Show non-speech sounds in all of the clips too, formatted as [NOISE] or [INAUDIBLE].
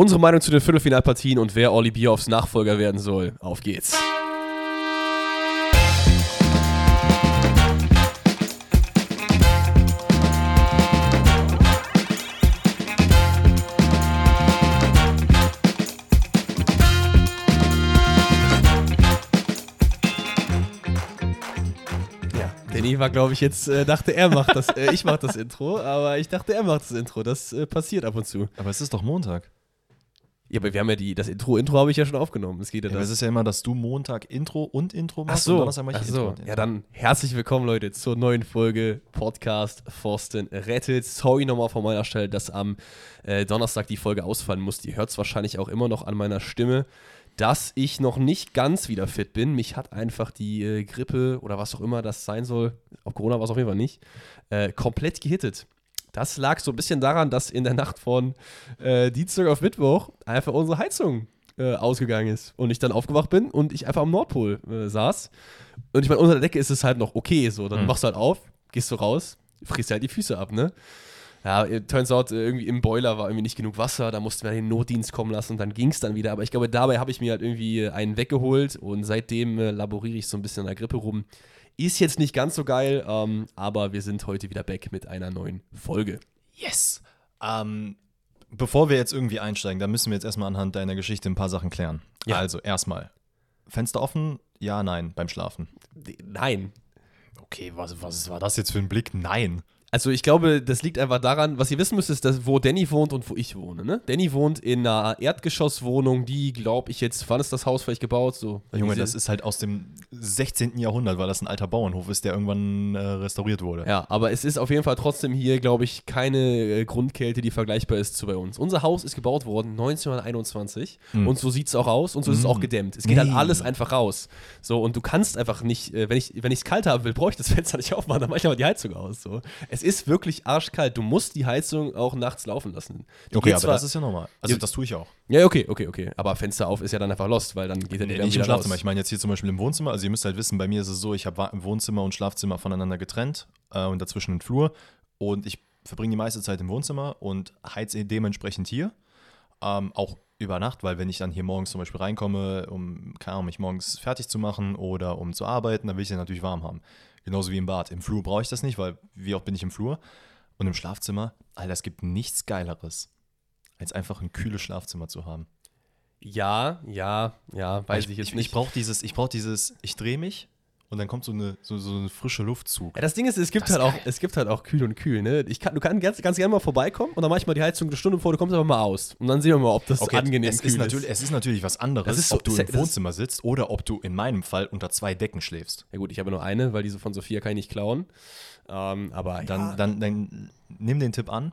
Unsere Meinung zu den Viertelfinalpartien und wer Olli Bierhoffs Nachfolger werden soll. Auf geht's. Danny war, glaube ich, jetzt, äh, dachte er macht das, äh, ich mache das Intro, aber ich dachte, er macht das Intro. Das äh, passiert ab und zu. Aber es ist doch Montag. Ja, aber wir haben ja die, das Intro, Intro habe ich ja schon aufgenommen. Es geht ja, Ja, es ist ja immer, dass du Montag Intro und Intro Ach machst so, und Donnerstag mach ich ach Intro. so. Ja, dann herzlich willkommen, Leute, zur neuen Folge Podcast Forsten rettet. Sorry nochmal von meiner Stelle, dass am äh, Donnerstag die Folge ausfallen musste. Ihr hört es wahrscheinlich auch immer noch an meiner Stimme, dass ich noch nicht ganz wieder fit bin. Mich hat einfach die äh, Grippe oder was auch immer das sein soll, ob Corona war es auf jeden Fall nicht, äh, komplett gehittet. Das lag so ein bisschen daran, dass in der Nacht von äh, Dienstag auf Mittwoch einfach unsere Heizung äh, ausgegangen ist und ich dann aufgewacht bin und ich einfach am Nordpol äh, saß. Und ich meine, unter der Decke ist es halt noch okay, so. Dann Mhm. machst du halt auf, gehst du raus, frisst dir halt die Füße ab, ne? Ja, turns out, äh, irgendwie im Boiler war irgendwie nicht genug Wasser, da mussten wir den Notdienst kommen lassen und dann ging es dann wieder. Aber ich glaube, dabei habe ich mir halt irgendwie einen weggeholt und seitdem äh, laboriere ich so ein bisschen an der Grippe rum. Ist jetzt nicht ganz so geil, ähm, aber wir sind heute wieder back mit einer neuen Folge. Yes! Ähm, bevor wir jetzt irgendwie einsteigen, da müssen wir jetzt erstmal anhand deiner Geschichte ein paar Sachen klären. Ja. Also, erstmal. Fenster offen? Ja, nein, beim Schlafen. Nein. Okay, was, was war das jetzt für ein Blick? Nein. Also ich glaube, das liegt einfach daran, was ihr wissen müsst, ist, dass, wo Danny wohnt und wo ich wohne. Ne? Danny wohnt in einer Erdgeschosswohnung, die, glaube ich, jetzt, wann ist das Haus vielleicht gebaut? So, Junge, diese- das ist halt aus dem 16. Jahrhundert, weil das ein alter Bauernhof ist, der irgendwann äh, restauriert wurde. Ja, aber es ist auf jeden Fall trotzdem hier, glaube ich, keine äh, Grundkälte, die vergleichbar ist zu bei uns. Unser Haus ist gebaut worden 1921 Mhm. und so sieht es auch aus und so ist es Mhm. auch gedämmt. Es geht halt Nee. alles einfach raus. So, und du kannst einfach nicht, äh, wenn ich wenn es kalt haben will, brauche ich das Fenster nicht aufmachen, dann mache ich aber die Heizung aus. So. Es ist wirklich arschkalt. Du musst die Heizung auch nachts laufen lassen. Die Okay, aber zwar- das ist ja normal. Also, Ja. das tue ich auch. Ja, okay, okay, okay. Aber Fenster auf ist ja dann einfach lost, weil dann geht er Nee, wieder nicht im Schlafzimmer. raus. Ich meine jetzt hier zum Beispiel im Wohnzimmer. Also ihr müsst halt wissen, bei mir ist es so, ich habe Wohnzimmer und Schlafzimmer voneinander getrennt äh, und dazwischen einen Flur. Und ich verbringe die meiste Zeit im Wohnzimmer und heize dementsprechend hier. Ähm, auch über Nacht, weil wenn ich dann hier morgens zum Beispiel reinkomme, um, keine Ahnung, mich morgens fertig zu machen oder um zu arbeiten, dann will ich es ja natürlich warm haben. Genauso wie im Bad. Im Flur brauche ich das nicht, weil wie oft bin ich im Flur? Und im Schlafzimmer, Alter, es gibt nichts Geileres, als einfach ein kühles Schlafzimmer zu haben. Ja, ja, ja, weiß ich, jetzt ich, nicht. Ich brauche dieses, ich brauche dieses, ich drehe mich und dann kommt so eine, so, so eine frische Luftzug. Ja, das Ding ist, es gibt Das halt auch, es gibt halt auch kühl und kühl, ne? Ich kann, du kannst ganz, ganz gerne mal vorbeikommen und dann mach ich mal die Heizung eine Stunde bevor du kommst aber mal aus. Und dann sehen wir mal, ob das angenehm es kühl ist, natürlich, es ist natürlich was anderes, so- ob du im Wohnzimmer sitzt oder ob du in meinem Fall unter zwei Decken schläfst. Ja gut, ich habe nur eine, weil diese von Sophia kann ich nicht klauen. Ähm, aber Dann, ja, dann, dann nimm den Tipp an,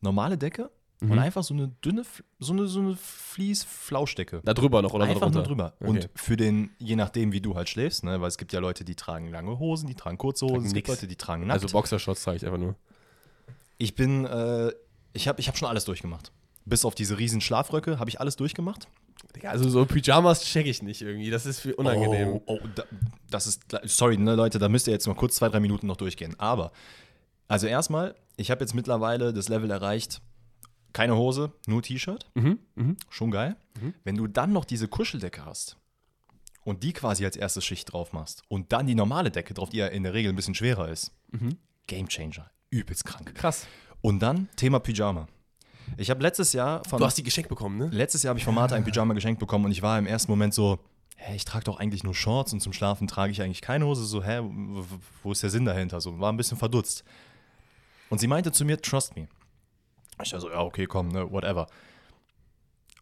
normale Decke Mhm. und einfach so eine dünne, so eine, so eine Fließ-Flauschdecke. da drüber noch oder Einfach darunter? nur drüber. Okay. Und für den, je nachdem, wie du halt schläfst, ne, weil es gibt ja Leute, die tragen lange Hosen, die tragen kurze Hosen, es gibt. Leute, die tragen nackt. Also Boxershorts zeige ich einfach nur. Ich bin, äh, ich habe ich hab schon alles durchgemacht. Bis auf diese riesen Schlafröcke habe ich alles durchgemacht. Also so Pyjamas check ich nicht irgendwie. Das ist unangenehm. Oh, oh da, das ist, sorry, ne, Leute, da müsst ihr jetzt mal kurz zwei, drei Minuten noch durchgehen. Aber, also erstmal, ich habe jetzt mittlerweile das Level erreicht, keine Hose, nur T-Shirt. Mhm, mhm. Schon geil. Mhm. Wenn du dann noch diese Kuscheldecke hast und die quasi als erste Schicht drauf machst und dann die normale Decke drauf, die ja in der Regel ein bisschen schwerer ist, Mhm. Game Changer. Übelst krank. Krass. Und dann Thema Pyjama. Ich habe letztes Jahr von Du hast die geschenkt bekommen, ne? Letztes Jahr habe ich von Martha ein Pyjama geschenkt bekommen und ich war im ersten Moment so, hä, ich trage doch eigentlich nur Shorts und zum Schlafen trage ich eigentlich keine Hose. So, hä, wo ist der Sinn dahinter? So, war ein bisschen verdutzt. Und sie meinte zu mir, trust me. Ich war so, ja, okay, komm, ne, whatever.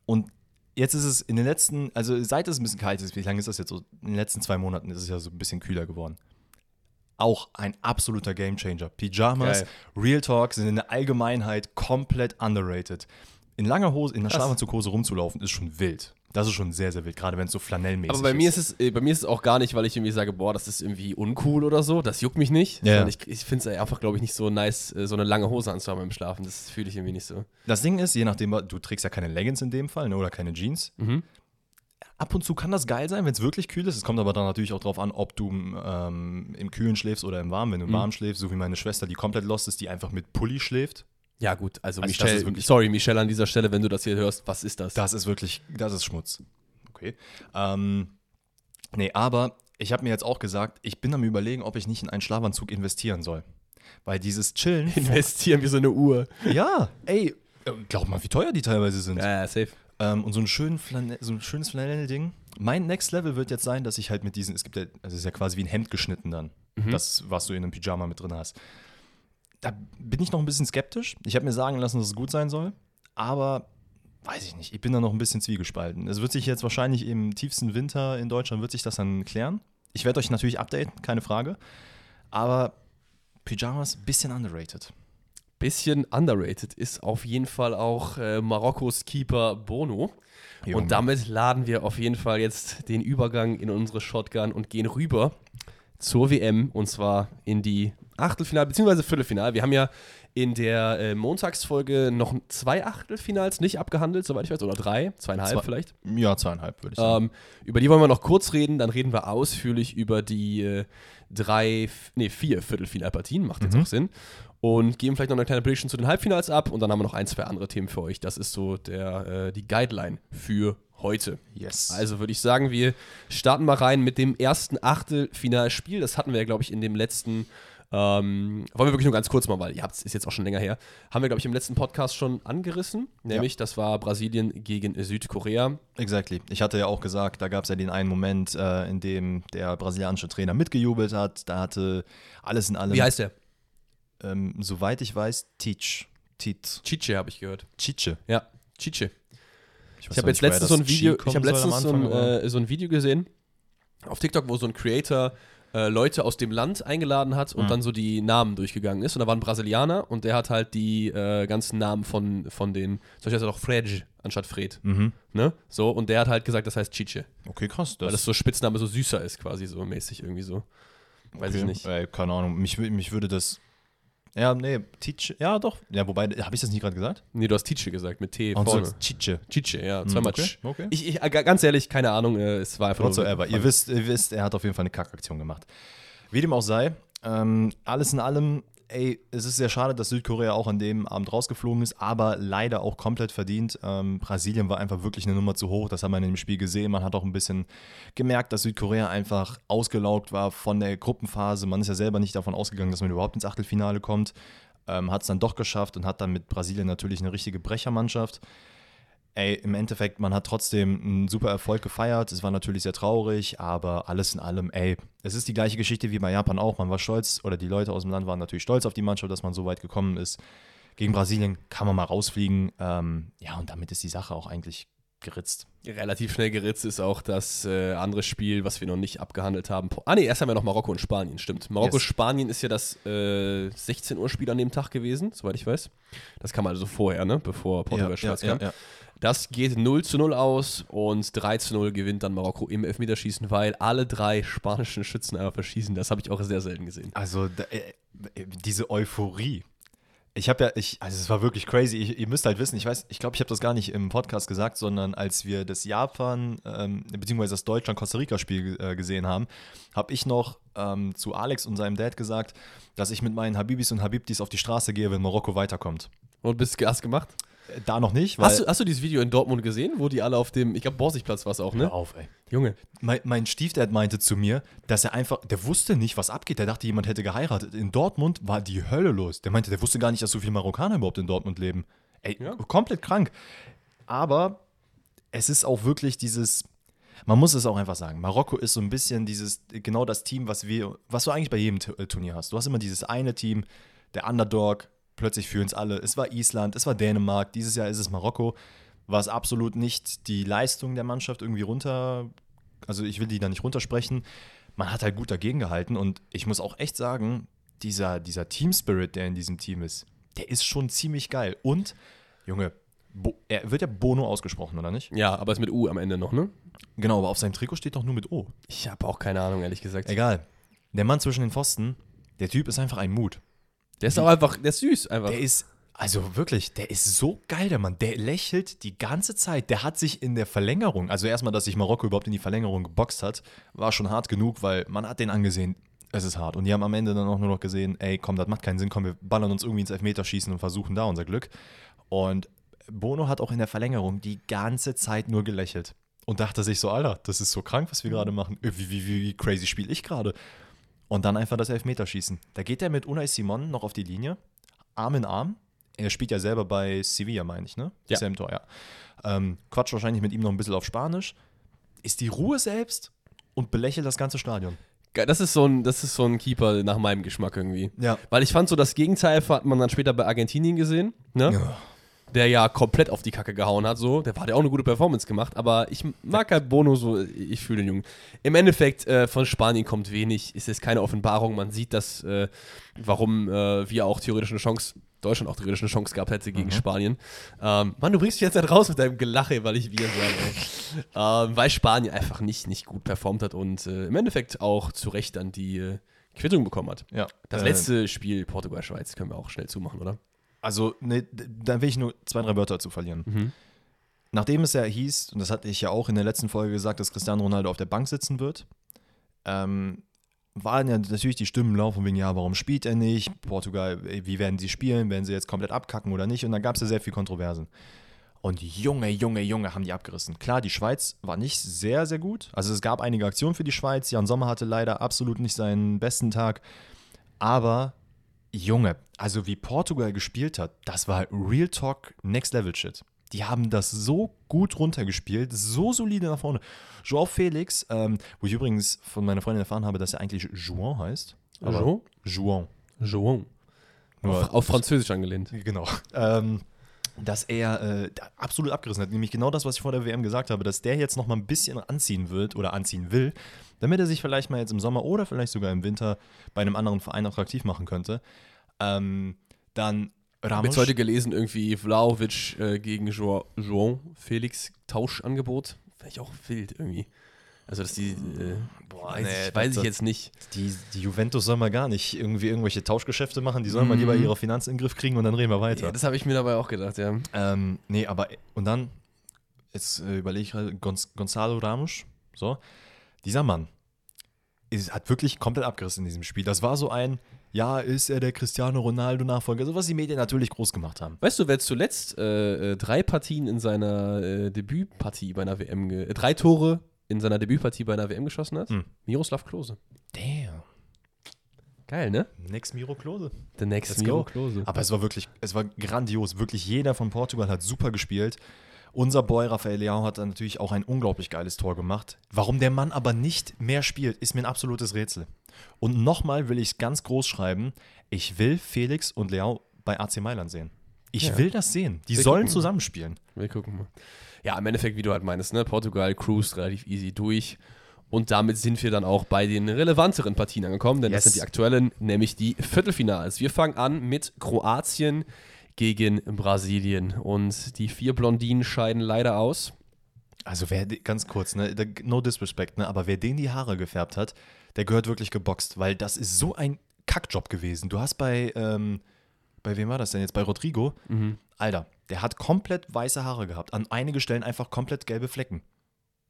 Und jetzt ist es in den letzten, also seit es ein bisschen kalt ist, wie lange ist das jetzt so? In den letzten zwei Monaten ist es ja so ein bisschen kühler geworden. Auch ein absoluter Gamechanger. Pyjamas, Geil. Real Talk sind in der Allgemeinheit komplett underrated. In langer Hose, in einer. Schlafanzughose rumzulaufen, ist schon wild. Das ist schon sehr, sehr wild, gerade wenn es so flanellmäßig Aber bei mir ist es, äh, bei mir ist es auch gar nicht, weil ich irgendwie sage, boah, das ist irgendwie uncool oder so. Das juckt mich nicht. Ja. Ich, ich finde es einfach, glaube ich, nicht so nice, äh, so eine lange Hose anzuhaben beim Schlafen. Das fühle ich irgendwie nicht so. Das Ding ist, je nachdem, du trägst ja keine Leggings in dem Fall ne, oder keine Jeans. Mhm. Ab und zu kann das geil sein, wenn es wirklich kühl ist. Es kommt aber dann natürlich auch darauf an, ob du ähm, im Kühlen schläfst oder im Warmen. Wenn du im Mhm. Warmen schläfst, so wie meine Schwester, die komplett lost ist, die einfach mit Pulli schläft Ja, gut, also, Also Michelle, sorry, Michelle, an dieser Stelle, wenn du das hier hörst, was ist das? Das ist wirklich, das ist Schmutz. Okay. Ähm, nee, aber ich habe mir jetzt auch gesagt, ich bin am überlegen, ob ich nicht in einen Schlafanzug investieren soll. Weil dieses Chillen. [LAUGHS] Investieren wie so eine Uhr. ja, ey, äh, glaub mal, wie teuer die teilweise sind. Ja, ja, safe. Ähm, und so ein, schön Flanell, so ein schönes Flanell-Ding. Mein Next Level wird jetzt sein, dass ich halt mit diesen, es gibt ja, also es ist ja quasi wie ein Hemd geschnitten dann. Das, was du in einem Pyjama mit drin hast. Da bin ich noch ein bisschen skeptisch. Ich habe mir sagen lassen, dass es gut sein soll. Aber weiß ich nicht. Ich bin da noch ein bisschen zwiegespalten. Es wird sich jetzt wahrscheinlich im tiefsten Winter in Deutschland wird sich das dann klären. Ich werde euch natürlich updaten, keine Frage. Aber Pyjamas, bisschen underrated. Bisschen underrated ist auf jeden Fall auch äh, Marokkos Keeper Bono. Junge. Und damit laden wir auf jeden Fall jetzt den Übergang in unsere Shotgun und gehen rüber zur WM und zwar in die Achtelfinale bzw. Viertelfinale. Wir haben ja in der äh, Montagsfolge noch zwei Achtelfinals nicht abgehandelt, soweit ich weiß, oder drei, zweieinhalb Zwei- vielleicht. Ja, zweieinhalb würde ich sagen. Ähm, über die wollen wir noch kurz reden, dann reden wir ausführlich über die äh, drei, nee, vier Viertelfinalpartien, macht jetzt Mhm. auch Sinn. Und geben vielleicht noch eine kleine Prediction zu den Halbfinals ab und dann haben wir noch ein, zwei andere Themen für euch. Das ist so der, äh, die Guideline für heute. yes. Also würde ich sagen, wir starten mal rein mit dem ersten Achtelfinalspiel. Das hatten wir ja, glaube ich, in dem letzten. Ähm, wollen wir wirklich nur ganz kurz mal, weil ihr habt ist jetzt auch schon länger her. Haben wir, glaube ich, im letzten Podcast schon angerissen. Nämlich, das war Brasilien gegen Südkorea. Exactly. Ich hatte ja auch gesagt, da gab es ja den einen Moment, äh, in dem der brasilianische Trainer mitgejubelt hat. Da hatte alles in allem, Wie heißt der? ähm, soweit ich weiß, Teach. Tit. Chiche habe ich gehört. Chiche. Ja, Chiche. Ich, Ich habe jetzt letztens so ein Video, ich habe letztens so ein, äh, so ein Video gesehen auf TikTok, wo so ein Creator äh, Leute aus dem Land eingeladen hat und Mhm. dann so die Namen durchgegangen ist. Und da war ein Brasilianer und der hat halt die äh, ganzen Namen von, von den, zum Beispiel heißt er doch Fred anstatt Fred, mhm. ne? So, und der hat halt gesagt, das heißt Chiche. Okay, krass. Weil das so Spitzname so süßer ist, quasi so mäßig irgendwie so. Weiß ich okay. nicht. Ey, keine Ahnung. Mich, mich würde das. Ja, nee, Teach. Ja, doch. Ja, wobei, habe ich das nicht gerade gesagt? Nee, du hast Chiche gesagt, mit T Und vorne. Chiche. Chiche, ja, Mhm, zweimal okay, okay. Ich, ich, äh, ganz ehrlich, keine Ahnung, äh, es war einfach Whatsoever. Ihr wisst, ihr wisst, er hat auf jeden Fall eine Kackaktion gemacht. Wie dem auch sei, ähm, alles in allem, ey, es ist sehr schade, dass Südkorea auch an dem Abend rausgeflogen ist, aber leider auch komplett verdient. Ähm, Brasilien war einfach wirklich eine Nummer zu hoch, das hat man in dem Spiel gesehen. Man hat auch ein bisschen gemerkt, dass Südkorea einfach ausgelaugt war von der Gruppenphase. Man ist ja selber nicht davon ausgegangen, dass man überhaupt ins Achtelfinale kommt. Ähm, hat es dann doch geschafft und hat dann mit Brasilien natürlich eine richtige Brechermannschaft ey, im Endeffekt, man hat trotzdem einen super Erfolg gefeiert. Es war natürlich sehr traurig, aber alles in allem, ey, es ist die gleiche Geschichte wie bei Japan auch. Man war stolz, oder die Leute aus dem Land waren natürlich stolz auf die Mannschaft, dass man so weit gekommen ist. Gegen Brasilien kann man mal rausfliegen. Ähm, ja, und damit ist die Sache auch eigentlich geritzt. Relativ schnell geritzt ist auch das äh, andere Spiel, was wir noch nicht abgehandelt haben. Ah, nee, erst haben wir noch Marokko und Spanien, stimmt. Marokko-Spanien ist ja das äh, 16 Uhr Spiel an dem Tag gewesen, soweit ich weiß. Das kam also vorher, ne? Bevor Portugal Schweiz kam. ja. Das geht 0 zu 0 aus und 3 zu 0 gewinnt dann Marokko im Elfmeterschießen, weil alle drei spanischen Schützen einfach verschießen. Das habe ich auch sehr selten gesehen. Also äh, äh, diese Euphorie. Ich habe ja, ich, also es war wirklich crazy. Ich, ihr müsst halt wissen, ich weiß, ich glaube, ich habe das gar nicht im Podcast gesagt, sondern als wir das Japan ähm, bzw. das Deutschland-Costa Rica-Spiel äh, gesehen haben, habe ich noch ähm, zu Alex und seinem Dad gesagt, dass ich mit meinen Habibis und Habibdis auf die Straße gehe, wenn Marokko weiterkommt. Und bist hast gemacht? Da noch nicht. Hast du, hast du dieses Video in Dortmund gesehen, wo die alle auf dem, ich glaube, Borsigplatz war es auch, Hör ne? auf, ey. Junge. Mein, mein Stiefdad meinte zu mir, dass er einfach, der wusste nicht, was abgeht. Der dachte, jemand hätte geheiratet. In Dortmund war die Hölle los. Der meinte, der wusste gar nicht, dass so viele Marokkaner überhaupt in Dortmund leben. Ey, Ja. komplett krank. Aber es ist auch wirklich dieses, man muss es auch einfach sagen, Marokko ist so ein bisschen dieses, genau das Team, was wir, was du eigentlich bei jedem äh, Turnier hast. Du hast immer dieses eine Team, der Underdog, plötzlich fühlen es alle. Es war Island, es war Dänemark, dieses Jahr ist es Marokko, was absolut nicht die Leistung der Mannschaft irgendwie runter, also ich will die da nicht runtersprechen. Man hat halt gut dagegen gehalten und ich muss auch echt sagen, dieser, dieser Team-Spirit, der in diesem Team ist, der ist schon ziemlich geil. Und, Junge, Bo er wird ja Bono ausgesprochen, oder nicht? Ja, aber ist mit U am Ende noch, ne? Genau, aber auf seinem Trikot steht doch nur mit O. Ich habe auch keine Ahnung, ehrlich gesagt. Egal. Der Mann zwischen den Pfosten, der Typ ist einfach ein Mut. Der ist auch einfach, der ist süß einfach. Der ist, also wirklich, der ist so geil, der Mann. Der lächelt die ganze Zeit. Der hat sich in der Verlängerung, also erstmal, dass sich Marokko überhaupt in die Verlängerung geboxt hat, war schon hart genug, weil man hat den angesehen. Es ist hart. Und die haben am Ende dann auch nur noch gesehen, ey, komm, das macht keinen Sinn, komm, wir ballern uns irgendwie ins Elfmeterschießen und versuchen da unser Glück. Und Bono hat auch in der Verlängerung die ganze Zeit nur gelächelt und dachte sich so, Alter, das ist so krank, was wir gerade machen. Wie, wie, wie, wie crazy spiele ich gerade? Und dann einfach das Elfmeterschießen. Da geht er mit Unai Simon noch auf die Linie, Arm in Arm. Er spielt ja selber bei Sevilla, meine ich, ne? Ja. Ist er im Tor, ja. Ähm, quatscht wahrscheinlich mit ihm noch ein bisschen auf Spanisch. Ist die Ruhe selbst und belächelt das ganze Stadion. Geil, Das ist, so ein, das ist so ein Keeper nach meinem Geschmack irgendwie. Ja. Weil ich fand so, das Gegenteil hat man dann später bei Argentinien gesehen, ne? Der ja komplett auf die Kacke gehauen hat, so. Der hat ja auch eine gute Performance gemacht, aber ich mag halt Bono so, ich fühle den Jungen. Im Endeffekt, äh, von Spanien kommt wenig, ist es keine Offenbarung. Man sieht, dass, äh, warum äh, wir auch theoretisch eine Chance, Deutschland auch theoretisch eine Chance gehabt hätte gegen Spanien. Ähm, Mann, du bringst mich jetzt halt raus mit deinem Gelache, weil ich wir sage, ähm, weil Spanien einfach nicht, nicht gut performt hat und äh, im Endeffekt auch zu Recht dann die äh, Quittung bekommen hat. Ja. Das Äh, letzte Spiel Portugal-Schweiz können wir auch schnell zumachen, oder? Also, ne, da will ich nur zwei, drei Wörter dazu verlieren. Nachdem es ja hieß, und das hatte ich ja auch in der letzten Folge gesagt, dass Cristiano Ronaldo auf der Bank sitzen wird, ähm, waren ja natürlich die Stimmen laufen wegen, ja, warum spielt er nicht? Portugal, wie werden sie spielen? Werden sie jetzt komplett abkacken oder nicht? Und dann gab es ja sehr viel Kontroversen. Und Junge, Junge, Junge, haben die abgerissen. Klar, die Schweiz war nicht sehr, sehr gut. Also es gab einige Aktionen für die Schweiz. Jan Sommer hatte leider absolut nicht seinen besten Tag. Aber Junge, also wie Portugal gespielt hat, das war Real Talk Next Level Shit. Die haben das so gut runtergespielt, so solide nach vorne. Joao Felix, ähm, wo ich übrigens von meiner Freundin erfahren habe, dass er eigentlich Jouan heißt. Aber? Jouan. Joan. Nur- Auf, auf Französisch angelehnt. Genau. Ähm, dass er äh, absolut abgerissen hat. Nämlich genau das, was ich vor der WM gesagt habe, dass der jetzt noch mal ein bisschen anziehen wird oder anziehen will, damit er sich vielleicht mal jetzt im Sommer oder vielleicht sogar im Winter bei einem anderen Verein attraktiv machen könnte. Ähm, dann Ich habe Ramos. jetzt heute gelesen, irgendwie Vlaovic äh, gegen Jo- João Felix Tauschangebot. Wäre ich auch wild irgendwie. Also, dass die. Äh, Boah, weiß nee, ich, weiß ich jetzt nicht. Die, die Juventus soll mal gar nicht irgendwie irgendwelche Tauschgeschäfte machen, die sollen mal Mhm. lieber ihre Finanzen in den Griff kriegen und dann reden wir weiter. Ja, das habe ich mir dabei auch gedacht, ja. Ähm, nee, aber und dann, jetzt äh, überlege ich gerade, Gonz Gonzalo Ramos, so, dieser Mann ist, hat wirklich komplett abgerissen in diesem Spiel. Das war so ein, ja, ist er der Cristiano Ronaldo-Nachfolger, so was die Medien natürlich groß gemacht haben. Weißt du, wer zuletzt äh, äh, drei Partien in seiner äh, Debütpartie bei einer WM, äh, drei Tore in seiner Debütpartie bei einer WM geschossen hat? Hm. Miroslav Klose. Damn. Geil, ne? Next Miro Klose. The next Let's Miro go. Klose. Aber es war wirklich, es war grandios. Wirklich jeder von Portugal hat super gespielt. Unser Boy Rafael Leao hat dann natürlich auch ein unglaublich geiles Tor gemacht. Warum der Mann aber nicht mehr spielt, ist mir ein absolutes Rätsel. Und nochmal will ich es ganz groß schreiben. Ich will Felix und Leao bei AC Mailand sehen. Ich Ja. will das sehen. Die Wir sollen gucken. zusammenspielen. Wir gucken mal. Ja, im Endeffekt, wie du halt meinst, ne? Portugal cruised relativ easy durch. Und damit sind wir dann auch bei den relevanteren Partien angekommen, denn das Yes. sind die aktuellen, nämlich die Viertelfinals. Wir fangen an mit Kroatien gegen Brasilien. Und die vier Blondinen scheiden leider aus. Also wer, ganz kurz, ne, no disrespect, ne, aber wer den die Haare gefärbt hat, der gehört wirklich geboxt, weil das ist so ein Kackjob gewesen. Du hast bei, ähm, bei wem war das denn jetzt? Bei Rodrigo. Alter, der hat komplett weiße Haare gehabt. An einige Stellen einfach komplett gelbe Flecken.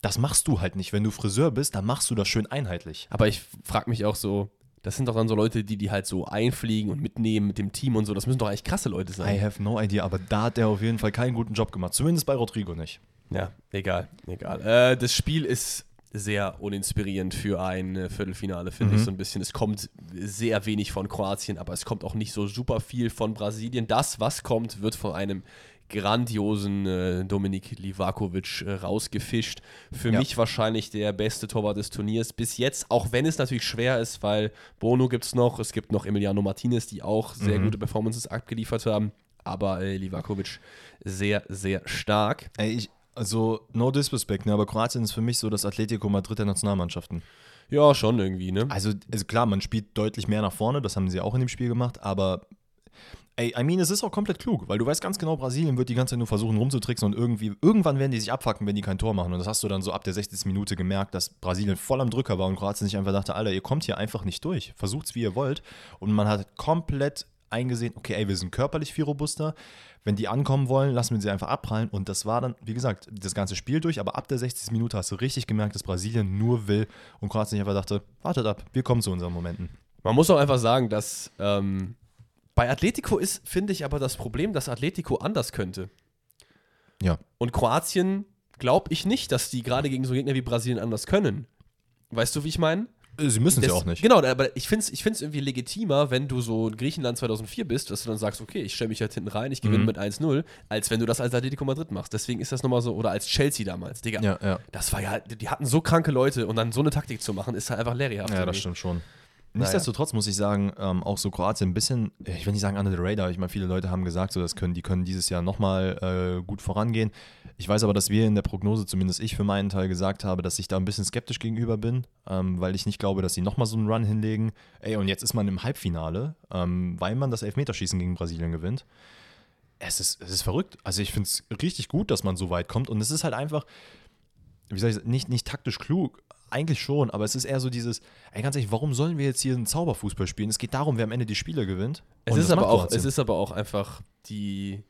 Das machst du halt nicht. Wenn du Friseur bist, dann machst du das schön einheitlich. Aber ich frage mich auch so, das sind doch dann so Leute, die die halt so einfliegen und mitnehmen mit dem Team und so. Das müssen doch eigentlich krasse Leute I sein. have no idea, aber da hat der auf jeden Fall keinen guten Job gemacht. Zumindest bei Rodrigo nicht. Ja, egal, egal. Äh, das Spiel ist sehr uninspirierend für ein äh, Viertelfinale, finde ich so ein bisschen. Es kommt sehr wenig von Kroatien, aber es kommt auch nicht so super viel von Brasilien. Das, was kommt, wird von einem grandiosen äh, Dominik Livakovic äh, rausgefischt. Für Ja. mich wahrscheinlich der beste Torwart des Turniers bis jetzt, auch wenn es natürlich schwer ist, weil Bono gibt es noch, es gibt noch Emiliano Martinez, die auch sehr gute Performances abgeliefert haben. Aber äh, Livakovic sehr, sehr stark. Ey, ich, also, no disrespect, ne, aber Kroatien ist für mich so das Atletico Madrid der Nationalmannschaften. Ja, schon irgendwie, ne? Also, also klar, man spielt deutlich mehr nach vorne, das haben sie auch in dem Spiel gemacht, aber ey, I mean, es ist auch komplett klug, weil du weißt ganz genau, Brasilien wird die ganze Zeit nur versuchen rumzutricksen und irgendwie, irgendwann werden die sich abfacken, wenn die kein Tor machen. Und das hast du dann so ab der 60. Minute gemerkt, dass Brasilien voll am Drücker war und Kroatien sich einfach dachte, Alter, ihr kommt hier einfach nicht durch. Versucht's, wie ihr wollt. Und man hat komplett eingesehen, okay, ey, wir sind körperlich viel robuster. Wenn die ankommen wollen, lassen wir sie einfach abprallen. Und das war dann, wie gesagt, das ganze Spiel durch. Aber ab der 60. Minute hast du richtig gemerkt, dass Brasilien nur will und Kroatien einfach dachte, wartet ab, wir kommen zu unseren Momenten. Man muss auch einfach sagen, dass ähm, bei Atletico ist, finde ich, aber das Problem, dass Atletico anders könnte. Ja. Und Kroatien glaube ich nicht, dass die gerade gegen so Gegner wie Brasilien anders können. Weißt du, wie ich meine? Sie müssen Das- sie auch nicht. Genau, aber ich finde es ich find's irgendwie legitimer, wenn du so in Griechenland 2004 bist, dass du dann sagst, okay, ich stelle mich halt hinten rein, ich gewinne Mhm. mit 1-0, als wenn du das als Atletico Madrid machst. Deswegen ist das nochmal so, oder als Chelsea damals, Digga. Ja, ja. Das war ja, die hatten so kranke Leute und dann so eine Taktik zu machen, ist halt einfach lehrerhaft. Ja, das irgendwie. stimmt schon. Nichtsdestotrotz muss ich sagen, ähm, auch so Kroatien ein bisschen, ich will nicht sagen under the radar, ich meine, viele Leute haben gesagt, so, das können, die können dieses Jahr nochmal äh, gut vorangehen. Ich weiß aber, dass wir in der Prognose, zumindest ich für meinen Teil, gesagt habe, dass ich da ein bisschen skeptisch gegenüber bin, ähm, weil ich nicht glaube, dass sie nochmal so einen Run hinlegen. Ey, und jetzt ist man im Halbfinale, ähm, weil man das Elfmeterschießen gegen Brasilien gewinnt. Es ist, es ist verrückt. Also ich finde es richtig gut, dass man so weit kommt. Und es ist halt einfach, wie soll ich sagen, nicht, nicht taktisch klug. Eigentlich schon, aber es ist eher so dieses, ey, ganz ehrlich, warum sollen wir jetzt hier einen Zauberfußball spielen? Es geht darum, wer am Ende die Spiele gewinnt. Es ist, aber auch, es ist aber auch einfach die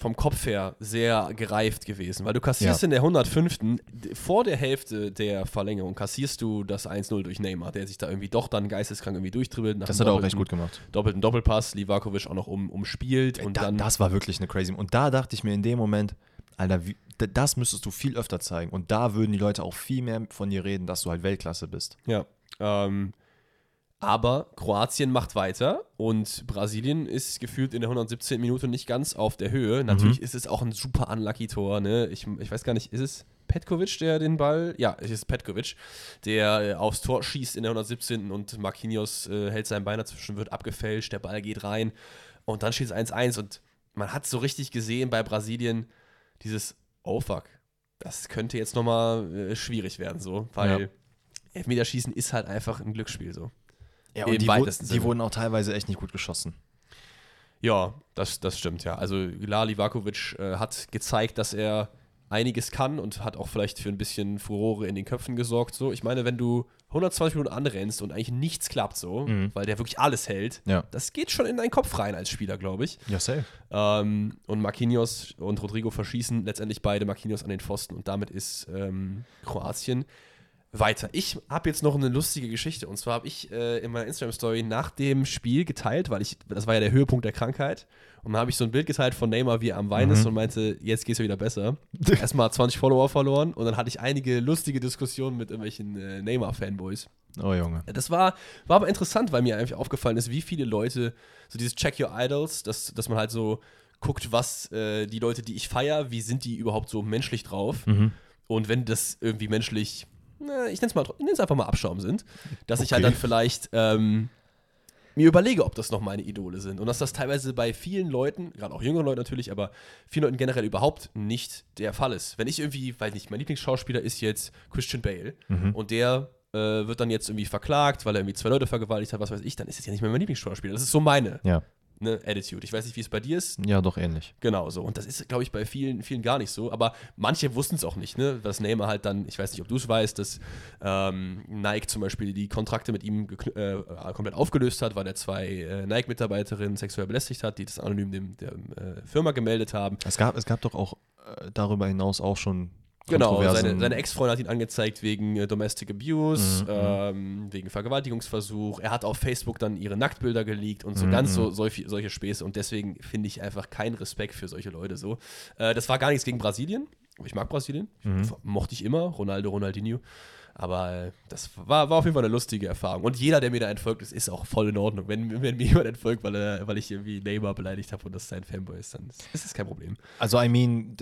vom Kopf her sehr gereift gewesen, weil du kassierst Ja. in der 105. d- vor der Hälfte der Verlängerung kassierst du das 1-0 durch Neymar, der sich da irgendwie doch dann geisteskrank irgendwie durchdribbelt. nach das hat er auch recht gut gemacht. Doppelten Doppelpass, Livakovic auch noch um, umspielt und da, dann das war wirklich eine crazy. Und da dachte ich mir in dem Moment, Alter, wie, das müsstest du viel öfter zeigen. Und da würden die Leute auch viel mehr von dir reden, dass du halt Weltklasse bist. Ja. Ähm, aber Kroatien macht weiter und Brasilien ist gefühlt in der 117. Minute nicht ganz auf der Höhe. Natürlich ist es auch ein super unlucky Tor. Ne? Ich, ich weiß gar nicht, ist es Petkovic, der den Ball. Ja, es ist Petkovic, der äh, aufs Tor schießt in der 117. und Marquinhos äh, hält sein Bein dazwischen, wird abgefälscht, der Ball geht rein und dann steht es 1-1 und man hat so richtig gesehen bei Brasilien dieses Oh fuck, das könnte jetzt nochmal äh, schwierig werden, so, weil Ja. Elfmeterschießen ist halt einfach ein Glücksspiel so. Ja, Im und die, wo, die wurden auch teilweise echt nicht gut geschossen. Ja, das, das stimmt, ja. Also Lali Vakovic äh, hat gezeigt, dass er einiges kann und hat auch vielleicht für ein bisschen Furore in den Köpfen gesorgt. So, ich meine, wenn du 120 Minuten anrennst und eigentlich nichts klappt so, Mhm. weil der wirklich alles hält, Ja. das geht schon in deinen Kopf rein als Spieler, glaube ich. Ja, safe. Ähm, und Marquinhos und Rodrigo verschießen letztendlich beide Marquinhos an den Pfosten und damit ist ähm, Kroatien weiter. Ich habe jetzt noch eine lustige Geschichte und zwar habe ich äh, in meiner Instagram-Story nach dem Spiel geteilt, weil ich, das war ja der Höhepunkt der Krankheit und dann habe ich so ein Bild geteilt von Neymar, wie er am Weinen ist und meinte, jetzt geht's ja wieder besser. [LAUGHS] Erstmal 20 Follower verloren und dann hatte ich einige lustige Diskussionen mit irgendwelchen äh, Neymar-Fanboys. Oh, Junge. Das war, war aber interessant, weil mir einfach aufgefallen ist, wie viele Leute, so dieses Check Your Idols, dass, dass man halt so guckt, was äh, die Leute, die ich feiere, wie sind die überhaupt so menschlich drauf. Mhm. Und wenn das irgendwie menschlich, na, ich nenne es mal, ich nenn's einfach mal Abschaum sind, dass ich halt Okay. dann vielleicht ähm, mir überlege, ob das noch meine Idole sind. Und dass das teilweise bei vielen Leuten, gerade auch jüngeren Leuten natürlich, aber vielen Leuten generell überhaupt nicht der Fall ist. Wenn ich irgendwie, weiß nicht, mein Lieblingsschauspieler ist jetzt Christian Bale Mhm. und der äh, wird dann jetzt irgendwie verklagt, weil er irgendwie zwei Leute vergewaltigt hat, was weiß ich, dann ist es ja nicht mehr mein Lieblingsschauspieler. Das ist so meine Ja. Ne, Attitude. Ich weiß nicht, wie es bei dir ist. Ja, doch ähnlich. Genau so. Und das ist, glaube ich, bei vielen, vielen gar nicht so. Aber manche wussten es auch nicht, ne? Dass Neymar halt dann, ich weiß nicht, ob du es weißt, dass ähm, Nike zum Beispiel die Kontrakte mit ihm äh, komplett aufgelöst hat, weil er zwei äh, Nike-Mitarbeiterinnen sexuell belästigt hat, die das anonym dem, der äh, Firma gemeldet haben. Es gab, es gab doch auch äh, darüber hinaus auch schon Genau, seine, seine Ex-Freundin hat ihn angezeigt wegen äh, Domestic Abuse, Mhm, ähm, wegen Vergewaltigungsversuch. Er hat auf Facebook dann ihre Nacktbilder geleakt und so Mhm, ganz so mhm. solche, solche Späße. Und deswegen finde ich einfach keinen Respekt für solche Leute so. Äh, das war gar nichts gegen Brasilien. Ich mag Brasilien. Mhm. Mochte ich immer. Ronaldo, Ronaldinho. Aber äh, das war, war auf jeden Fall eine lustige Erfahrung. Und jeder, der mir da entfolgt ist, ist auch voll in Ordnung. Wenn, wenn mir jemand entfolgt, weil, er, weil ich irgendwie Neymar beleidigt habe und das sein Fanboy ist, dann ist, das kein Problem. Also, I mean,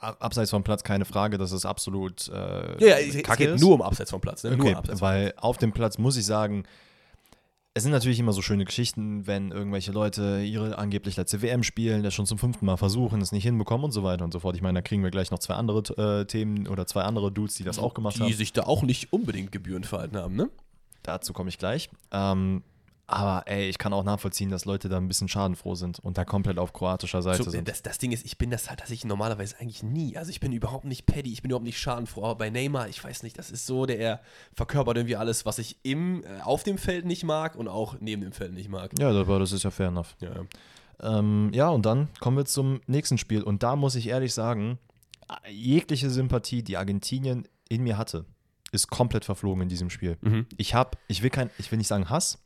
abseits vom Platz keine Frage, dass es absolut äh, Ja, ja es, es kacke geht ist. nur um Abseits vom Platz. Ne? Okay, Abseits vom weil auf dem Platz muss ich sagen, es sind natürlich immer so schöne Geschichten, wenn irgendwelche Leute ihre angeblich letzte WM spielen, das schon zum fünften Mal versuchen, es nicht hinbekommen und so weiter und so fort. Ich meine, da kriegen wir gleich noch zwei andere äh, Themen oder zwei andere Dudes, die das auch gemacht die haben. sich da auch nicht unbedingt gebührend verhalten haben, ne? Dazu komme ich gleich. Ähm, Aber ey, ich kann auch nachvollziehen, dass Leute da ein bisschen schadenfroh sind und da komplett auf kroatischer Seite So, sind. das, das Ding ist, ich bin das halt, dass ich normalerweise eigentlich nie, also ich bin überhaupt nicht petty, ich bin überhaupt nicht schadenfroh, aber bei Neymar, ich weiß nicht, das ist so, der er verkörpert irgendwie alles, was ich im, äh, auf dem Feld nicht mag und auch neben dem Feld nicht mag. ja, aber das ist ja fair enough. Ja, ja. Ähm, ja, und dann kommen wir zum nächsten Spiel. Und da muss ich ehrlich sagen, jegliche Sympathie, die Argentinien in mir hatte, ist komplett verflogen in diesem Spiel. Mhm. Ich habe, ich will kein, ich will nicht sagen Hass,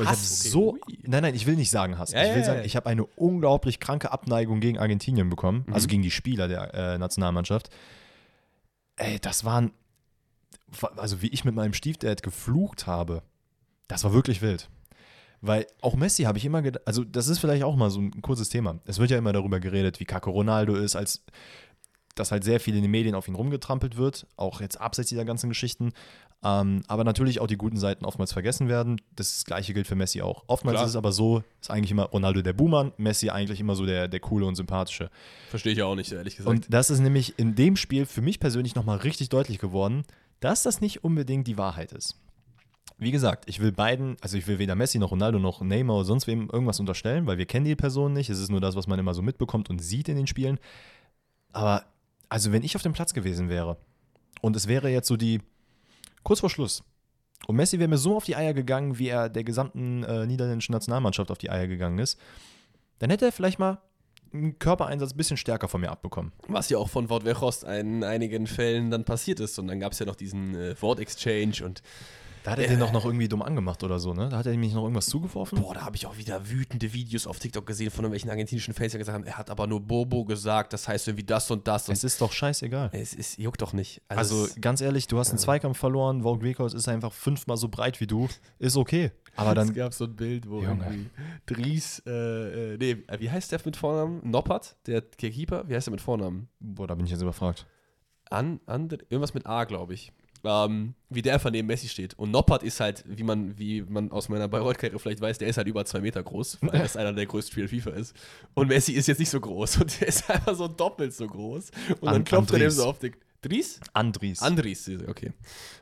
aber ich habe Hass, okay. so, Ui. nein, nein, ich will nicht sagen Hass. Ja, ich will ja, sagen, ich habe eine unglaublich kranke Abneigung gegen Argentinien bekommen, Mhm. also gegen die Spieler der äh, Nationalmannschaft. Ey, das waren, also wie ich mit meinem Stiefdad geflucht habe, das war wirklich wild. Weil auch Messi habe ich immer gedacht, also das ist vielleicht auch mal so ein kurzes Thema. Es wird ja immer darüber geredet, wie kacke Ronaldo ist, als dass halt sehr viel in den Medien auf ihn rumgetrampelt wird, auch jetzt abseits dieser ganzen Geschichten. Ähm, aber natürlich auch die guten Seiten oftmals vergessen werden. Das gleiche gilt für Messi auch. Oftmals Klar. ist es aber so, ist eigentlich immer Ronaldo der Buhmann, Messi eigentlich immer so der, der coole und sympathische. Verstehe ich auch nicht, ehrlich gesagt. Und das ist nämlich in dem Spiel für mich persönlich nochmal richtig deutlich geworden, dass das nicht unbedingt die Wahrheit ist. Wie gesagt, ich will beiden, also ich will weder Messi noch Ronaldo noch Neymar oder sonst wem irgendwas unterstellen, weil wir kennen die Person nicht. Es ist nur das, was man immer so mitbekommt und sieht in den Spielen. Aber, also wenn ich auf dem Platz gewesen wäre und es wäre jetzt so die, kurz vor Schluss, und Messi wäre mir so auf die Eier gegangen, wie er der gesamten äh, niederländischen Nationalmannschaft auf die Eier gegangen ist, dann hätte er vielleicht mal einen Körpereinsatz ein bisschen stärker von mir abbekommen. Was ja auch von Wout Weghorst in einigen Fällen dann passiert ist. Und dann gab es ja noch diesen äh, Wort-Exchange und Da hat er den doch noch irgendwie dumm angemacht oder so, ne? Da hat er nämlich noch irgendwas zugeworfen. Boah, da habe ich auch wieder wütende Videos auf TikTok gesehen von irgendwelchen argentinischen Fans, die gesagt haben, er hat aber nur Bobo gesagt, das heißt irgendwie das und das. Und Es ist doch scheißegal. es ist, juckt doch nicht. Also es- ganz ehrlich, du hast einen Zweikampf verloren, Wout Weghorst ist einfach fünfmal so breit wie du, ist okay. Aber [LAUGHS] es dann, gab so ein Bild, wo Junge. irgendwie Dries, äh, äh, nee, wie heißt der mit Vornamen? Noppert, der Keeper, wie heißt der mit Vornamen? boah, da bin ich jetzt überfragt. An, an, irgendwas mit A, glaube ich. Ähm, wie der einfach neben Messi steht. Und Noppert ist halt, wie man, wie man aus meiner Bayreuth-Karriere vielleicht weiß, der ist halt über zwei Meter groß, weil das einer der größten Spieler FIFA ist. Und Messi ist jetzt nicht so groß und der ist einfach so doppelt so groß. Und dann An- klopft er dem Andries. so auf den. Dries? Andries. Andries, okay.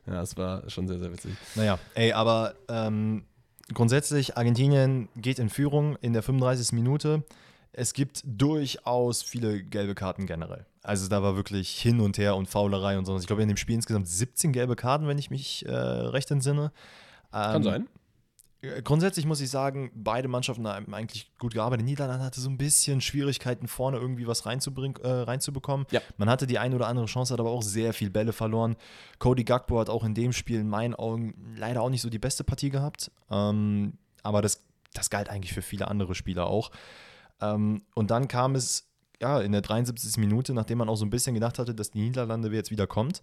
Ja, das war schon sehr, sehr witzig. naja, ey, aber ähm, grundsätzlich, Argentinien geht in Führung in der 35. Minute. Es gibt durchaus viele gelbe Karten generell. Also da war wirklich hin und her und Faulerei und so. Ich glaube, in dem Spiel insgesamt 17 gelbe Karten, wenn ich mich äh, recht entsinne. Kann Ähm, sein. Äh, Grundsätzlich muss ich sagen, beide Mannschaften haben eigentlich gut gearbeitet. Niederlande hatte so ein bisschen Schwierigkeiten, vorne irgendwie was reinzubringen, äh, reinzubekommen. Ja. Man hatte die eine oder andere Chance, hat aber auch sehr viel Bälle verloren. Cody Gagbo hat auch in dem Spiel in meinen Augen leider auch nicht so die beste Partie gehabt. Ähm, aber das, das galt eigentlich für viele andere Spieler auch. Ähm, und dann kam es ja in der 73. Minute, nachdem man auch so ein bisschen gedacht hatte, dass die Niederlande jetzt wieder kommt.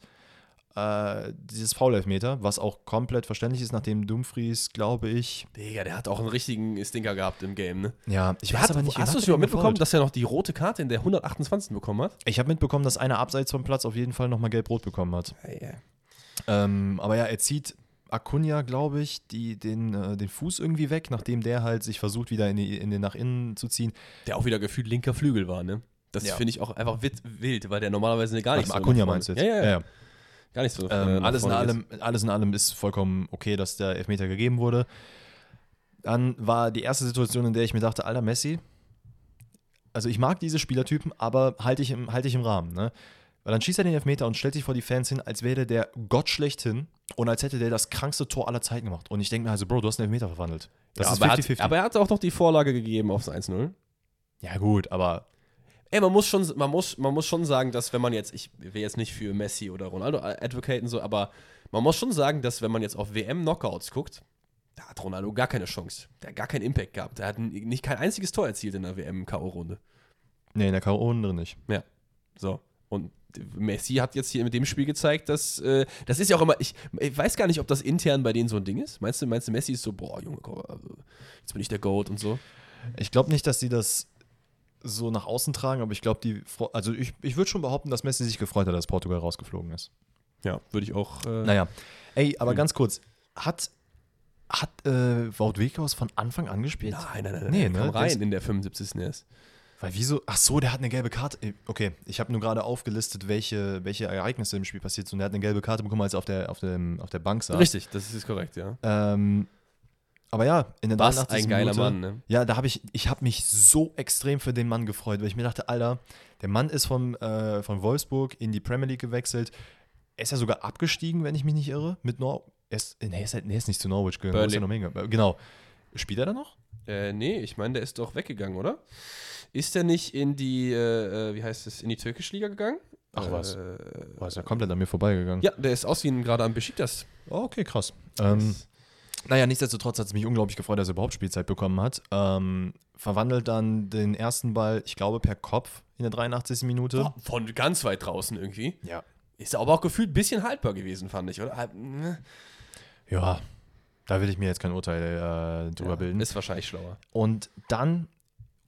Äh, dieses Foul-Elfmeter, was auch komplett verständlich ist, nachdem Dumfries, glaube ich, Digga, der hat auch einen richtigen Stinker gehabt im Game, ne? ja, ich Der weiß hat, aber nicht, hast du es er überhaupt mitbekommen, dass er noch die rote Karte in der 128. bekommen hat? Ich habe mitbekommen, dass einer abseits vom Platz auf jeden Fall nochmal gelb-rot bekommen hat. Ähm, aber ja, er zieht Acuna, glaube ich, die, den, äh, den Fuß irgendwie weg, nachdem der halt sich versucht, wieder in, die, in den nach innen zu ziehen. Der auch wieder gefühlt linker Flügel war, ne? Das Ja. finde ich auch einfach wild, weil der normalerweise gar nicht Ach, so Acuna meinst du jetzt? Ja, ja, ja. Gar nicht so. äh, Ähm, nach alles, in allem, alles in allem ist vollkommen okay, dass der Elfmeter gegeben wurde. Dann war die erste Situation, in der ich mir dachte, alter Messi, also ich mag diese Spielertypen, aber halte ich, im, halte ich im Rahmen. Ne? Weil dann schießt er den Elfmeter und stellt sich vor die Fans hin, als wäre der Gott schlechthin und als hätte der das krankste Tor aller Zeiten gemacht. Und ich denke mir also, Bro, du hast einen Elfmeter verwandelt. Das ja, ist aber, er 50-50. hat, aber er hat auch noch die Vorlage gegeben aufs 1-0. ja gut, aber Ey, man muss schon, man muss, man muss schon sagen, dass wenn man jetzt, ich will jetzt nicht für Messi oder Ronaldo advocaten so, aber man muss schon sagen, dass wenn man jetzt auf WM-Knockouts guckt, da hat Ronaldo gar keine Chance. Der hat gar keinen Impact gehabt. Der hat nicht kein einziges Tor erzielt in der WM-K.O.-Runde. nee, in der K.O. drin nicht. Ja. So. Und Messi hat jetzt hier mit dem Spiel gezeigt, dass äh, das ist ja auch immer, ich, ich weiß gar nicht, ob das intern bei denen so ein Ding ist. Meinst du, meinst du, Messi ist so, boah, Junge, also, jetzt bin ich der Goat und so? Ich glaube nicht, dass sie das so nach außen tragen, aber ich glaube, die, also ich, ich würde schon behaupten, dass Messi sich gefreut hat, dass Portugal rausgeflogen ist. Ja, würde ich auch. Äh, Naja, ey, aber ganz kurz, hat, hat äh, Wout Weghorst von Anfang an gespielt? Nein, nein, nein, Nee, nein. ne? Kam rein ist- in der 75. erst. Weil wieso? Ach so, der hat eine gelbe Karte. Äh, Okay, ich habe nur gerade aufgelistet, welche, welche Ereignisse im Spiel passiert sind. Und er hat eine gelbe Karte bekommen, als er auf der, auf dem, auf der Bank saß. Richtig, das ist korrekt, ja. Ähm, Aber ja, in der Was 83. ein geiler Minute, Mann, ne? Ja, da habe ich, ich habe mich so extrem für den Mann gefreut, weil ich mir dachte, Alter, der Mann ist vom, äh, von Wolfsburg in die Premier League gewechselt. Er ist ja sogar abgestiegen, wenn ich mich nicht irre, mit Nor er ist, nee, er ist, halt, nee, ist nicht zu Norwich gegangen. wo ist noch hingegangen? Genau. Spielt er da noch? Äh, nee, ich meine, der ist doch weggegangen, oder? Ist der nicht in die, äh, äh, wie heißt es, in die türkische Liga gegangen? Ach was. Äh, Boah, ist ja komplett an mir vorbeigegangen. ja, der ist ausgehend gerade am Besiktas. Oh, okay, krass. Ähm, naja, nichtsdestotrotz hat es mich unglaublich gefreut, dass er überhaupt Spielzeit bekommen hat. Ähm, verwandelt dann den ersten Ball, ich glaube, per Kopf in der 83. Minute. Boah, Von ganz weit draußen irgendwie. Ja. Ist aber auch gefühlt ein bisschen haltbar gewesen, fand ich, oder? Ne? Ja, da will ich mir jetzt kein Urteil äh, drüber Ja, bilden. Ist wahrscheinlich schlauer. Und dann,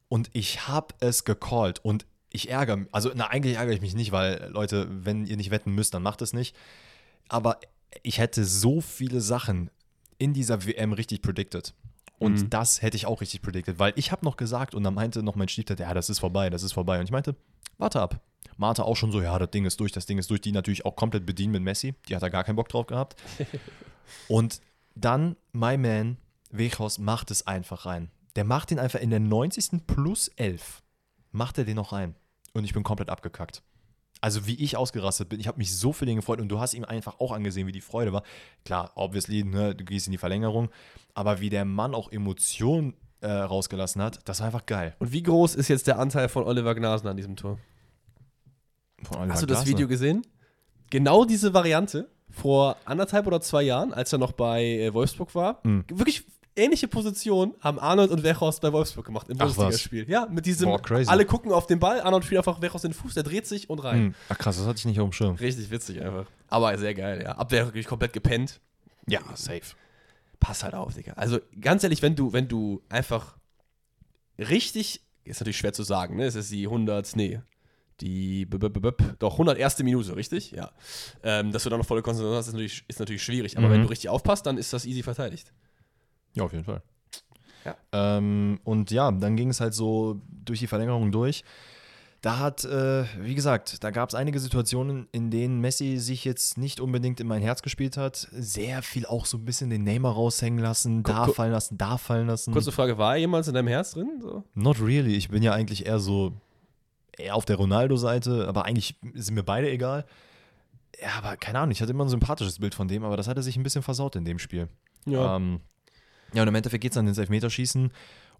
und ich habe es gecallt und ich ärgere mich, also na, eigentlich ärgere ich mich nicht, weil Leute, wenn ihr nicht wetten müsst, dann macht es nicht. Aber ich hätte so viele Sachen in dieser WM richtig predicted. Und Mhm. das hätte ich auch richtig predicted, weil ich habe noch gesagt und dann meinte noch mein Stiefvater, ja, das ist vorbei, das ist vorbei. Und ich meinte, warte ab. Martha auch schon so, ja, das Ding ist durch, das Ding ist durch. Die natürlich auch komplett bedient mit Messi. Die hat da gar keinen Bock drauf gehabt. [LAUGHS] und dann, my man, Wechhaus macht es einfach rein. Der macht den einfach in der 90. plus 11. Macht er den noch rein. Und ich bin komplett abgekackt. Also wie ich ausgerastet bin, ich habe mich so für den gefreut und du hast ihm einfach auch angesehen, wie die Freude war. Klar, obviously, ne, du gehst in die Verlängerung, aber wie der Mann auch Emotionen äh, rausgelassen hat, das war einfach geil. Und wie groß ist jetzt der Anteil von Oliver Gnasen an diesem Tor? Von Oliver Hast du das Glasner. Video gesehen? Genau diese Variante vor anderthalb oder zwei Jahren, als er noch bei äh, Wolfsburg war. Mhm. Wirklich ähnliche Position haben Arnold und Wechhorst bei Wolfsburg gemacht im. Bundesligaspiel. Ja, mit diesem, Boah, crazy. alle gucken auf den Ball, Arnold spielt einfach Wechhorst den Fuß, der dreht sich und rein. Hm. Ach krass, das hatte ich nicht auf dem Schirm. Richtig witzig einfach. Aber sehr geil, ja. Abwehr wirklich komplett gepennt. Ja, safe. Pass halt auf, Digga. Also ganz ehrlich, wenn du, wenn du einfach richtig, ist natürlich schwer zu sagen, ne? Es ist die 100, nee, die, b -b -b -b doch 101. Minute, richtig? Ja. Ähm, dass du dann noch volle Konzentration hast, ist natürlich, ist natürlich schwierig. Aber Mhm. wenn du richtig aufpasst, dann ist das easy verteidigt. Ja, auf jeden Fall. Ja. Ähm, und ja, dann ging es halt so durch die Verlängerung durch. Da hat, äh, wie gesagt, da gab es einige Situationen, in denen Messi sich jetzt nicht unbedingt in mein Herz gespielt hat. Sehr viel auch so ein bisschen den Neymar raushängen lassen, Gu- da fallen lassen, da fallen lassen. Kurze Frage, war er jemals in deinem Herz drin? So? Not really. Ich bin ja eigentlich eher so eher auf der Ronaldo-Seite, aber eigentlich sind mir beide egal. Ja, aber keine Ahnung, ich hatte immer ein sympathisches Bild von dem, aber das hat er sich ein bisschen versaut in dem Spiel. Ja. Ähm, ja, und im Endeffekt geht es dann ins Elfmeterschießen.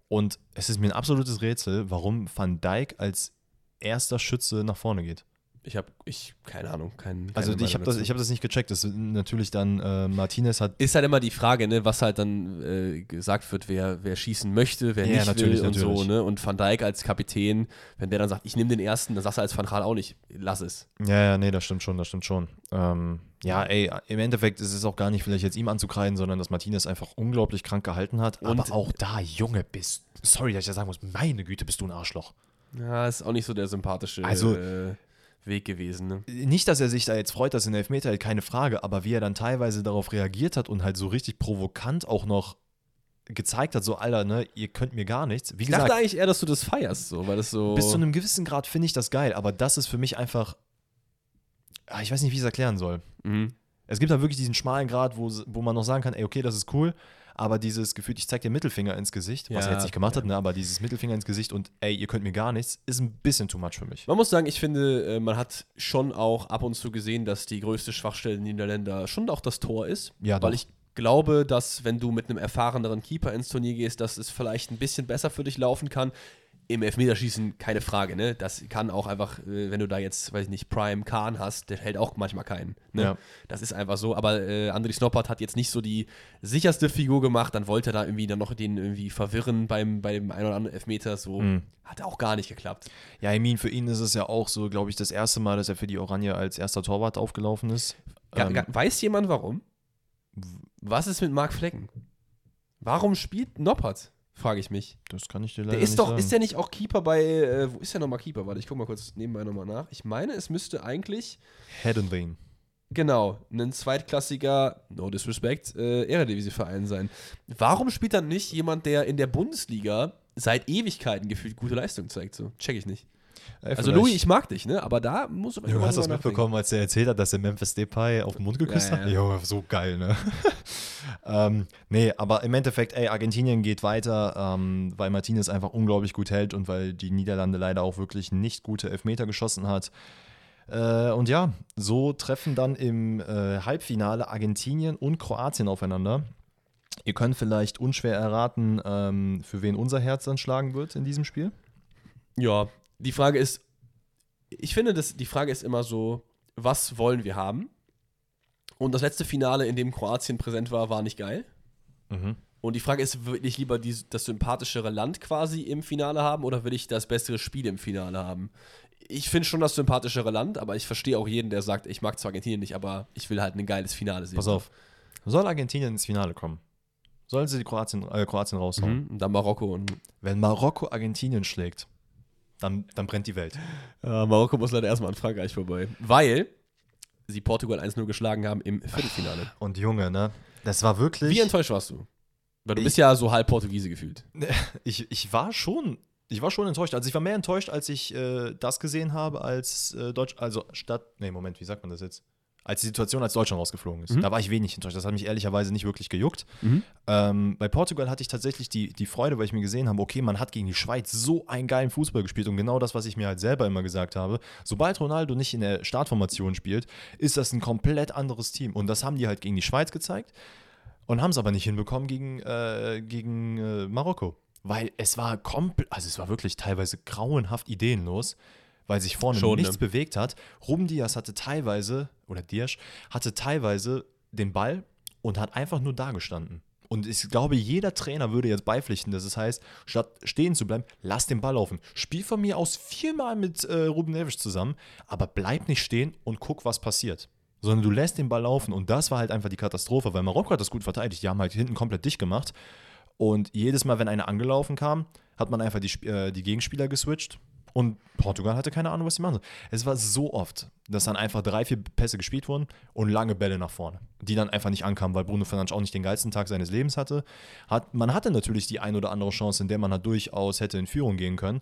Und es ist mir ein absolutes Rätsel, warum Van Dijk als erster Schütze nach vorne geht. Ich habe, ich, keine Ahnung, kein. Also keine ich habe das, ich hab das nicht gecheckt. Das ist natürlich dann äh, Martinez hat. ist halt immer die Frage, ne, was halt dann äh, gesagt wird, wer, wer schießen möchte, wer Ja, nicht natürlich, will und so, natürlich. ne? Und Van Dijk als Kapitän, wenn der dann sagt, ich nehme den ersten, dann sagst du als Van Gaal auch nicht, lass es. Ja, ja, nee, das stimmt schon, das stimmt schon. Ähm, ja, ey, im Endeffekt ist es auch gar nicht vielleicht jetzt ihm anzukreiden, sondern dass Martinez einfach unglaublich krank gehalten hat. Und- aber auch da, Junge, bist. Sorry, dass ich das sagen muss. Meine Güte, bist du ein Arschloch. Ja, ist auch nicht so der sympathische Also- äh, Weg gewesen, ne? Nicht, dass er sich da jetzt freut, dass er einen Elfmeter hält, keine Frage, aber wie er dann teilweise darauf reagiert hat und halt so richtig provokant auch noch gezeigt hat, so, Alter, ne, ihr könnt mir gar nichts. Wie Ich gesagt, dachte eigentlich eher, dass du das feierst, so, weil das so. bis zu einem gewissen Grad finde ich das geil, aber das ist für mich einfach. Ah, Ich weiß nicht, wie ich es erklären soll. Mhm. Es gibt da wirklich diesen schmalen Grad, wo, wo man noch sagen kann, ey, okay, das ist cool, aber dieses Gefühl, ich zeig dir Mittelfinger ins Gesicht, was Ja, er jetzt nicht gemacht ja. hat, ne, aber dieses Mittelfinger ins Gesicht und ey, ihr könnt mir gar nichts, ist ein bisschen too much für mich. Man muss sagen, ich finde, äh, man hat schon auch ab und zu gesehen, dass die größte Schwachstelle der Niederländer schon auch das Tor ist. Ja, weil doch. ich glaube, dass wenn du mit einem erfahreneren Keeper ins Turnier gehst, dass es vielleicht ein bisschen besser für dich laufen kann. Im Elfmeterschießen keine Frage, ne? Das kann auch einfach, äh, wenn du da jetzt, weiß ich nicht, Prime Khan hast, der hält auch manchmal keinen. Ne? Ja. Das ist einfach so. Aber äh, André Snoppert hat jetzt nicht so die sicherste Figur gemacht. Dann wollte er da irgendwie dann noch den irgendwie verwirren beim, beim ein oder anderen Elfmeter. So Mhm. hat auch gar nicht geklappt. Ja, I mean, für ihn ist es ja auch so, glaube ich, das erste Mal, dass er für die Oranje als erster Torwart aufgelaufen ist. Ga, Ähm, weiß jemand warum? Was ist mit Marc Flecken? Warum spielt Noppert? Frage ich mich. das kann ich dir leider Der ist nicht doch, sagen. ist der nicht auch Keeper bei, äh, wo ist der nochmal Keeper? Warte, ich guck mal kurz nebenbei nochmal nach. Ich meine, es müsste eigentlich, Head and Vein. genau, ein zweitklassiger, no disrespect, äh, Eredivisie-Verein sein. Warum spielt dann nicht jemand, der in der Bundesliga seit Ewigkeiten gefühlt gute Leistung zeigt? So, check ich nicht. Ey, Also Louis, ich mag dich, ne? Aber da muss Du hast das mitbekommen, als er erzählt hat, dass er Memphis Depay auf den Mund geküsst Ja, hat? ja. Jo, so geil, ne? [LAUGHS] ähm, nee, aber im Endeffekt, ey, Argentinien geht weiter, ähm, weil Martinez einfach unglaublich gut hält und weil die Niederlande leider auch wirklich nicht gute Elfmeter geschossen hat. Äh, und ja, so treffen dann im äh, Halbfinale Argentinien und Kroatien aufeinander. Ihr könnt vielleicht unschwer erraten, ähm, für wen unser Herz dann schlagen wird in diesem Spiel. Ja, die Frage ist, ich finde, dass die Frage ist immer so, was wollen wir haben? Und das letzte Finale, in dem Kroatien präsent war, war nicht geil. Mhm. Und die Frage ist, will ich lieber die, das sympathischere Land quasi im Finale haben oder will ich das bessere Spiel im Finale haben? Ich finde schon das sympathischere Land, aber ich verstehe auch jeden, der sagt, ich mag zwar Argentinien nicht, aber ich will halt ein geiles Finale sehen. Pass auf. Soll Argentinien ins Finale kommen? Sollen sie die Kroatien, äh, Kroatien raushauen? Mhm. Und dann Marokko und Wenn Marokko Argentinien schlägt, dann, dann brennt die Welt. äh, Marokko muss leider erstmal an Frankreich vorbei. Weil sie Portugal 1-0 geschlagen haben im Viertelfinale. Und Junge, ne? Das war wirklich. Wie enttäuscht warst du? Weil du Ich- bist ja so halb Portugiese gefühlt. [LAUGHS] ich, ich war schon. Ich war schon enttäuscht. Also ich war mehr enttäuscht, als ich äh, das gesehen habe, als äh, Deutsch, also statt, nee, Moment, wie sagt man das jetzt? Als die Situation, als Deutschland rausgeflogen ist. Mhm. Da war ich wenig enttäuscht. Das hat mich ehrlicherweise nicht wirklich gejuckt. Mhm. Ähm, bei Portugal hatte ich tatsächlich die, die Freude, weil ich mir gesehen habe, okay, man hat gegen die Schweiz so einen geilen Fußball gespielt und genau das, was ich mir halt selber immer gesagt habe. Sobald Ronaldo nicht in der Startformation spielt, ist das ein komplett anderes Team. Und das haben die halt gegen die Schweiz gezeigt und haben es aber nicht hinbekommen gegen, äh, gegen äh, Marokko. Weil es war komplett, also es war wirklich teilweise grauenhaft ideenlos, weil sich vorne Schon, nichts ne? bewegt hat. Ruben Diaz hatte teilweise, oder Diaz, hatte teilweise den Ball und hat einfach nur da gestanden. Und ich glaube, jeder Trainer würde jetzt beipflichten, dass es heißt, statt stehen zu bleiben, lass den Ball laufen. Spiel von mir aus viermal mit äh, Ruben Neves zusammen, aber bleib nicht stehen und guck, was passiert. Sondern du lässt den Ball laufen. Und das war halt einfach die Katastrophe, weil Marokko hat das gut verteidigt. Die haben halt hinten komplett dicht gemacht. Und jedes Mal, wenn einer angelaufen kam, hat man einfach die, äh, die Gegenspieler geswitcht. Und Portugal hatte keine Ahnung, was sie machen sollen. Es war so oft, dass dann einfach drei, vier Pässe gespielt wurden und lange Bälle nach vorne, die dann einfach nicht ankamen, weil Bruno Fernandes auch nicht den geilsten Tag seines Lebens hatte. Hat, man hatte natürlich die ein oder andere Chance, in der man halt durchaus hätte in Führung gehen können.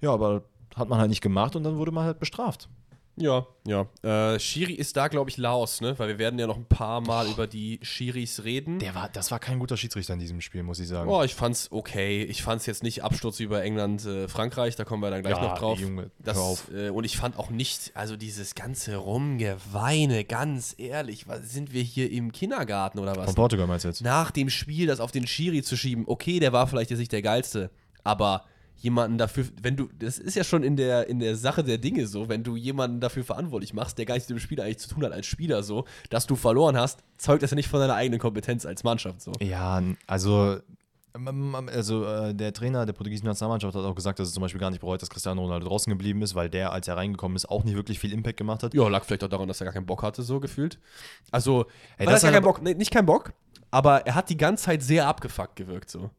Ja, aber hat man halt nicht gemacht und dann wurde man halt bestraft. Ja, ja. Äh, Schiri ist da, glaube ich, Laos, ne? Weil wir werden ja noch ein paar Mal über die Schiris reden. Der war, das war kein guter Schiedsrichter in diesem Spiel, muss ich sagen. Oh, ich fand's okay. Ich fand's jetzt nicht Absturz über England, äh, Frankreich, da kommen wir dann gleich Ja, noch drauf. Junge, das, auf. Äh, und ich fand auch nicht, also dieses ganze Rumgeweine, ganz ehrlich, was, sind wir hier im Kindergarten oder was? Von Portugal meinst du jetzt? Nach dem Spiel das auf den Schiri zu schieben, okay, der war vielleicht jetzt nicht der geilste, aber jemanden dafür, wenn du, das ist ja schon in der, in der Sache der Dinge so, wenn du jemanden dafür verantwortlich machst, der gar nichts mit dem Spiel eigentlich zu tun hat als Spieler so, dass du verloren hast, zeugt das ja nicht von deiner eigenen Kompetenz als Mannschaft so. Ja, also, also äh, der Trainer der portugiesischen Nationalmannschaft hat auch gesagt, dass er zum Beispiel gar nicht bereut, dass Cristiano Ronaldo draußen geblieben ist, weil der, als er reingekommen ist, auch nicht wirklich viel Impact gemacht hat. Ja, lag vielleicht auch daran, dass er gar keinen Bock hatte, so gefühlt. Also, Ey, weil das er hat keinen Bock, nee, nicht keinen Bock, aber er hat die ganze Zeit sehr abgefuckt gewirkt, so.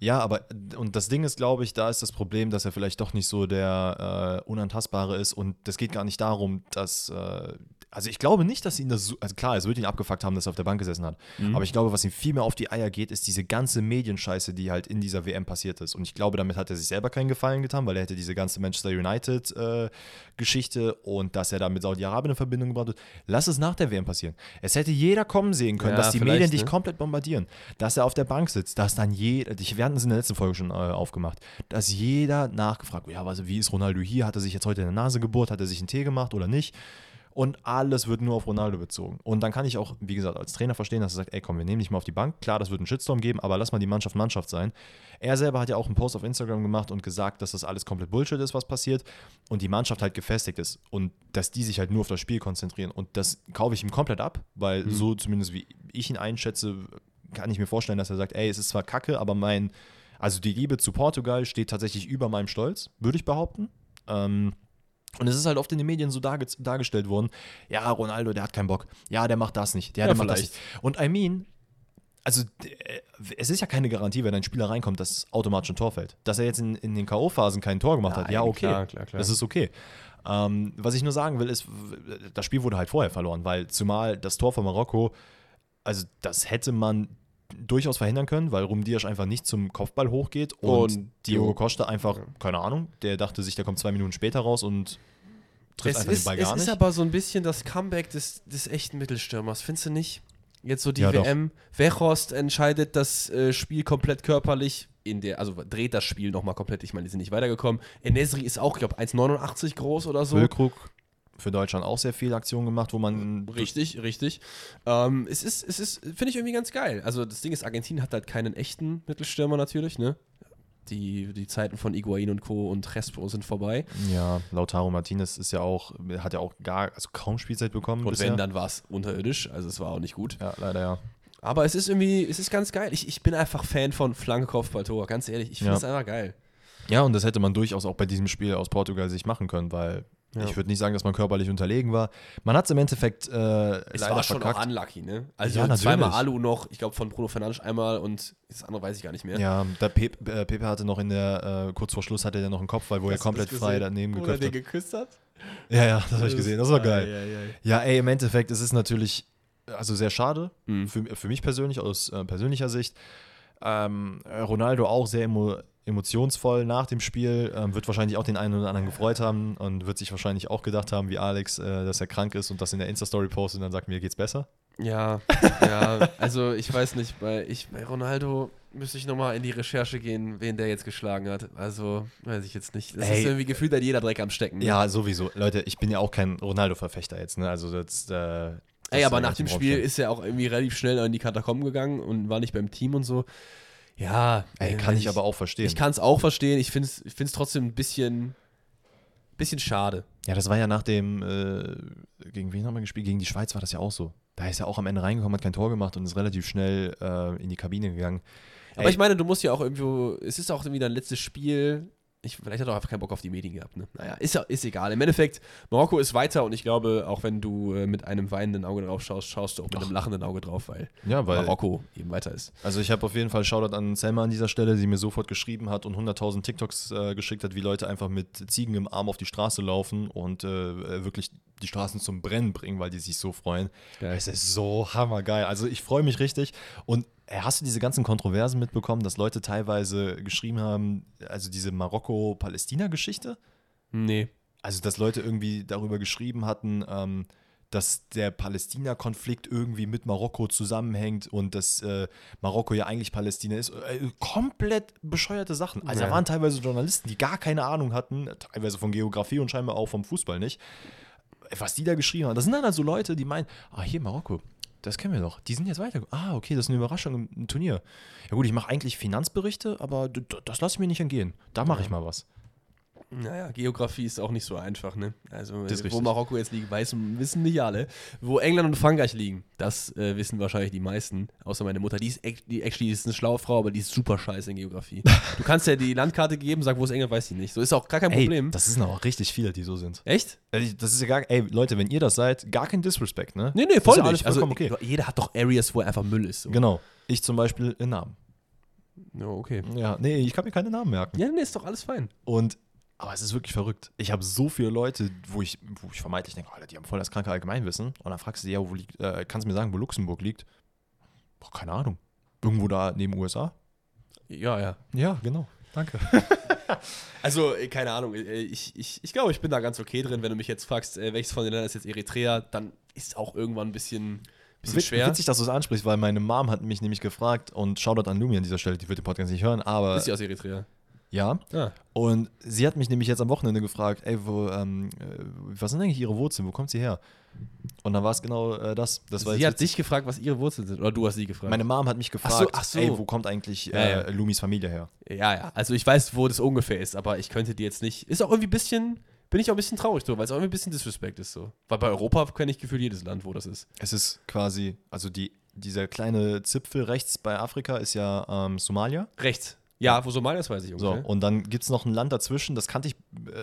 Ja, aber und das Ding ist, glaube ich, da ist das Problem, dass er vielleicht doch nicht so der äh, Unantastbare ist. Und das geht gar nicht darum, dass äh, also ich glaube nicht, dass ihn das so, also klar, es wird ihn abgefuckt haben, dass er auf der Bank gesessen hat, aber ich glaube, was ihm viel mehr auf die Eier geht, ist diese ganze Medienscheiße, die halt in dieser WM passiert ist und ich glaube, damit hat er sich selber keinen Gefallen getan, weil er hätte diese ganze Manchester United äh, Geschichte und dass er da mit Saudi-Arabien in Verbindung gebracht wird. Lass es nach der WM passieren. Es hätte jeder kommen sehen können, Ja, dass die Medien dich ne? komplett bombardieren, dass er auf der Bank sitzt, dass dann jeder, wir hatten es in der letzten Folge schon äh, aufgemacht, dass jeder nachgefragt, ja, was, wie ist Ronaldo hier? Hat er sich jetzt heute in der Nase gebohrt? Hat er sich einen Tee gemacht oder nicht? Und alles wird nur auf Ronaldo bezogen. Und dann kann ich auch, wie gesagt, als Trainer verstehen, dass er sagt, ey komm, wir nehmen dich mal auf die Bank. Klar, das wird einen Shitstorm geben, aber lass mal die Mannschaft Mannschaft sein. Er selber hat ja auch einen Post auf Instagram gemacht und gesagt, dass das alles komplett Bullshit ist, was passiert. Und die Mannschaft halt gefestigt ist. Und dass die sich halt nur auf das Spiel konzentrieren. Und das kaufe ich ihm komplett ab, weil Mhm. so zumindest wie ich ihn einschätze, kann ich mir vorstellen, dass er sagt, ey, es ist zwar kacke, aber mein, also die Liebe zu Portugal steht tatsächlich über meinem Stolz, würde ich behaupten. Ähm, und es ist halt oft in den Medien so darge dargestellt worden, ja, Ronaldo, der hat keinen Bock. Ja, der macht das nicht. Der, Ja, der macht das nicht. Und I mean, also äh, es ist ja keine Garantie, wenn ein Spieler reinkommt, dass automatisch ein Tor fällt. Dass er jetzt in, in den K.O.-Phasen kein Tor gemacht hat, Nein, ja, okay. klar, klar, klar. Das ist okay. Ähm, was ich nur sagen will, ist, das Spiel wurde halt vorher verloren, weil zumal das Tor von Marokko, also das hätte man durchaus verhindern können, weil Rumdiasch einfach nicht zum Kopfball hochgeht und, Und Diogo Costa einfach, keine Ahnung, der dachte sich, der kommt zwei Minuten später raus und trifft Es einfach ist, den Ball es gar ist nicht. aber so ein bisschen das Comeback des, des echten Mittelstürmers, findest du nicht? Jetzt so die Ja. WM. Weghorst entscheidet das äh, Spiel komplett körperlich. In der, also dreht das Spiel nochmal komplett. Ich meine, die sind nicht weitergekommen. Enesri ist auch, ich glaube, 1,89 groß oder so. Füllkrug für Deutschland auch sehr viele Aktionen gemacht, wo man Richtig, richtig. Ähm, es ist, es ist, finde ich irgendwie ganz geil. Also das Ding ist, Argentinien hat halt keinen echten Mittelstürmer natürlich, ne? Die, die Zeiten von Iguain und Co. und Respo sind vorbei. Ja, Lautaro Martinez ist ja auch, hat ja auch gar, also kaum Spielzeit bekommen. Und bisher. wenn, dann war es unterirdisch. Also es war auch nicht gut. Ja, leider ja. Aber es ist irgendwie, es ist ganz geil. Ich, ich bin einfach Fan von Flanke, Kopfball, Tor. Ganz ehrlich, ich finde Ja. es einfach geil. Ja, und das hätte man durchaus auch bei diesem Spiel aus Portugal sich machen können, weil Ja. ich würde nicht sagen, dass man körperlich unterlegen war. Man hat es im Endeffekt äh, Es leider war schon verkackt. auch unlucky, ne? Also Ja, zweimal Alu noch, ich glaube von Bruno Fernandes einmal und das andere weiß ich gar nicht mehr. Ja, der Pepe, äh, Pepe hatte noch in der, äh, kurz vor Schluss hatte er noch einen Kopfball, wo er Hast du komplett frei daneben Wo er geköpft den hat. geküsst hat? Ja, ja, das habe ich gesehen. Das war geil. Ja, ja, ja. Ey, im Endeffekt, es ist natürlich also sehr schade, Mhm. für, für mich persönlich, aus äh, persönlicher Sicht. Ähm, Ronaldo auch sehr emo emotionsvoll nach dem Spiel, ähm, wird wahrscheinlich auch den einen oder anderen gefreut haben und wird sich wahrscheinlich auch gedacht haben, wie Alex, äh, dass er krank ist und das in der Insta-Story postet und dann sagt, mir geht's besser. Ja, ja, also ich weiß nicht, bei, ich, bei Ronaldo müsste ich nochmal in die Recherche gehen, wen der jetzt geschlagen hat. Also, weiß ich jetzt nicht. Das Ey. ist irgendwie gefühlt hat jeder Dreck am Stecken. ne? Ja, sowieso. Leute, ich bin ja auch kein Ronaldo-Verfechter jetzt, ne? Also das, äh, das Ey, aber nach dem Spiel ist er auch irgendwie relativ schnell in die Katakomben gegangen und war nicht beim Team und so. Ja, Ey, äh, kann ich aber auch verstehen. Ich kann es auch verstehen. Ich finde es ich find's trotzdem ein bisschen, bisschen schade. Ja, das war ja nach dem, äh, gegen wen haben wir gespielt? Gegen die Schweiz war das ja auch so. Da ist er auch am Ende reingekommen, hat kein Tor gemacht und ist relativ schnell äh, in die Kabine gegangen. Aber Ey. ich meine, du musst ja auch irgendwo, es ist auch irgendwie dein letztes Spiel. Ich, vielleicht hat er auch einfach keinen Bock auf die Medien gehabt. Ne? Naja, ist, ja- ist egal. Im Endeffekt, Marokko ist weiter und ich glaube, auch wenn du äh, mit einem weinenden Auge drauf schaust, schaust du auch mit Ach. einem lachenden Auge drauf, weil, Ja, weil, Marokko eben weiter ist. also ich habe auf jeden Fall Shoutout an Selma an dieser Stelle, die mir sofort geschrieben hat und 100.000 TikToks äh, geschickt hat, wie Leute einfach mit Ziegen im Arm auf die Straße laufen und äh, wirklich die Straßen zum Brennen bringen, weil die sich so freuen. Geil. Es ist so hammergeil. Also ich freue mich richtig. Und äh, hast du diese ganzen Kontroversen mitbekommen, dass Leute teilweise geschrieben haben, also diese Marokko-Palästina-Geschichte? Nee. Also, dass Leute irgendwie darüber geschrieben hatten, ähm, dass der Palästina-Konflikt irgendwie mit Marokko zusammenhängt und dass äh, Marokko ja eigentlich Palästina ist. Äh, komplett bescheuerte Sachen. Also, Ja. da waren teilweise Journalisten, die gar keine Ahnung hatten, teilweise von Geografie und scheinbar auch vom Fußball nicht, was die da geschrieben haben. Das sind dann halt so Leute, die meinen, ah, hier Marokko. Das kennen wir doch. Die sind jetzt weiter. Ah, okay, das ist eine Überraschung im, Turnier. Ja gut, ich mache eigentlich Finanzberichte, aber das lasse ich mir nicht entgehen. Da mache ich mal was. Naja, Geografie ist auch nicht so einfach, ne? Also, Das ist wo richtig. Marokko jetzt liegt, weiß, wissen nicht alle. Wo England und Frankreich liegen, das äh, wissen wahrscheinlich die meisten, außer meine Mutter. Die ist, die, actually ist eine schlaue Frau, aber die ist super scheiße in Geografie. [LAUGHS] du kannst ja die Landkarte geben, sag, wo ist England, weiß sie nicht. So ist auch gar kein Ey, Problem. das sind auch richtig viele, die so sind. Echt? Ey, Das ist ja gar, ey, Leute, wenn ihr das seid, gar kein Disrespect, ne? Nee, nee, Das voll ist ja nicht. also, okay. Jeder hat doch Areas, wo einfach Müll ist. So. Genau. Ich zum Beispiel in Namen. Ja, okay. Ja, nee, ich kann mir keine Namen merken. Ja, nee, ist doch alles fein. Und, aber es ist wirklich verrückt. Ich habe so viele Leute, wo ich, wo ich vermeintlich denke, Alter, die haben voll das kranke Allgemeinwissen. Und dann fragst du sie, ja, wo liegt, äh, kannst du mir sagen, wo Luxemburg liegt? Boah, keine Ahnung. Irgendwo da neben USA? Ja, ja. Ja, genau. Danke. [LAUGHS] Also, äh, keine Ahnung, äh, ich, ich, ich glaube, ich bin da ganz okay drin. Wenn du mich jetzt fragst, äh, welches von den Ländern ist jetzt Eritrea, dann ist auch irgendwann ein bisschen, bisschen Witz, schwer. Witzig, dass du es ansprichst, weil meine Mom hat mich nämlich gefragt und Shoutout an Lumi an dieser Stelle, die wird den Podcast nicht hören, aber Ist sie aus Eritrea? Ja. Ja. Und sie hat mich nämlich jetzt am Wochenende gefragt, ey, wo, ähm, äh, was sind eigentlich ihre Wurzeln? Wo kommt sie her? Und dann war es genau äh, das. das Sie hat dich gefragt, was ihre Wurzeln sind. Oder du hast sie gefragt. meine Mom hat mich Ach gefragt, so, ach so. ey, wo kommt eigentlich Ja, äh, ja. Lumis Familie her? ja, ja. Also, ich weiß, wo das ungefähr ist, aber ich könnte die jetzt nicht. Ist auch irgendwie ein bisschen. Bin ich auch ein bisschen traurig drüber, weil es auch irgendwie ein bisschen Disrespect ist so. Weil bei Europa kenne ich gefühlt jedes Land, wo das ist. Es ist quasi, also die, dieser kleine Zipfel rechts bei Afrika ist ja ähm, Somalia. Rechts. Ja, wo Somalia ist, weiß ich So, ungefähr. und dann gibt es noch ein Land dazwischen, das kannte ich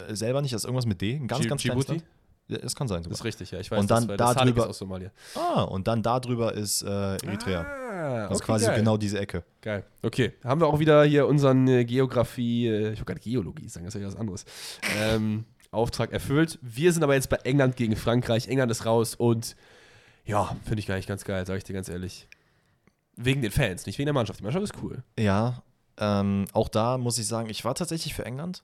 äh, selber nicht, das ist irgendwas mit D, ein ganz, Dji- ganz Djibouti? Land. Ja, das kann sein. Das Sogar. ist richtig, ja. Ich weiß, Und dann das, da das drüber- ist aus Somalia. Ah, und dann da drüber ist äh, Eritrea. Ah, das ist okay, quasi geil. genau diese Ecke. Geil. Okay, haben wir auch wieder hier unseren äh, Geografie, äh, ich wollte gerade Geologie sagen, das ist ja was anderes, ähm, Auftrag erfüllt. Wir sind aber jetzt bei England gegen Frankreich. England ist raus und ja, finde ich gar nicht ganz geil, sage ich dir ganz ehrlich. Wegen den Fans, nicht wegen der Mannschaft. Die Mannschaft ist cool. Ja, ähm, auch da muss ich sagen, ich war tatsächlich für England,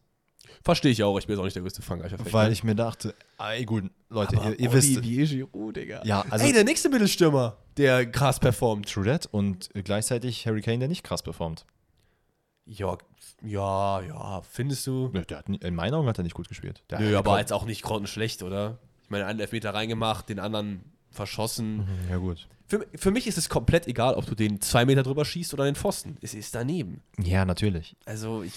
Verstehe ich auch. Ich bin jetzt auch nicht der größte Frankreicher. weil ich mir dachte, ey, gut, Leute, Aber ihr, ihr wisst. Giroud, Digga. Ja, also Ey, der nächste Mittelstürmer, der krass performt. True that und gleichzeitig Harry Kane, der nicht krass performt. Ja, ja, ja, findest du? Ja, Der hat, in meinen Augen hat er nicht gut gespielt. Der Nö, aber jetzt auch nicht grottenschlecht, oder? Ich meine, einen Elfmeter reingemacht, den anderen verschossen. Mhm, Ja, gut. Für, für mich ist es komplett egal, ob du den zwei Meter drüber schießt oder den Pfosten. Es ist daneben. Ja, natürlich. Also, ich,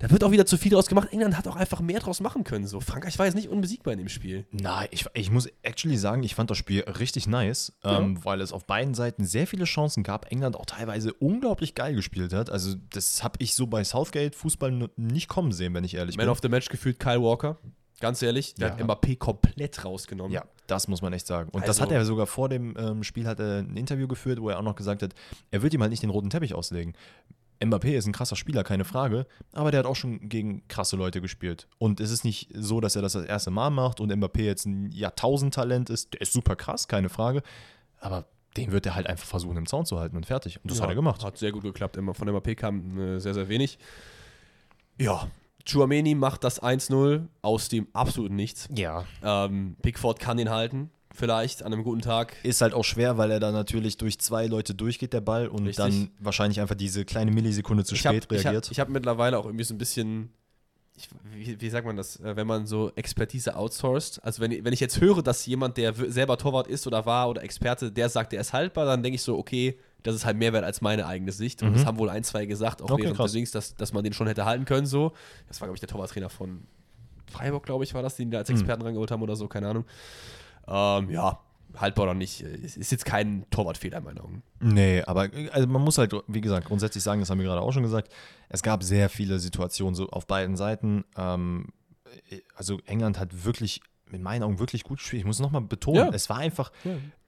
da wird auch wieder zu viel draus gemacht. England hat auch einfach mehr draus machen können. So. Frankreich war jetzt nicht unbesiegbar in dem Spiel. Nein, ich, ich muss actually sagen, ich fand das Spiel richtig nice, ähm, weil es auf beiden Seiten sehr viele Chancen gab. England auch teilweise unglaublich geil gespielt hat. Also, das habe ich so bei Southgate Fußball nicht kommen sehen, wenn ich ehrlich Man bin. of the Match gefühlt Kyle Walker. Ganz ehrlich, der Ja. hat Mbappé komplett rausgenommen. Ja, das muss man echt sagen. Und das Also- hat er sogar vor dem ähm, Spiel hat er ein Interview geführt, wo er auch noch gesagt hat, er wird ihm halt nicht den roten Teppich auslegen. Mbappé ist ein krasser Spieler, keine Frage, aber der hat auch schon gegen krasse Leute gespielt. Und es ist nicht so, dass er das das erste Mal macht und Mbappé jetzt ein Jahrtausendtalent ist. Der ist super krass, keine Frage. Aber den wird er halt einfach versuchen, im Zaun zu halten und fertig. Und das Ja, hat er gemacht. Hat sehr gut geklappt. Von MAP kam äh, sehr, sehr wenig. Ja, Chouameni macht das 1-0 aus dem absoluten Nichts. Ja. Ähm, Pickford kann ihn halten, vielleicht an einem guten Tag. Ist halt auch schwer, weil er dann natürlich durch zwei Leute durchgeht, der Ball, und Richtig. dann wahrscheinlich einfach diese kleine Millisekunde zu ich habe spät hab, reagiert. ich hab mittlerweile auch irgendwie so ein bisschen, ich, wie, wie sagt man das, äh, wenn man so Expertise outsourced. Also wenn, ich- wenn ich jetzt höre, dass jemand, der selber Torwart ist oder war oder Experte, der sagt, der ist haltbar, dann denke ich so, okay, das ist halt mehr wert als meine eigene Sicht. Und Mhm. das haben wohl ein, zwei gesagt, auch Okay, während krass. des Dings, dass, dass man den schon hätte halten können. So. Das war, glaube ich, der Torwarttrainer von Freiburg, glaube ich, war das, den da als Mhm. Experten rangeholt haben oder so, keine Ahnung. Ähm, ja, haltbar oder nicht. ist jetzt kein Torwartfehler in meinen Augen. Nee, aber also man muss halt, wie gesagt, grundsätzlich sagen, das haben wir gerade auch schon gesagt, es gab sehr viele Situationen so auf beiden Seiten. Ähm, also England hat wirklich, in meinen Augen, wirklich gut gespielt. Ich muss nochmal betonen, Ja. es war einfach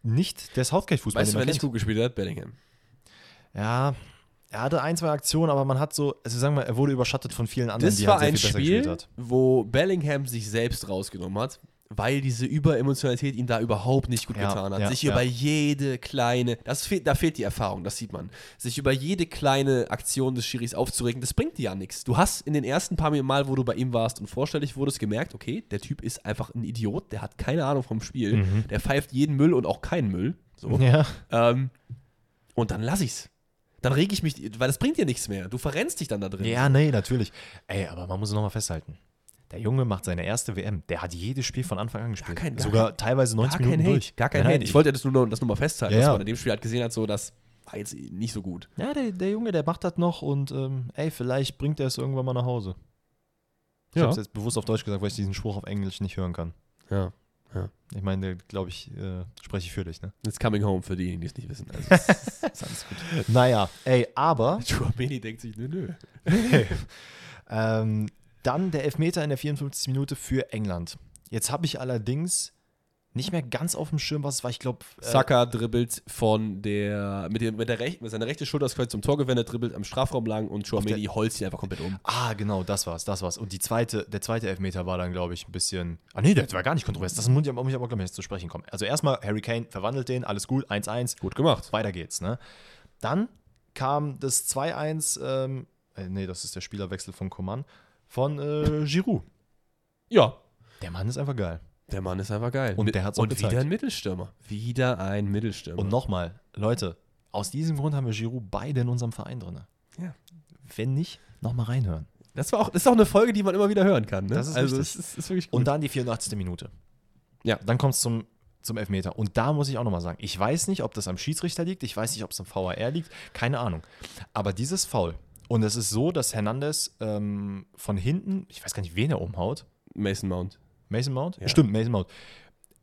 nicht der Southgate-Fußball. Weißt du, wer nicht gut gespielt hat? Bellingham. Ja, er hatte ein, zwei Aktionen, aber man hat so, also sagen wir, er wurde überschattet von vielen anderen, Das die war halt sehr ein viel besser gespielt Spiel, wo Bellingham sich selbst rausgenommen hat, weil diese Überemotionalität ihm da überhaupt nicht gut Ja, getan hat. ja, sich ja. über jede kleine, das fehlt, da fehlt die Erfahrung, das sieht man. Sich über jede kleine Aktion des Schiris aufzuregen, das bringt dir ja nichts. Du hast in den ersten paar Mal, wo du bei ihm warst und vorstellig wurdest, gemerkt, okay, der Typ ist einfach ein Idiot, der hat keine Ahnung vom Spiel, Mhm. der pfeift jeden Müll und auch keinen Müll. So. Ja. Ähm, und dann lass ich's. Dann reg ich mich, weil das bringt dir nichts mehr. Du verrennst dich dann da drin. ja, nee, natürlich. Ey, aber man muss es nochmal festhalten. Der Junge macht seine erste WM. Der hat jedes Spiel von Anfang an gespielt. kein- gar Sogar teilweise 90 gar kein Minuten Hate, durch. Gar kein Nein, Hate. Ich wollte das nur, das nur mal festhalten, Ja, dass man in dem Spiel halt gesehen hat, so, das war jetzt nicht so gut. Ja, der, der Junge, der macht das noch und ähm, ey, vielleicht bringt er es irgendwann mal nach Hause. Ich Ja. habe es jetzt bewusst auf Deutsch gesagt, weil ich diesen Spruch auf Englisch nicht hören kann. Ja. Ich meine, glaube ich, äh, spreche ich für dich, ne? It's coming home für diejenigen, die es nicht wissen. Also, ist, [LAUGHS] ist alles gut. Naja, ey, aber [LAUGHS] Chouameni denkt sich, nö, nö. [LAUGHS] ähm, dann der Elfmeter in der 54. Minute für England. Jetzt habe ich allerdings nicht mehr ganz auf dem Schirm, was es war. Ich glaube, äh, Saka dribbelt von der, mit, dem, mit, der Rech, mit seiner rechten Schulter ist quasi zum Tor gewendet, dribbelt am Strafraum lang und Chouameni holzt ihn einfach komplett um. Ah, genau, das war's, das war's. Und die zweite, der zweite Elfmeter war dann, glaube ich, ein bisschen. Ah, nee, der war gar nicht kontrovers. Das muss ich, muss ich aber, glaube ich, jetzt zu sprechen kommen. Also erstmal, Harry Kane verwandelt den, alles gut, 1-1. Gut gemacht. Weiter geht's, ne? Dann kam das 2-1, ähm, äh, nee, das ist der Spielerwechsel von Coman, von äh, Giroud. Ja. Der Mann ist einfach geil. Der Mann ist einfach geil. Und der auch Und gezeigt. wieder ein Mittelstürmer. Wieder ein Mittelstürmer. Und nochmal, Leute, aus diesem Grund haben wir Giroud beide in unserem Verein drin. Ja. Wenn nicht, nochmal reinhören. Das, war auch, das ist auch eine Folge, die man immer wieder hören kann. Ne? Das ist also, richtig. ist, ist wirklich gut. Und dann die 84. Minute. Ja. Dann kommt es zum, zum Elfmeter. Und da muss ich auch nochmal sagen, ich weiß nicht, ob das am Schiedsrichter liegt, ich weiß nicht, ob es am VAR liegt, keine Ahnung. Aber dieses Foul, und es ist so, dass Hernandez ähm, von hinten, ich weiß gar nicht, wen er umhaut, Mason Mount. Mason Mount? Ja. Stimmt, Mason Mount.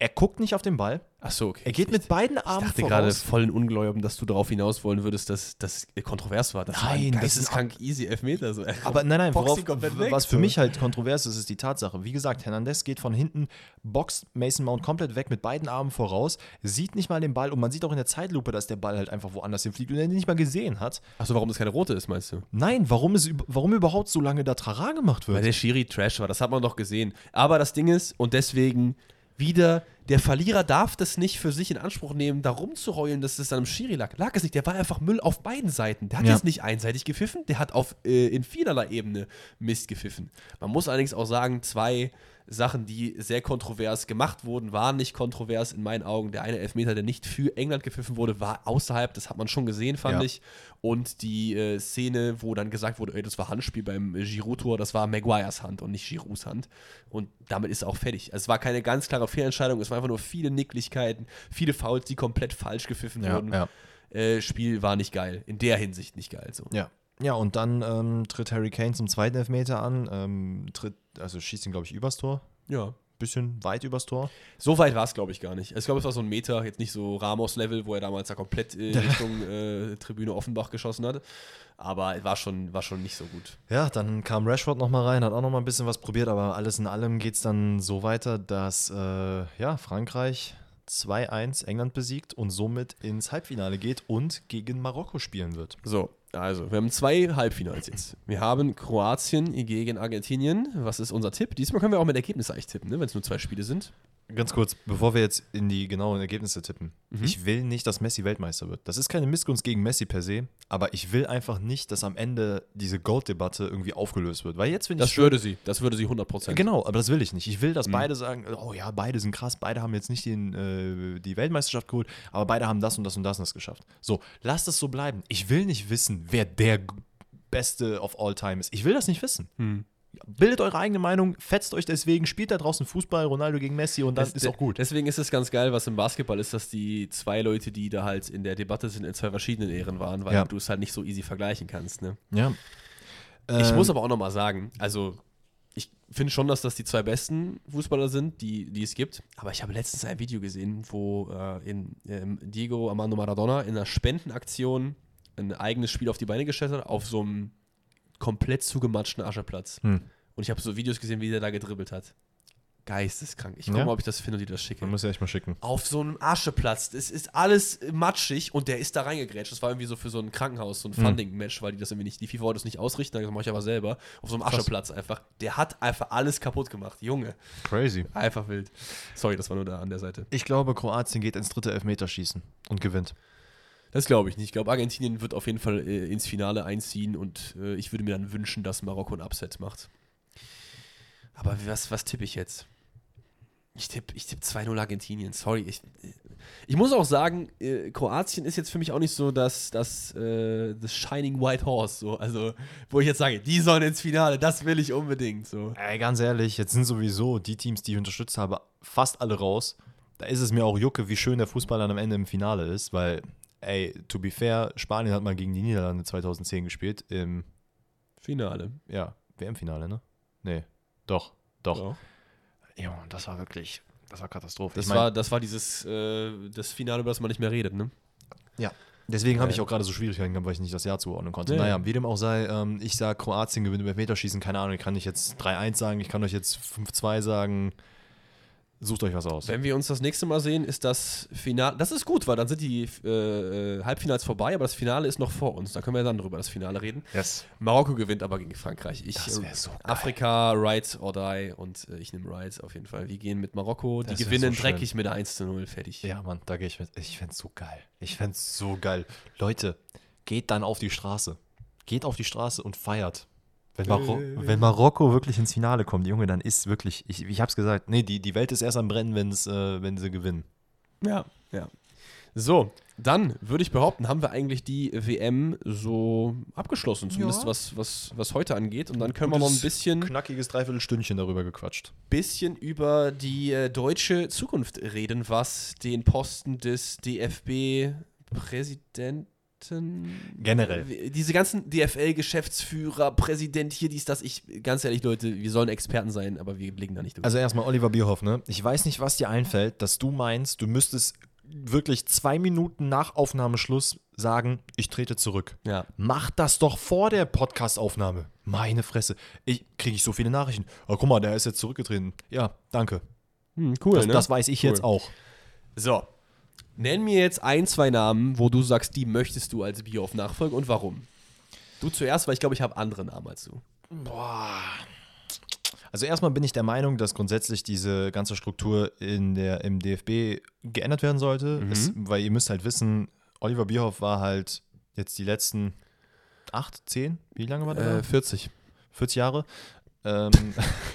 Er guckt nicht auf den Ball, Ach so, okay. er geht mit beiden Ich Armen dachte gerade voraus. voll in Ungläubigen, dass du darauf hinaus wollen würdest, dass das kontrovers war. Das war Nein, ein das ist geisteskrank easy Elfmeter. So. [LAUGHS] Aber nein, nein, worauf, was für mich halt kontrovers ist, ist die Tatsache. Wie gesagt, Hernandez geht von hinten, boxt Mason Mount komplett weg mit beiden Armen voraus, sieht nicht mal den Ball und man sieht auch in der Zeitlupe, dass der Ball halt einfach woanders hinfliegt und er den nicht mal gesehen hat. Achso, warum das keine rote ist, meinst du? Nein, warum, ist, üb- warum überhaupt so lange da Trara gemacht Weil wird? der Schiri Trash war, das hat man doch gesehen. Aber das Ding ist, und deswegen wieder der Verlierer darf das nicht für sich in Anspruch nehmen, da rumzuheulen, dass es dann im Schiri lag. Lag es nicht, der war einfach Müll auf beiden Seiten. Der hat Ja. jetzt nicht einseitig gepfiffen, der hat auf äh, in vielerlei Ebene Mist gepfiffen. Man muss allerdings auch sagen, zwei Sachen, die sehr kontrovers gemacht wurden, waren nicht kontrovers in meinen Augen. Der eine Elfmeter, der nicht für England gepfiffen wurde, war außerhalb, das hat man schon gesehen, fand Ja. ich. Und die äh, Szene, wo dann gesagt wurde, ey, das war Handspiel beim Giroud-Tor, das war Maguires Hand und nicht Girouds Hand. Und damit ist auch fertig. Also es war keine ganz klare Fehlentscheidung, es war einfach nur viele Nicklichkeiten, viele Fouls, die komplett falsch gepfiffen Ja, wurden. ja. Äh, Spiel war nicht geil. In der Hinsicht nicht geil. So. Ja. Ja, und dann ähm, tritt Harry Kane zum zweiten Elfmeter an, ähm, tritt, also schießt ihn, glaube ich, übers Tor. ja. Bisschen weit übers Tor. So weit war es, glaube ich, gar nicht. Ich glaube, es war so ein Meter, jetzt nicht so Ramos-Level, wo er damals da komplett äh, [LAUGHS] Richtung äh, Tribüne Offenbach geschossen hat. Aber war schon, war schon nicht so gut. Ja, dann kam Rashford nochmal rein, hat auch nochmal ein bisschen was probiert, aber alles in allem geht es dann so weiter, dass äh, ja, Frankreich 2-1 England besiegt und somit ins Halbfinale geht und gegen Marokko spielen wird. So, also, wir haben zwei Halbfinals jetzt. Wir haben Kroatien gegen Argentinien. Was ist unser Tipp? Diesmal können wir auch mit Ergebnissen eigentlich tippen, ne? wenn es nur zwei Spiele sind. Ganz kurz, bevor wir jetzt in die genauen Ergebnisse tippen. Ich will nicht, dass Messi Weltmeister wird. Das ist keine Missgunst gegen Messi per se, aber ich will einfach nicht, dass am Ende diese Gold-Debatte irgendwie aufgelöst wird. Weil jetzt, wenn Das ich würde sie. Das würde sie 100%. Genau, aber das will ich nicht. Ich will, Mhm. dass beide sagen, oh ja, beide sind krass, beide haben jetzt nicht den, äh, die Weltmeisterschaft geholt, aber beide haben das und das und das und das geschafft. So, lasst es so bleiben. Ich will nicht wissen, wer der Beste of all time ist. Ich will das nicht wissen. Hm. Bildet eure eigene Meinung, fetzt euch deswegen, spielt da draußen Fußball, Ronaldo gegen Messi und dann Das- ist auch gut. Deswegen ist es ganz geil, was im Basketball ist, dass die zwei Leute, die da halt in der Debatte sind, in zwei verschiedenen Ehren waren, weil Ja. du es halt nicht so easy vergleichen kannst. Ne? ja. Ich Ähm, muss aber auch nochmal sagen, also ich finde schon, dass das die zwei besten Fußballer sind, die, die es gibt. Aber ich habe letztens ein Video gesehen, wo äh, in, ähm, Diego Armando Maradona in einer Spendenaktion ein eigenes Spiel auf die Beine gestellt hat, auf so einem komplett zugematschten Ascheplatz. Hm. Und ich habe so Videos gesehen, wie der da gedribbelt hat. Geisteskrank. Ich gucke Ja. mal, ob ich das finde und dir das schicke Man muss ja echt mal schicken. auf so einem Ascheplatz. Das ist alles matschig und der ist da reingegrätscht. Das war irgendwie so für so ein Krankenhaus, so ein Mhm. Funding-Match, weil die das irgendwie nicht, die FIFA wollte das nicht ausrichten, das mache ich aber selber. Auf so einem Ascheplatz einfach. Der hat einfach alles kaputt gemacht. Junge, Crazy. einfach wild. Sorry, das war nur da an der Seite. Ich glaube, Kroatien geht ins dritte Elfmeterschießen und gewinnt. Das glaube ich nicht. Ich glaube, Argentinien wird auf jeden Fall äh, ins Finale einziehen und äh, ich würde mir dann wünschen, dass Marokko ein Upset macht. Aber was, was tippe ich jetzt? Ich tippe ich tipp 2-0 Argentinien. Sorry. Ich, ich muss auch sagen, äh, Kroatien ist jetzt für mich auch nicht so das, das, äh, das Shining White Horse. So. Also, wo ich jetzt sage, die sollen ins Finale, das will ich unbedingt. So. Ey, ganz ehrlich, jetzt sind sowieso die Teams, die ich unterstützt habe, fast alle raus. Da ist es mir auch Jucke, wie schön der Fußball dann am Ende im Finale ist, weil, ey, to be fair, Spanien hat mal gegen die Niederlande 2010 gespielt, im, Finale. ja, WM-Finale, ne? Nee, doch, doch. Ja. Ja, das war wirklich, das war Katastrophe. Das, Ich mein, war, das war dieses äh, das Finale, über das man nicht mehr redet, ne? ja. Deswegen habe ich auch gerade so Schwierigkeiten gehabt, weil ich nicht das Jahr zuordnen konnte. Ja, naja, ja. wie dem auch sei, ähm, ich sage, Kroatien gewinnt über Meterschießen, keine Ahnung, ich kann nicht jetzt 3-1 sagen, ich kann euch jetzt 5-2 sagen. Sucht euch was aus. Wenn wir uns das nächste Mal sehen, ist das Finale. Das ist gut, weil dann sind die äh, äh, Halbfinals vorbei, aber das Finale ist noch vor uns. Da können wir dann drüber das Finale reden. Yes. Marokko gewinnt aber gegen Frankreich. Ich, Das so geil. Afrika, Right or Die und äh, ich nehme Right auf jeden Fall. Wir gehen mit Marokko. Die Das wär gewinnen so dreckig mit 1 zu 0. Fertig. Ja, Mann, da gehe ich mit. Ich fände so geil. Ich fände so geil. Leute, geht dann auf die Straße. Geht auf die Straße und feiert. Wenn, Maro wenn Marokko wirklich ins Finale kommt, Junge, dann ist wirklich, ich, ich hab's gesagt, nee, die, die Welt ist erst am Brennen, wenn's, äh, wenn sie gewinnen. Ja, ja. So, dann würde ich behaupten, haben wir eigentlich die WM so abgeschlossen, zumindest Ja. was, was, was heute angeht. Und dann können wir noch ein Gutes, bisschen. Knackiges Dreiviertelstündchen darüber gequatscht. bisschen über die äh, deutsche Zukunft reden, was den Posten des DFB-Präsidenten. Generell. Wie- Diese ganzen DFL-Geschäftsführer, Präsident hier, dies, das. Ich, ganz ehrlich, Leute, wir sollen Experten sein, aber wir blicken da nicht durch. Also erstmal Oliver Bierhoff, ne? Ich weiß nicht, was dir einfällt, dass du meinst, du müsstest wirklich zwei Minuten nach Aufnahmeschluss sagen, ich trete zurück. ja. Mach das doch vor der Podcastaufnahme. Meine Fresse. Ich kriege ich so viele Nachrichten. Oh, guck mal, der ist jetzt zurückgetreten. Ja, danke. Hm, cool, Das, ne? das weiß ich Cool. jetzt auch. So. Nenn mir jetzt ein, zwei Namen, wo du sagst, die möchtest du als Bioff nachfolgen und warum. Du zuerst, weil ich glaube, ich habe andere Namen als du. Boah. Also erstmal bin ich der Meinung, dass grundsätzlich diese ganze Struktur in der, im DFB geändert werden sollte, Mhm. es, weil ihr müsst halt wissen, Oliver Bierhoff war halt jetzt die letzten acht, zehn, wie lange war der? Äh, 40. 40 Jahre, ähm,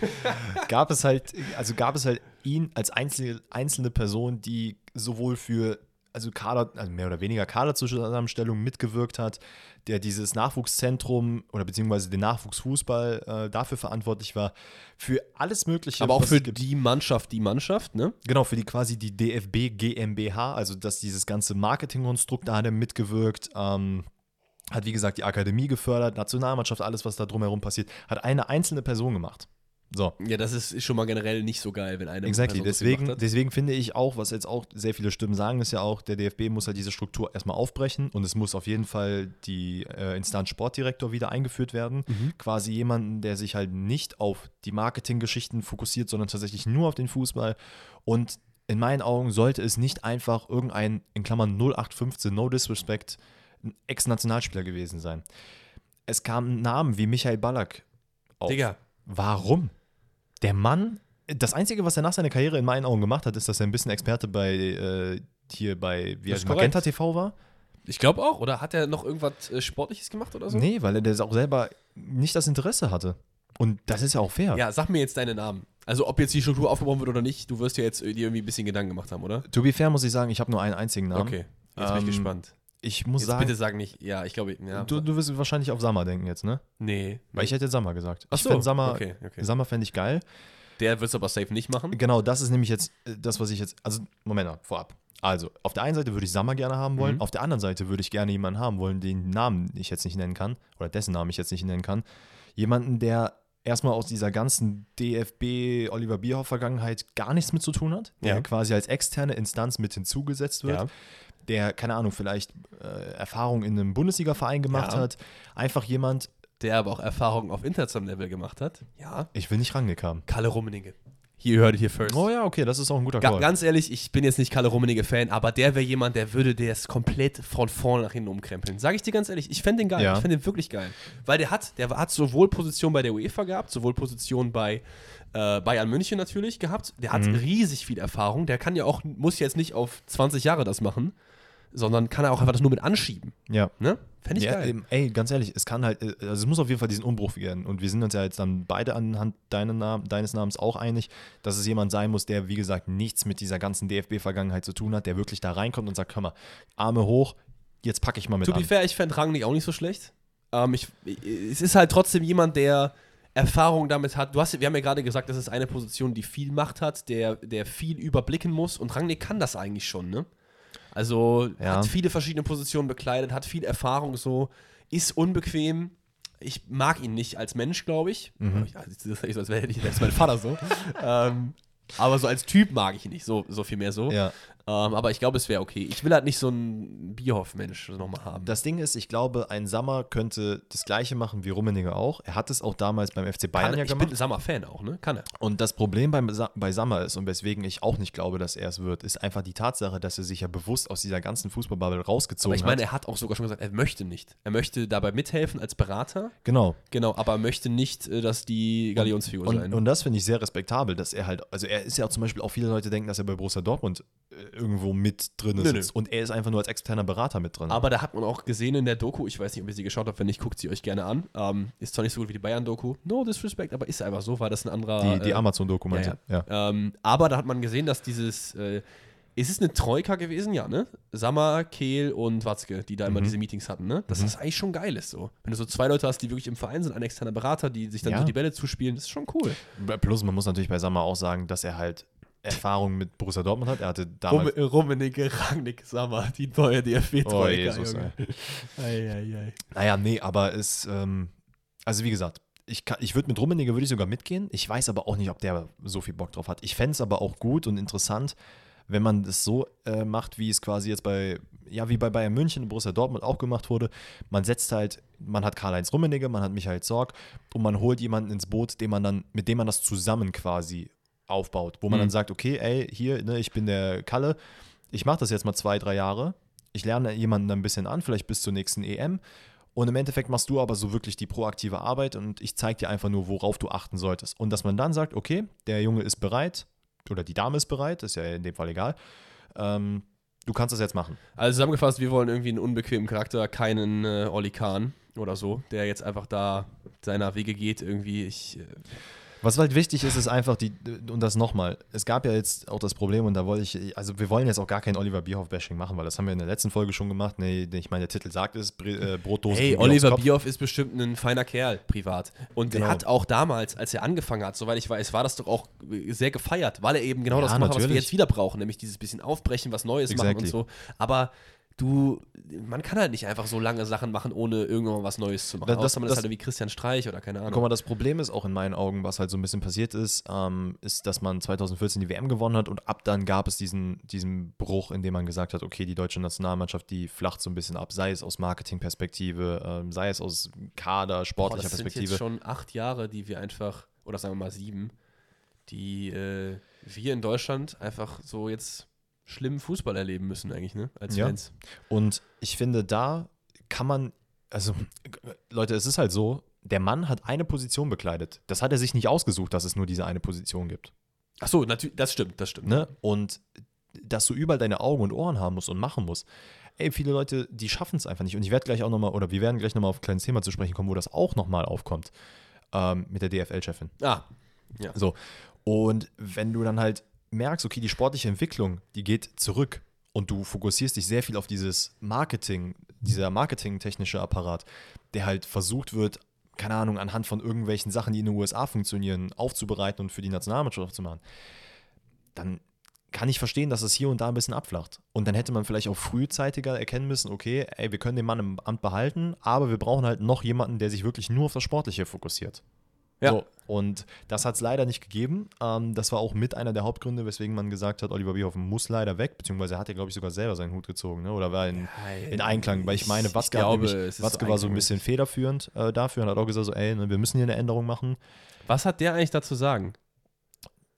[LAUGHS] gab es halt, also gab es halt ihn als einzelne, einzelne Person, die sowohl für also Kader, also mehr oder weniger Kaderzusammenstellung mitgewirkt hat, der dieses Nachwuchszentrum oder beziehungsweise den Nachwuchsfußball äh, dafür verantwortlich war, für alles Mögliche. Aber auch für die Mannschaft, die Mannschaft, ne? Genau, für die quasi die DFB GmbH, also dass dieses ganze Marketingkonstrukt, da hat er mitgewirkt, ähm, hat wie gesagt die Akademie gefördert, Nationalmannschaft, alles, was da drumherum passiert, hat eine einzelne Person gemacht. So. Ja, das ist, schon mal generell nicht so geil, wenn eine Exactly. Person Deswegen, deswegen finde ich auch, was jetzt auch sehr viele Stimmen sagen, ist ja auch, der DFB muss halt diese Struktur erstmal aufbrechen und es muss auf jeden Fall die äh, Instanz Sportdirektor wieder eingeführt werden. Mhm. Quasi jemanden, der sich halt nicht auf die Marketinggeschichten fokussiert, sondern tatsächlich nur auf den Fußball. Und in meinen Augen sollte es nicht einfach irgendein, in Klammern 0815, no disrespect, Ex-Nationalspieler gewesen sein. Es kamen Namen wie Michael Ballack auf. Digga, Warum? Der Mann, das Einzige, was er nach seiner Karriere in meinen Augen gemacht hat, ist, dass er ein bisschen Experte bei äh, hier bei wie heißt Magenta. TV war. ich glaube auch. Oder hat er noch irgendwas äh, Sportliches gemacht oder so? Nee, weil er das auch selber nicht das Interesse hatte. Und das ist ja auch fair. Ja, sag mir jetzt deine Namen. Also, ob jetzt die Struktur aufgebaut wird oder nicht, du wirst ja jetzt äh, dir irgendwie ein bisschen Gedanken gemacht haben, oder? To be fair muss ich sagen, ich habe nur einen einzigen Namen. Okay, jetzt bin ich Ähm, gespannt. Ich muss Jetzt sagen, bitte sag nicht, ja, ich glaube, ja. du, du wirst wahrscheinlich auf Sammer denken jetzt, ne? nee. Weil ich hätte jetzt Sammer gesagt. Ach ich so, fänd Sammer, okay, okay. Sammer fände ich geil. Der wird es aber safe nicht machen. Genau, das ist nämlich jetzt äh, das, was ich jetzt. Also, Moment mal, vorab. Also, auf der einen Seite würde ich Sammer gerne haben wollen, Mhm. auf der anderen Seite würde ich gerne jemanden haben wollen, den Namen ich jetzt nicht nennen kann, oder dessen Namen ich jetzt nicht nennen kann. Jemanden, der erstmal aus dieser ganzen DFB Oliver Bierhoff-Vergangenheit gar nichts mit zu tun hat, der Ja. quasi als externe Instanz mit hinzugesetzt wird, Ja. Der, keine Ahnung, vielleicht äh, Erfahrung in einem Bundesliga-Verein gemacht Ja. hat. Einfach jemand, Der aber auch Erfahrungen auf internationalem Level gemacht hat. Ja. ich will nicht Rangnick haben. Kalle Rummenigge. Hier hört ihr hier first. Oh ja, okay, das ist auch ein guter Call. ganz ehrlich, ich bin jetzt nicht Kalle Rummenigge-Fan, aber der wäre jemand, der würde das komplett von vorne nach hinten umkrempeln. Sag ich dir ganz ehrlich, ich fände den geil. Ja. Ich fände den wirklich geil. Weil der hat, der hat sowohl Position bei der UEFA gehabt, sowohl Position bei äh, Bayern München natürlich gehabt. Der hat Mhm. riesig viel Erfahrung. Der kann ja auch, muss jetzt nicht auf 20 Jahre das machen, sondern kann er auch einfach das nur mit anschieben. ja. Ne? Fände ich ja, geil. eben, ey, ganz ehrlich, es kann halt, äh, also es muss auf jeden Fall diesen Umbruch werden. Und wir sind uns ja jetzt dann beide anhand deiner Nam deines Namens auch einig, dass es jemand sein muss, der, wie gesagt, nichts mit dieser ganzen DFB-Vergangenheit zu tun hat, der wirklich da reinkommt und sagt, hör mal, Arme hoch, jetzt packe ich mal mit To be an. fair, ich fände Rangnick auch nicht so schlecht. Ähm, ich, es ist halt trotzdem jemand, der Erfahrung damit hat. Du hast, wir haben ja gerade gesagt, das ist eine Position, die viel Macht hat, der, der viel überblicken muss. Und Rangnick kann das eigentlich schon, ne? Also Ja. hat viele verschiedene Positionen bekleidet, hat viel Erfahrung so, ist unbequem. Ich mag ihn nicht als Mensch, glaube ich. Mhm. Ja, das ist so, als wäre ich jetzt mein Vater so. [LAUGHS] ähm, aber so als Typ mag ich ihn nicht, so, so viel mehr so. Ja. Ähm, aber ich glaube, es wäre okay. Ich will halt nicht so einen Bierhoff-Mensch nochmal haben. Das Ding ist, ich glaube, ein Sammer könnte das Gleiche machen wie Rummeniger auch. Er hat es auch damals beim FC Bayern Kann, ja ich gemacht. bin Sammer-Fan auch, ne? Kann er. Und das Problem beim, bei Sammer ist, und weswegen ich auch nicht glaube, dass er es wird, ist einfach die Tatsache, dass er sich ja bewusst aus dieser ganzen Fußballbubble rausgezogen Aber ich meine, hat. er hat auch sogar schon gesagt, er möchte nicht. Er möchte dabei mithelfen als Berater. Genau. Genau, aber er möchte nicht, äh, dass die Galionsfigur Und, sein. und das finde ich sehr respektabel, dass er halt, also er ist ja auch zum Beispiel, auch viele Leute denken, dass er bei Borussia Dortmund äh, irgendwo mit drin Nö, sitzt. Und er ist einfach nur als externer Berater mit drin. aber da hat man auch gesehen in der Doku, ich weiß nicht, ob ihr sie geschaut habt, wenn nicht, guckt sie euch gerne an. Ähm, ist zwar nicht so gut wie die Bayern-Doku, no disrespect, aber ist einfach so, war das ein anderer. die die äh, Amazon-Dokumente. ja, ja. Ähm, aber da hat man gesehen, dass dieses. Äh, ist es eine Troika gewesen? Ja, ne? Sammer, Kehl und Watzke, die da immer Mhm. diese Meetings hatten, ne? Dass Mhm. das eigentlich schon geil ist so. Wenn du so zwei Leute hast, die wirklich im Verein sind, ein externer Berater, die sich dann Ja. so die Bälle zuspielen, das ist schon cool. Plus, man muss natürlich bei Sammer auch sagen, dass er halt Erfahrung mit Borussia Dortmund hat. Er hatte damals. Rummenigge, Rangnick, Sammer, die neue Oh, DFB-Troika. Jesus. Naja, nee, aber es, ähm, also wie gesagt, ich, kann- ich würde mit Rummenigge würde ich sogar mitgehen. Ich weiß aber auch nicht, ob der so viel Bock drauf hat. Ich fände es aber auch gut und interessant, wenn man das so äh, macht, wie es quasi jetzt bei, ja, wie bei Bayern München und Borussia Dortmund auch gemacht wurde. Man setzt halt, man hat Karl-Heinz Rummenigge, man hat Michael Zorg und man holt jemanden ins Boot, den man dann, mit dem man das zusammen quasi aufbaut. Wo man Mhm. dann sagt, okay, ey, hier, ne, ich bin der Kalle, ich mache das jetzt mal zwei, drei Jahre. Ich lerne jemanden ein bisschen an, vielleicht bis zur nächsten EM. Und im Endeffekt machst du aber so wirklich die proaktive Arbeit und ich zeige dir einfach nur, worauf du achten solltest. Und dass man dann sagt, okay, der Junge ist bereit oder die Dame ist bereit, ist ja in dem Fall egal. Ähm, du kannst das jetzt machen. Also zusammengefasst, wir wollen irgendwie einen unbequemen Charakter, keinen äh, Oli Kahn oder so, der jetzt einfach da seiner Wege geht. Irgendwie, ich. Äh was halt wichtig ist, ist einfach die, und das nochmal, es gab ja jetzt auch das Problem und da wollte ich, also wir wollen jetzt auch gar kein Oliver Bierhoff-Bashing machen, weil das haben wir in der letzten Folge schon gemacht. Nee, ich meine, der Titel sagt es, äh, Brotdose. Hey, Oliver Bierhoff ist bestimmt ein feiner Kerl, privat. Und genau. der hat auch damals, als er angefangen hat, soweit ich weiß, war das doch auch sehr gefeiert, weil er eben genau ja, das macht, was wir jetzt wieder brauchen, nämlich dieses bisschen aufbrechen, was Neues exactly. machen und so. Aber du, man kann halt nicht einfach so lange Sachen machen, ohne irgendwann was Neues zu machen. Das, Außer man das, ist halt wie Christian Streich oder keine Ahnung. Guck mal, das Problem ist auch in meinen Augen, was halt so ein bisschen passiert ist, ähm, ist, dass man 2014 die WM gewonnen hat und ab dann gab es diesen, diesen Bruch, in dem man gesagt hat, okay, die deutsche Nationalmannschaft, die flacht so ein bisschen ab, sei es aus Marketingperspektive, ähm, sei es aus Kader, sportlicher Boah, das Perspektive. Das sind jetzt schon acht Jahre, die wir einfach, oder sagen wir mal sieben, die äh, wir in Deutschland einfach so jetzt schlimmen Fußball erleben müssen, eigentlich, ne? Als ja. Fans. Und ich finde, da kann man, also, Leute, es ist halt so, der Mann hat eine Position bekleidet. Das hat er sich nicht ausgesucht, dass es nur diese eine Position gibt. Ach so, natürlich, das stimmt, das stimmt. Ne? Und dass du überall deine Augen und Ohren haben musst und machen musst. Ey, viele Leute, die schaffen es einfach nicht. Und ich werde gleich auch nochmal, oder wir werden gleich nochmal auf ein kleines Thema zu sprechen kommen, wo das auch nochmal aufkommt. Ähm, mit der DFL-Chefin. Ah, ja. So. Und wenn du dann halt merkst, okay, die sportliche Entwicklung, die geht zurück und du fokussierst dich sehr viel auf dieses Marketing, dieser marketingtechnische Apparat, der halt versucht wird, keine Ahnung, anhand von irgendwelchen Sachen, die in den USA funktionieren, aufzubereiten und für die Nationalmannschaft zu machen, dann kann ich verstehen, dass es hier und da ein bisschen abflacht. Und dann hätte man vielleicht auch frühzeitiger erkennen müssen, okay, ey, wir können den Mann im Amt behalten, aber wir brauchen halt noch jemanden, der sich wirklich nur auf das Sportliche fokussiert. Ja. So, und das hat es leider nicht gegeben. Ähm, das war auch mit einer der Hauptgründe, weswegen man gesagt hat, Oliver Bierhoff muss leider weg, beziehungsweise er hat ja, glaube ich, sogar selber seinen Hut gezogen, ne? oder war in, ja, in Einklang. Weil ich meine, Watzke, ich glaube, nämlich, Watzke war so ein bisschen federführend äh, dafür und hat auch gesagt, so, ey, ne, wir müssen hier eine Änderung machen. Was hat der eigentlich dazu sagen?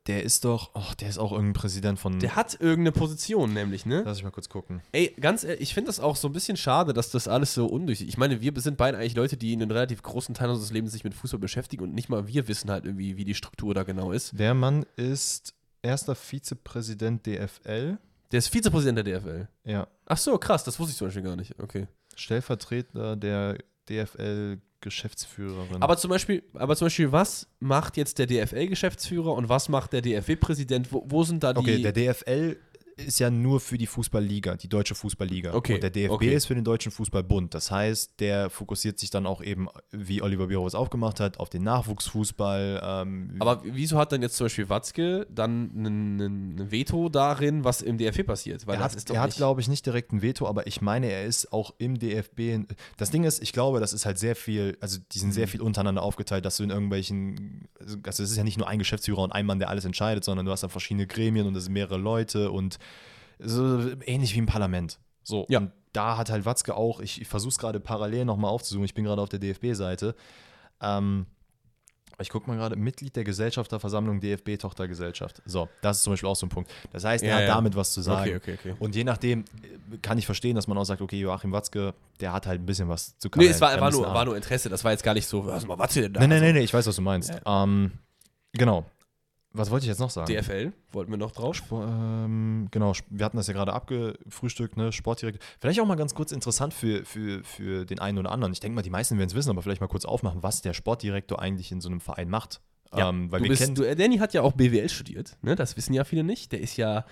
Der ist doch, oh, der ist auch irgendein Präsident von. Der hat irgendeine Position, nämlich, ne? Lass ich mal kurz gucken. Ey, ganz ehrlich, ich finde das auch so ein bisschen schade, dass das alles so undurchsichtig Ich meine, wir sind beide eigentlich Leute, die in einem relativ großen Teil unseres Lebens sich mit Fußball beschäftigen und nicht mal wir wissen halt irgendwie, wie die Struktur da genau ist. Der Mann ist erster Vizepräsident DFL. Der ist Vizepräsident der DFL? Ja. Ach so, krass, das wusste ich zum Beispiel gar nicht. Okay. Stellvertreter der DFL Geschäftsführerin. Aber zum Beispiel, aber zum Beispiel, was macht jetzt der DFL-Geschäftsführer und was macht der DFW-Präsident? Wo, wo, sind da die. Okay, der DFL ist ja nur für die Fußballliga, die deutsche Fußballliga. Okay. Und der DFB okay. ist für den deutschen Fußballbund. Das heißt, der fokussiert sich dann auch eben, wie Oliver Bierhoff es aufgemacht hat, auf den Nachwuchsfußball. Ähm, Aber wieso hat dann jetzt zum Beispiel Watzke dann ein Veto darin, was im DFB passiert? Weil er hat, er hat glaube ich, nicht direkt ein Veto, aber ich meine, er ist auch im DFB. Das Ding ist, ich glaube, das ist halt sehr viel, also die sind sehr mhm. viel untereinander aufgeteilt, dass du in irgendwelchen, also es ist ja nicht nur ein Geschäftsführer und ein Mann, der alles entscheidet, sondern du hast dann verschiedene Gremien und es sind mehrere Leute und so ähnlich wie im Parlament. So, ja. und da hat halt Watzke auch, ich, ich versuche es gerade parallel nochmal aufzusuchen, ich bin gerade auf der DFB-Seite. Ähm, ich gucke mal gerade, Mitglied der Gesellschafterversammlung DFB-Tochtergesellschaft. So, das ist zum Beispiel auch so ein Punkt. Das heißt, er ja, hat ja. damit was zu sagen. Okay, okay, okay. Und je nachdem äh, kann ich verstehen, dass man auch sagt, okay, Joachim Watzke, der hat halt ein bisschen was zu können. Nee, es war, war, nur, war nur Interesse, das war jetzt gar nicht so, was mal Watzke denn da? Nein, nein, nein, nee, ich weiß, was du meinst. Ähm, genau. Was wollte ich jetzt noch sagen? DFL, wollten wir noch drauf? Sport, ähm, genau, wir hatten das ja gerade abgefrühstückt, ne? Sportdirektor. Vielleicht auch mal ganz kurz interessant für, für, für den einen oder anderen. Ich denke mal, die meisten werden es wissen, aber vielleicht mal kurz aufmachen, was der Sportdirektor eigentlich in so einem Verein macht. Ja, ähm, weil du wir bist, kennen, du, Danny hat ja auch BWL studiert, ne? Das wissen ja viele nicht. Der ist ja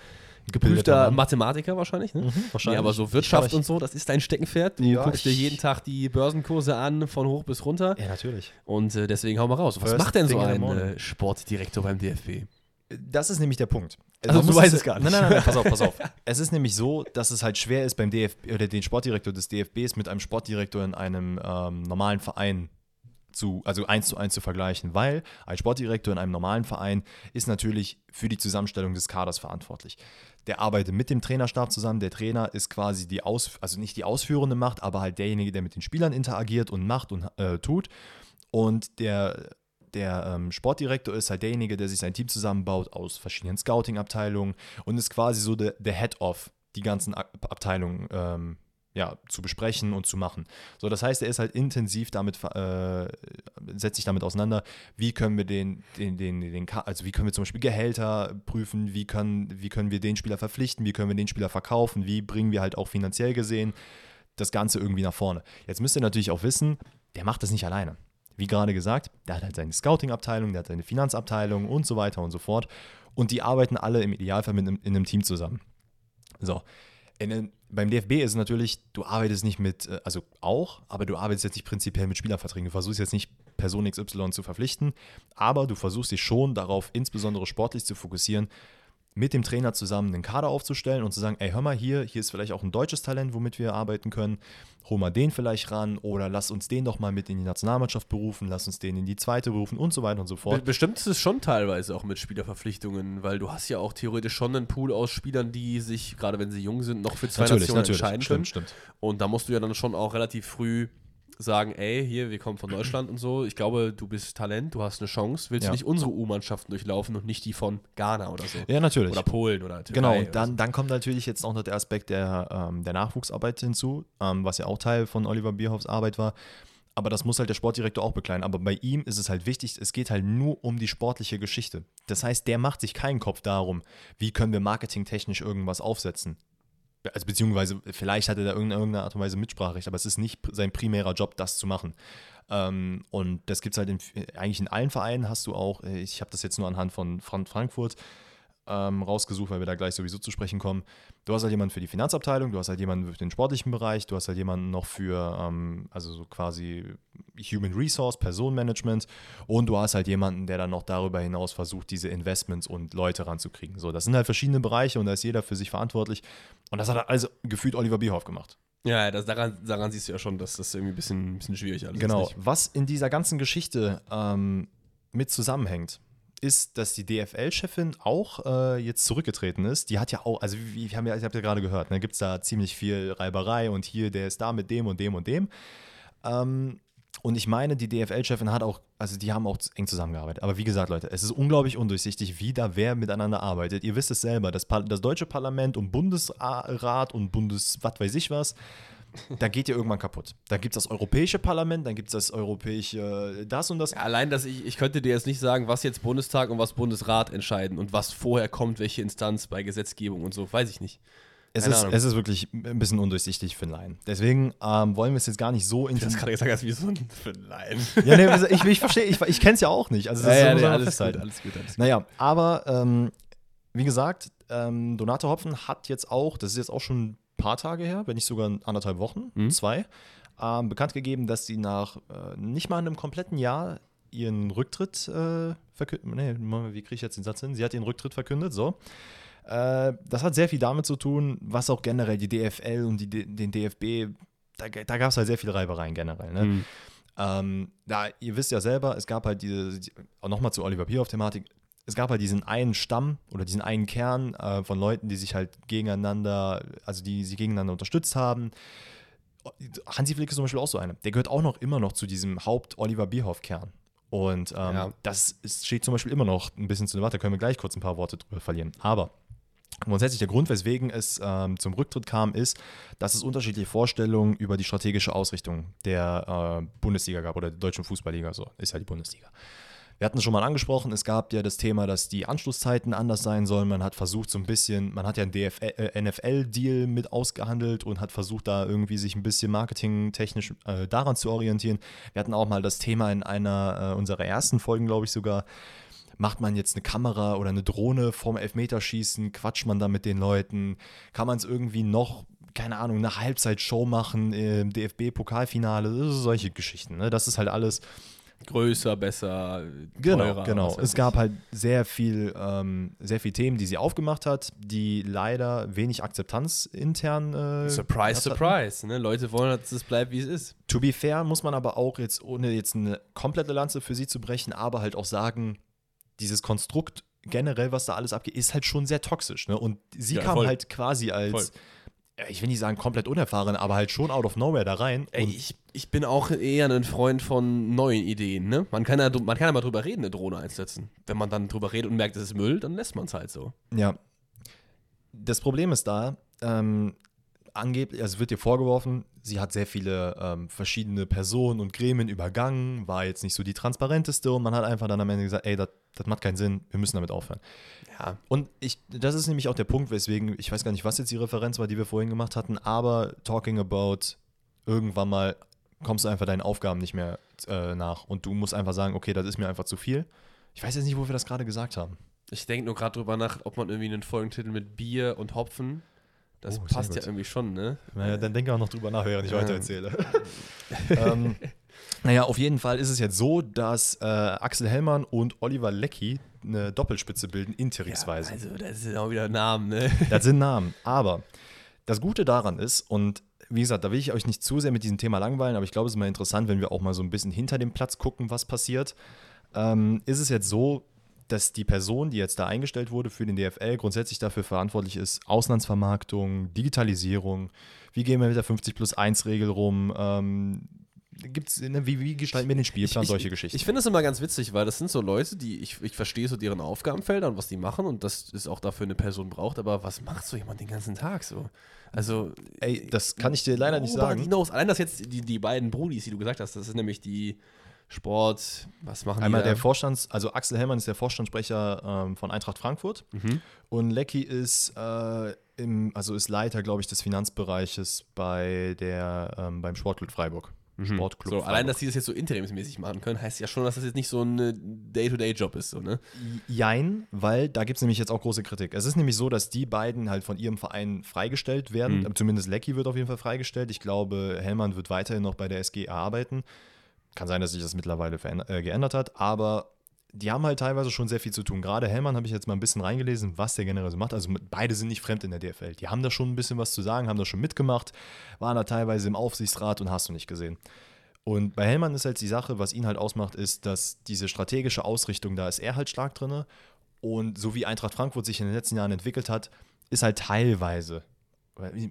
geprüfter Mathematiker wahrscheinlich, ne? Mhm, wahrscheinlich. Nee, aber so Wirtschaft und so, das ist dein Steckenpferd. Du ja, guckst dir jeden Tag die Börsenkurse an, von hoch bis runter. Ja, natürlich. Und äh, deswegen hau mal raus. Was First macht denn so ein äh, Sportdirektor beim DFB? Das ist nämlich der Punkt. Also, du weißt es gar nicht. Nein, nein, nein, pass auf, pass auf. [LAUGHS] es ist nämlich so, dass es halt schwer ist, beim DFB oder den Sportdirektor des DFBs mit einem Sportdirektor in einem ähm, normalen Verein zu, also eins zu eins zu vergleichen, weil ein Sportdirektor in einem normalen Verein ist natürlich für die Zusammenstellung des Kaders verantwortlich. Der arbeitet mit dem Trainerstab zusammen. Der Trainer ist quasi die Aus, also nicht die ausführende Macht, aber halt derjenige, der mit den Spielern interagiert und macht und äh, tut. Und der der ähm, Sportdirektor ist halt derjenige, der sich sein Team zusammenbaut aus verschiedenen Scouting-Abteilungen und ist quasi so der, Head of die ganzen Abteilungen ähm, ja, zu besprechen und zu machen. So, das heißt, er ist halt intensiv damit, äh, setzt sich damit auseinander, wie können wir den, den, den, den, also wie können wir zum Beispiel Gehälter prüfen, wie können, wie können wir den Spieler verpflichten, wie können wir den Spieler verkaufen, wie bringen wir halt auch finanziell gesehen das Ganze irgendwie nach vorne. Jetzt müsst ihr natürlich auch wissen, der macht das nicht alleine. Wie gerade gesagt, der hat halt seine Scouting-Abteilung, der hat seine Finanzabteilung und so weiter und so fort. Und die arbeiten alle im Idealfall mit einem, in einem Team zusammen. So, in, beim DFB ist es natürlich, du arbeitest nicht mit, äh, also auch, aber du arbeitest jetzt nicht prinzipiell mit Spielerverträgen. Du versuchst jetzt nicht Person XY zu verpflichten, aber du versuchst dich schon darauf, insbesondere sportlich zu fokussieren, mit dem Trainer zusammen einen Kader aufzustellen und zu sagen, ey, hör mal hier, hier ist vielleicht auch ein deutsches Talent, womit wir arbeiten können. Hol mal den vielleicht ran oder lass uns den doch mal mit in die Nationalmannschaft berufen, lass uns den in die zweite berufen und so weiter und so fort. Bestimmt ist es schon teilweise auch mit Spielerverpflichtungen, weil du hast ja auch theoretisch schon einen Pool aus Spielern, die sich, gerade wenn sie jung sind, noch für zwei natürlich, Nationen natürlich. entscheiden können. Stimmt, stimmt. Und da musst du ja dann schon auch relativ früh sagen, ey, hier, wir kommen von Deutschland und so, ich glaube, du bist Talent, du hast eine Chance, willst ja. du nicht unsere U-Mannschaften durchlaufen und nicht die von Ghana oder so? Ja, natürlich. Oder Polen oder Türkei Genau, und dann, so. dann kommt natürlich jetzt auch noch der Aspekt der, ähm, der Nachwuchsarbeit hinzu, ähm, was ja auch Teil von Oliver Bierhoffs Arbeit war. Aber das muss halt der Sportdirektor auch bekleiden. Aber bei ihm ist es halt wichtig, es geht halt nur um die sportliche Geschichte. Das heißt, der macht sich keinen Kopf darum, wie können wir marketingtechnisch irgendwas aufsetzen also beziehungsweise vielleicht hat er da irgendeine Art und Weise Mitspracherecht, aber es ist nicht sein primärer Job, das zu machen. Ähm, und das gibt es halt in, eigentlich in allen Vereinen, hast du auch, äh, ich habe das jetzt nur anhand von Frankfurt, ähm, rausgesucht, weil wir da gleich sowieso zu sprechen kommen. Du hast halt jemanden für die Finanzabteilung, du hast halt jemanden für den sportlichen Bereich, du hast halt jemanden noch für, ähm, also so quasi Human Resource, Personenmanagement und du hast halt jemanden, der dann noch darüber hinaus versucht, diese Investments und Leute ranzukriegen. So, das sind halt verschiedene Bereiche und da ist jeder für sich verantwortlich. Und das hat also gefühlt Oliver Bierhoff gemacht. Ja, das, daran, daran siehst du ja schon, dass das irgendwie ein bisschen, ein bisschen schwierig alles genau. ist. Genau. Was in dieser ganzen Geschichte ähm, mit zusammenhängt, ist, dass die DFL-Chefin auch äh, jetzt zurückgetreten ist. Die hat ja auch, also wir haben ja, ich habe ja gerade gehört, ne, gibt es da ziemlich viel Reiberei und hier, der ist da mit dem und dem und dem. Ähm, und ich meine, die DFL-Chefin hat auch, also die haben auch eng zusammengearbeitet. Aber wie gesagt, Leute, es ist unglaublich undurchsichtig, wie da wer miteinander arbeitet. Ihr wisst es selber, das, das deutsche Parlament und Bundesrat und Bundes, was weiß ich was, da geht ihr irgendwann kaputt. Da gibt es das Europäische Parlament, dann gibt es das europäische das und das. Ja, allein, dass ich, ich könnte dir jetzt nicht sagen, was jetzt Bundestag und was Bundesrat entscheiden und was vorher kommt, welche Instanz bei Gesetzgebung und so, weiß ich nicht. Es ist, es ist wirklich ein bisschen undurchsichtig für Laien. Deswegen ähm, wollen wir es jetzt gar nicht so intensiv. Du hast gerade gesagt, hast wie so ein für Laien. [LAUGHS] Ja, nee, ich, ich verstehe, ich, ich kenne es ja auch nicht. Also, das ja, ist ja, nee, alles, gut, alles gut, alles gut. Naja, aber ähm, wie gesagt, ähm, Donato Hopfen hat jetzt auch, das ist jetzt auch schon paar Tage her, wenn nicht sogar anderthalb Wochen, mhm. zwei, ähm, bekannt gegeben, dass sie nach äh, nicht mal einem kompletten Jahr ihren Rücktritt äh, verkündet. Nee, wie kriege ich jetzt den Satz hin? Sie hat ihren Rücktritt verkündet, so. Äh, das hat sehr viel damit zu tun, was auch generell die DFL und die, den DFB, da, da gab es halt sehr viele Reibereien generell. Ne? Mhm. Ähm, da, ihr wisst ja selber, es gab halt diese, die, auch nochmal zu Oliver Bierhoff-Thematik, es gab halt diesen einen Stamm oder diesen einen Kern äh, von Leuten, die sich halt gegeneinander, also die sie gegeneinander unterstützt haben. Hansi Flick ist zum Beispiel auch so einer. Der gehört auch noch immer noch zu diesem Haupt-Oliver Bierhoff-Kern. Und ähm, ja. das ist, steht zum Beispiel immer noch ein bisschen zu der Debatte. Da können wir gleich kurz ein paar Worte drüber verlieren. Aber grundsätzlich der Grund, weswegen es ähm, zum Rücktritt kam, ist, dass es unterschiedliche Vorstellungen über die strategische Ausrichtung der äh, Bundesliga gab oder der deutschen Fußballliga. So ist ja die Bundesliga. Wir hatten es schon mal angesprochen, es gab ja das Thema, dass die Anschlusszeiten anders sein sollen. Man hat versucht, so ein bisschen, man hat ja einen äh, NFL-Deal mit ausgehandelt und hat versucht, da irgendwie sich ein bisschen marketingtechnisch äh, daran zu orientieren. Wir hatten auch mal das Thema in einer äh, unserer ersten Folgen, glaube ich sogar. Macht man jetzt eine Kamera oder eine Drohne vorm Elfmeterschießen? Quatscht man da mit den Leuten? Kann man es irgendwie noch keine Ahnung, eine Halbzeitshow machen im DFB-Pokalfinale, solche Geschichten. Ne? Das ist halt alles größer, besser, genau, teurer. Genau, Es gab halt sehr viel, ähm, sehr viel Themen, die sie aufgemacht hat, die leider wenig Akzeptanz intern. Äh, surprise, surprise. Ne? Leute wollen, dass es bleibt, wie es ist. To be fair, muss man aber auch jetzt, ohne jetzt eine komplette Lanze für sie zu brechen, aber halt auch sagen, dieses Konstrukt generell, was da alles abgeht, ist halt schon sehr toxisch. Ne? Und sie ja, kam voll. halt quasi als. Voll ich will nicht sagen komplett unerfahren, aber halt schon out of nowhere da rein. Ey, ich, ich bin auch eher ein Freund von neuen Ideen. Ne? Man, kann ja, man kann ja mal drüber reden, eine Drohne einsetzen. Wenn man dann drüber redet und merkt, es ist Müll, dann lässt man es halt so. Ja. Das Problem ist da, ähm, angeblich, also es wird ihr vorgeworfen, sie hat sehr viele ähm, verschiedene Personen und Gremien übergangen, war jetzt nicht so die transparenteste und man hat einfach dann am Ende gesagt, ey, das macht keinen Sinn, wir müssen damit aufhören. Ja. Und ich, das ist nämlich auch der Punkt, weswegen, ich weiß gar nicht, was jetzt die Referenz war, die wir vorhin gemacht hatten, aber talking about irgendwann mal kommst du einfach deinen Aufgaben nicht mehr äh, nach und du musst einfach sagen, okay, das ist mir einfach zu viel. Ich weiß jetzt nicht, wo wir das gerade gesagt haben. Ich denke nur gerade drüber nach, ob man irgendwie einen Folgentitel mit Bier und Hopfen. Das Oh, passt ja irgendwie schon, ne? Naja, dann denke auch noch drüber nach, während ich Ja. weiter erzähle. [LAUGHS] ähm, naja, auf jeden Fall ist es jetzt so, dass äh, Axel Hellmann und Oliver Leckie eine Doppelspitze bilden, interimsweise. also, das sind auch wieder Namen, ne? Das sind Namen. Aber das Gute daran ist, und wie gesagt, da will ich euch nicht zu sehr mit diesem Thema langweilen, aber ich glaube, es ist mal interessant, wenn wir auch mal so ein bisschen hinter dem Platz gucken, was passiert. Ähm, ist es jetzt so, dass die Person, die jetzt da eingestellt wurde für den DFL, grundsätzlich dafür verantwortlich ist, Auslandsvermarktung, Digitalisierung, wie gehen wir mit der 50 plus 1 Regel rum, ähm, gibt's, ne, wie, wie gestalten wir den Spielplan, solche ich, Geschichten. Ich finde es immer ganz witzig, weil das sind so Leute, die ich, ich verstehe so deren Aufgabenfelder und was die machen und das ist auch dafür eine Person braucht, aber was macht so jemand den ganzen Tag so? Also, Ey, das kann ich dir leider nicht sagen. Allein das jetzt, die, die beiden Brudis, die du gesagt hast, das ist nämlich die Sport, was machen Einmal die da? der Vorstands, also Axel Hellmann ist der Vorstandssprecher ähm, von Eintracht Frankfurt Mhm. und Lecky ist, äh, im, also ist Leiter, glaube ich, des Finanzbereiches bei der, ähm, beim Sportclub Freiburg. Sportclub Mhm. So, allein, Freiburg. dass die das jetzt so interimsmäßig machen können, heißt ja schon, dass das jetzt nicht so ein äh, Day-to-Day-Job ist, so, ne? Jein, weil da gibt es nämlich jetzt auch große Kritik. Es ist nämlich so, dass die beiden halt von ihrem Verein freigestellt werden. Mhm. Zumindest Lecky wird auf jeden Fall freigestellt. Ich glaube, Hellmann wird weiterhin noch bei der SGA arbeiten. Kann sein, dass sich das mittlerweile äh, geändert hat, aber die haben halt teilweise schon sehr viel zu tun. Gerade Hellmann habe ich jetzt mal ein bisschen reingelesen, was der generell so macht. Also beide sind nicht fremd in der DFL. Die haben da schon ein bisschen was zu sagen, haben da schon mitgemacht, waren da teilweise im Aufsichtsrat und hast du nicht gesehen. Und bei Hellmann ist halt die Sache, was ihn halt ausmacht, ist, dass diese strategische Ausrichtung, da ist er halt stark drin. Und so wie Eintracht Frankfurt sich in den letzten Jahren entwickelt hat, ist halt teilweise,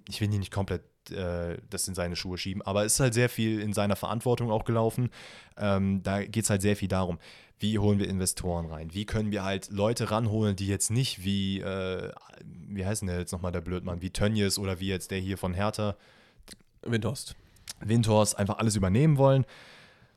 ich will ihn nicht komplett äh, das in seine Schuhe schieben, aber es ist halt sehr viel in seiner Verantwortung auch gelaufen. Ähm, da geht es halt sehr viel darum, wie holen wir Investoren rein? Wie können wir halt Leute ranholen, die jetzt nicht wie, äh, wie heißt denn der jetzt nochmal der Blödmann, wie Tönnies oder wie jetzt der hier von Hertha, Windhorst. Windhorst einfach alles übernehmen wollen,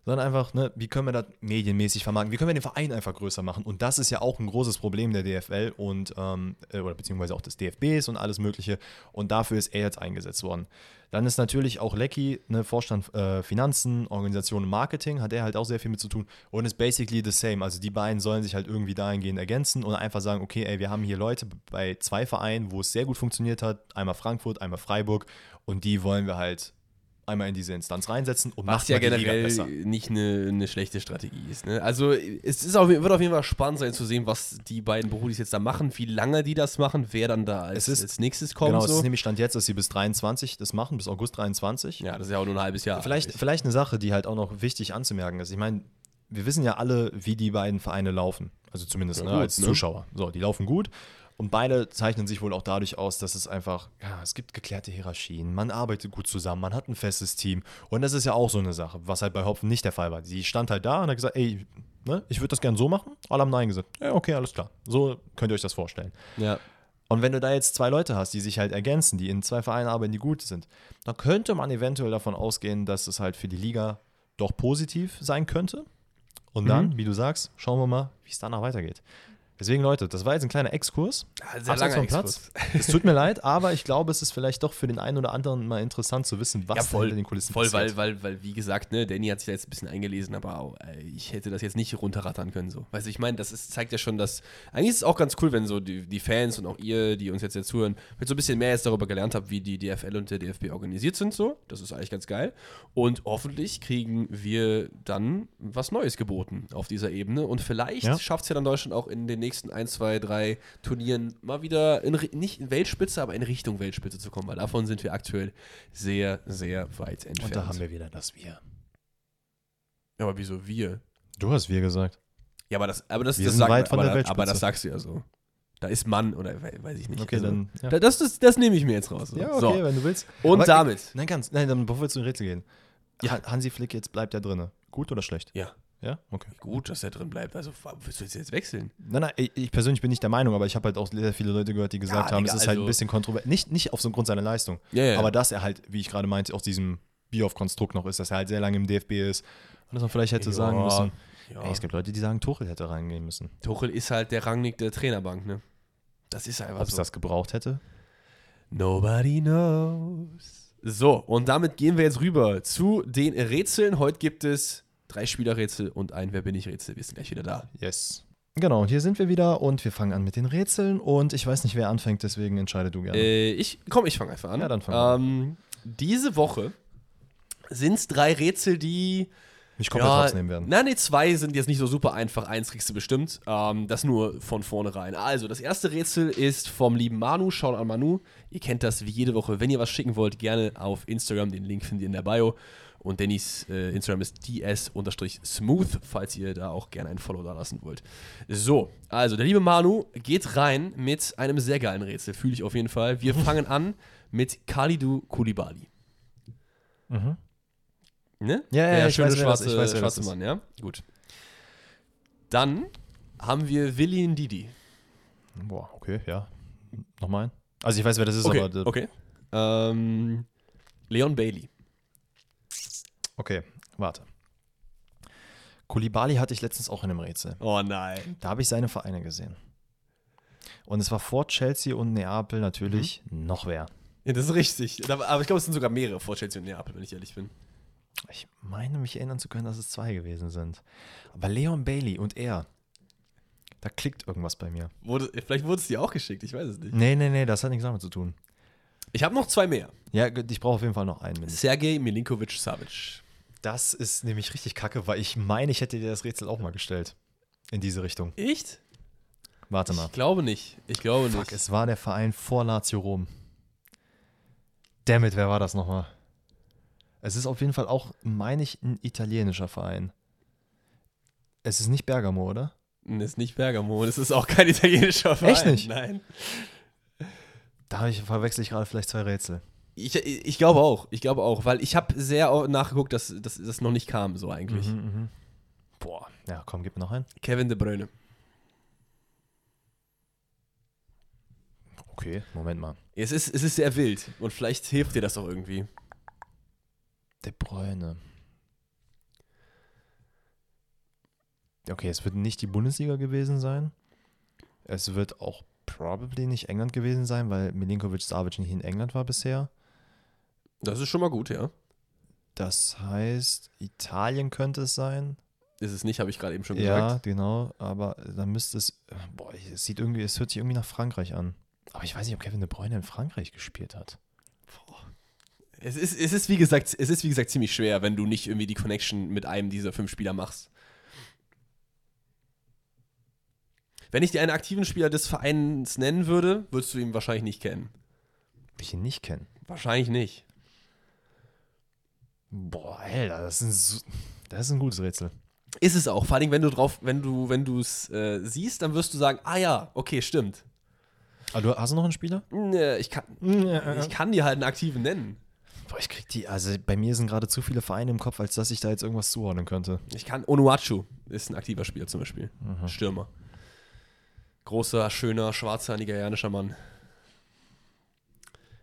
sondern einfach, ne, wie können wir das medienmäßig vermarkten, wie können wir den Verein einfach größer machen. Und das ist ja auch ein großes Problem der DFL und ähm, äh, oder beziehungsweise auch des DFBs und alles Mögliche. Und dafür ist er jetzt eingesetzt worden. Dann ist natürlich auch Lecky, ne, Vorstand äh, Finanzen, Organisation Marketing, hat er halt auch sehr viel mit zu tun und ist basically the same. Also die beiden sollen sich halt irgendwie dahingehend ergänzen und einfach sagen, okay, ey, wir haben hier Leute bei zwei Vereinen, wo es sehr gut funktioniert hat, einmal Frankfurt, einmal Freiburg und die wollen wir halt einmal in diese Instanz reinsetzen und Was macht ja mal die Liga generell nicht eine, eine schlechte Strategie ist. Ne? Also es ist auf, wird auf jeden Fall spannend sein zu sehen, was die beiden Brudis jetzt da machen, wie lange die das machen, wer dann da als, Es ist- als nächstes kommt. Genau, es so. ist nämlich Stand jetzt, dass sie bis 23 das machen, bis August 23. ja, das ist ja auch nur ein halbes Jahr. Vielleicht, eigentlich. vielleicht eine Sache, die halt auch noch wichtig anzumerken ist. Ich meine, wir wissen ja alle, wie die beiden Vereine laufen. Also zumindest Ja, ne, gut, als ne? Zuschauer. So, die laufen gut. Und beide zeichnen sich wohl auch dadurch aus, dass es einfach, ja, es gibt geklärte Hierarchien, man arbeitet gut zusammen, man hat ein festes Team. Und das ist ja auch so eine Sache, was halt bei Hopfen nicht der Fall war. Sie stand halt da und hat gesagt, ey, ne, ich würde das gern so machen. Alle haben Nein gesagt. Ja, okay, alles klar. So könnt ihr euch das vorstellen. ja. Und wenn du da jetzt zwei Leute hast, die sich halt ergänzen, die in zwei Vereinen arbeiten, die gut sind, dann könnte man eventuell davon ausgehen, dass es halt für die Liga doch positiv sein könnte. Und dann, Mhm. wie du sagst, schauen wir mal, wie es danach weitergeht. Deswegen, Leute, das war jetzt ein kleiner Exkurs. Sehr langer vom Platz. [LAUGHS] Es tut mir leid, aber ich glaube, es ist vielleicht doch für den einen oder anderen mal interessant zu wissen, was Ja, voll, hinter den Kulissen voll weil, passiert. weil, weil, wie gesagt, ne, Danny hat sich da jetzt ein bisschen eingelesen, aber äh, ich hätte das jetzt nicht runterrattern können. So. Weißt du, ich meine, das ist, zeigt ja schon, dass. Eigentlich ist es auch ganz cool, wenn so die, die Fans und auch ihr, die uns jetzt, jetzt zuhören, wenn so ein bisschen mehr jetzt darüber gelernt habt, wie die DFL und der DFB organisiert sind. So. Das ist eigentlich ganz geil. Und hoffentlich kriegen wir dann was Neues geboten auf dieser Ebene. Und vielleicht Ja. schafft es ja dann Deutschland auch in den nächsten 1, 2, 3 Turnieren mal wieder in, nicht in Weltspitze, aber in Richtung Weltspitze zu kommen, weil davon sind wir aktuell sehr, sehr weit entfernt. Und da haben wir wieder das Wir. Ja, aber wieso wir? Du hast Wir gesagt. Ja, aber das, aber das, Wir das sagt- weit von aber, der da- Weltspitze. aber das sagst du ja so. Da ist Mann oder we- weiß ich nicht. Okay, Also, dann. Ja, da- Das, das, das nehme ich mir jetzt raus. So. ja okay, so. wenn du willst. Und Aber- damit. Nein, ganz. Nein, dann bevor wir zu den Rätsel gehen. Ja. Han- Hansi Flick jetzt bleibt ja drin. Gut oder schlecht? Ja. Ja? Okay. Gut, dass er drin bleibt. Also, willst du jetzt wechseln? Nein, nein, ich, ich persönlich bin nicht der Meinung, aber ich habe halt auch sehr viele Leute gehört, die gesagt Ja, haben, Digga, es ist halt also- ein bisschen kontrovers. Nicht, nicht auf so einen Grund seiner Leistung, Ja, ja. aber dass er halt, wie ich gerade meinte, aus diesem Bioff-Konstrukt noch ist, dass er halt sehr lange im DFB ist. Und dass man vielleicht hätte sagen müssen, ey, es gibt Leute, die sagen, Tuchel hätte reingehen müssen. Tuchel ist halt der Rangnick der Trainerbank, ne? Das ist einfach Ob es so. das gebraucht hätte? Nobody knows. So, und damit gehen wir jetzt rüber zu den Rätseln. Heute gibt es drei Spielerrätsel und ein Wer bin ich Rätsel. Wir sind gleich wieder da. Yes. Genau, und hier sind wir wieder und wir fangen an mit den Rätseln und ich weiß nicht, wer anfängt, deswegen entscheide du gerne. Äh, ich, komm, ich fange einfach an. Ja, dann fang an. ähm, Diese Woche sind es drei Rätsel, die Mich komplett ja, rausnehmen werden. Na, nee, zwei sind jetzt nicht so super einfach. Eins kriegst du bestimmt. Ähm, das nur von vornherein. Also, das erste Rätsel ist vom lieben Manu. Schaut an Manu. Ihr kennt das wie jede Woche. Wenn ihr was schicken wollt, gerne auf Instagram. Den Link findet ihr in der Bio. Und Dannys äh, Instagram ist ds-smooth, falls ihr da auch gerne ein Follow da lassen wollt. So, also der liebe Manu geht rein mit einem sehr geilen Rätsel. Fühle ich auf jeden Fall. Wir [LAUGHS] fangen an mit Khalidou Koulibaly. Mhm. Ne? Ja, ja, der ich schöne weiß, schwarze, ich weiß, das schwarze. Mann, ja? Gut. Dann haben wir Willi Ndidi. Boah, okay, ja. Nochmal ein. Also ich weiß, wer das ist, Okay, aber okay. Ähm, Leon Bailey. Okay, warte. Kulibali hatte ich letztens auch in einem Rätsel. Oh nein. Da habe ich seine Vereine gesehen. Und es war vor Chelsea und Neapel natürlich Mhm. noch wer. Ja, das ist richtig. Aber ich glaube, es sind sogar mehrere vor Chelsea und Neapel, wenn ich ehrlich bin. Ich meine mich erinnern zu können, dass es zwei gewesen sind. Aber Leon Bailey und er, da klickt irgendwas bei mir. Wurde, vielleicht wurde es dir auch geschickt, ich weiß es nicht. Nee, nee, nee, das hat nichts damit zu tun. Ich habe noch zwei mehr. Ja, ich brauche auf jeden Fall noch einen. Sergej Milinkovic-Savic. Das ist nämlich richtig kacke, weil ich meine, ich hätte dir das Rätsel auch mal gestellt. In diese Richtung. Echt? Warte mal. Ich glaube nicht. Ich glaube Fuck, nicht. es war der Verein vor Lazio Rom. Dammit, wer war das nochmal? Es ist auf jeden Fall auch, meine ich, ein italienischer Verein. Es ist nicht Bergamo, oder? Das ist nicht Bergamo. Das ist auch kein italienischer Verein. Echt nicht? Nein. Da verwechsel ich gerade vielleicht zwei Rätsel. Ich, ich glaube auch. Ich glaube auch. Weil ich habe sehr nachgeguckt, dass dass das noch nicht kam, so eigentlich. Mhm, mhm. Boah, ja, komm, gib mir noch einen. Kevin De Bruyne. Okay, Moment mal. Es ist, es ist sehr wild. Und vielleicht hilft dir das auch irgendwie. De Bruyne. Okay, es wird nicht die Bundesliga gewesen sein. Es wird auch probably nicht England gewesen sein, weil Milinkovic Savic nicht in England war bisher. Das ist schon mal gut, ja. Das heißt, Italien könnte es sein. Ist es nicht, habe ich gerade eben schon Ja, gesagt. genau. Aber dann müsste es. Boah, es sieht irgendwie, es hört sich irgendwie nach Frankreich an. Aber ich weiß nicht, ob Kevin De Bruyne in Frankreich gespielt hat. Es ist, es, ist, wie gesagt, es ist, wie gesagt, ziemlich schwer, wenn du nicht irgendwie die Connection mit einem dieser fünf Spieler machst. Wenn ich dir einen aktiven Spieler des Vereins nennen würde, würdest du ihn wahrscheinlich nicht kennen. Ob ich ihn nicht kenne. Wahrscheinlich nicht. Boah, Alter, das ist ein, das ist ein gutes Rätsel. Ist es auch. Vor allem, wenn du drauf, wenn du, wenn du es äh, siehst, dann wirst du sagen, ah ja, okay, stimmt. Aber du hast du noch einen Spieler? Äh, Ich kann, ich kann dir halt einen aktiven nennen. Boah, ich krieg die, also bei mir sind gerade zu viele Vereine im Kopf, als dass ich da jetzt irgendwas zuordnen könnte. Ich kann, Onuachu ist ein aktiver Spieler zum Beispiel. Stürmer. Großer, schöner, schwarzer, nigerianischer Mann.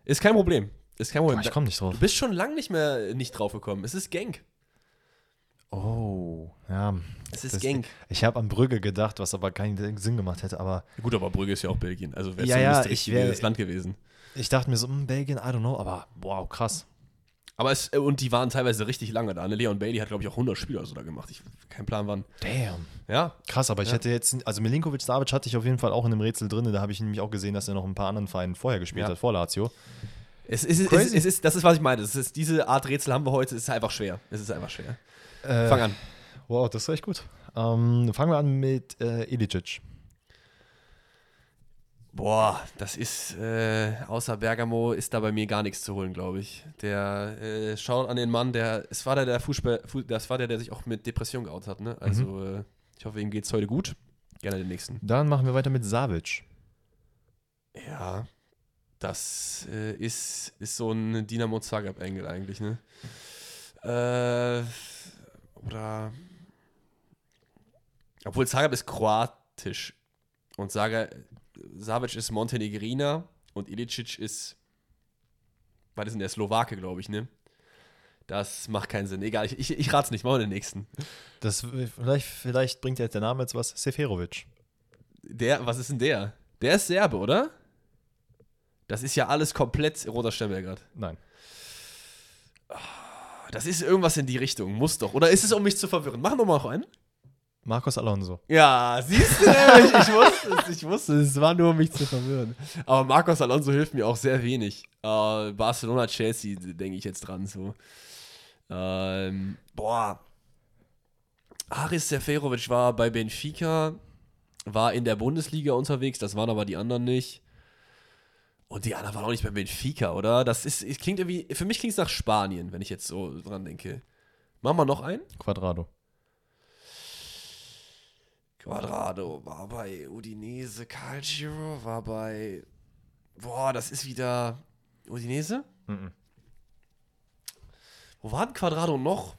Ist kein Problem. Ist kein Problem. ich komme nicht drauf. Du bist schon lange nicht mehr nicht drauf gekommen. Es ist Genk. Oh, ja. Es ist Das- Genk. Ich habe an Brügge gedacht, was aber keinen Sinn gemacht hätte, aber Gut, aber Brügge ist ja auch Belgien. Also wäre Ja, zumindest ja, das ich richtige Land gewesen. ich dachte mir so, hm, Belgien, I don't know, aber wow, krass. Aber es, äh, und die waren teilweise richtig lange da. Ne? Leon Bailey hat, glaube ich, auch 100 Spiele oder so da gemacht. Ich kein Plan wann. Damn. Ja, Krass, aber ich Ja. hätte jetzt, also Milinkovic Savic hatte ich auf jeden Fall auch in einem Rätsel drin, da habe ich nämlich auch gesehen, dass er noch ein paar anderen Vereinen vorher gespielt Ja. hat, vor Lazio. Es, ist, es, es ist, das ist, was ich meine. Es ist, diese Art Rätsel haben wir heute. Es ist einfach schwer. Es ist einfach schwer. Äh, Fang an. Wow, das ist echt gut. Ähm, fangen wir an mit äh, Ilicic. Boah, das ist, äh, außer Bergamo ist da bei mir gar nichts zu holen, glaube ich. Der, äh, schaut an den Mann, der, es war der, der Fußball, Fu- das war der, der sich auch mit Depression geoutet hat, ne? Also, äh, ich hoffe, ihm geht's heute gut. Gerne den nächsten. Dann machen wir weiter mit Savic. Ja, das äh, ist, ist so ein Dynamo Zagreb-Engel eigentlich, ne? Äh, oder Obwohl Zagreb ist kroatisch. Und Zagreb, Savic ist Montenegriner und Ilicic ist. Was ist denn der Slowake, glaube ich, ne? Das macht keinen Sinn. Egal, ich, ich, ich rat's nicht. Machen wir den nächsten. Das, vielleicht, vielleicht bringt jetzt der Name jetzt was. Seferovic. Der, was ist denn der? Der ist Serbe, oder? Das ist ja alles komplett roter Stern gerade. Nein. Das ist irgendwas in die Richtung. Muss doch. Oder ist es, um mich zu verwirren? Machen wir mal noch einen. Marcos Alonso. Ja, siehst du, ich, ich wusste es, ich wusste es, es war nur, um mich zu verwirren. Aber Marcos Alonso hilft mir auch sehr wenig. Äh, Barcelona, Chelsea, denke ich jetzt dran, so. Ähm, boah. Haris Seferovic war bei Benfica, war in der Bundesliga unterwegs, das waren aber die anderen nicht. Und die anderen waren auch nicht bei Benfica, oder? Das ist, es klingt irgendwie, für mich klingt es nach Spanien, wenn ich jetzt so dran denke. Machen wir noch einen? Quadrado. Quadrado war bei Udinese, Calcio war bei. Boah, das ist wieder. Udinese? Mhm. Wo war denn Quadrado noch?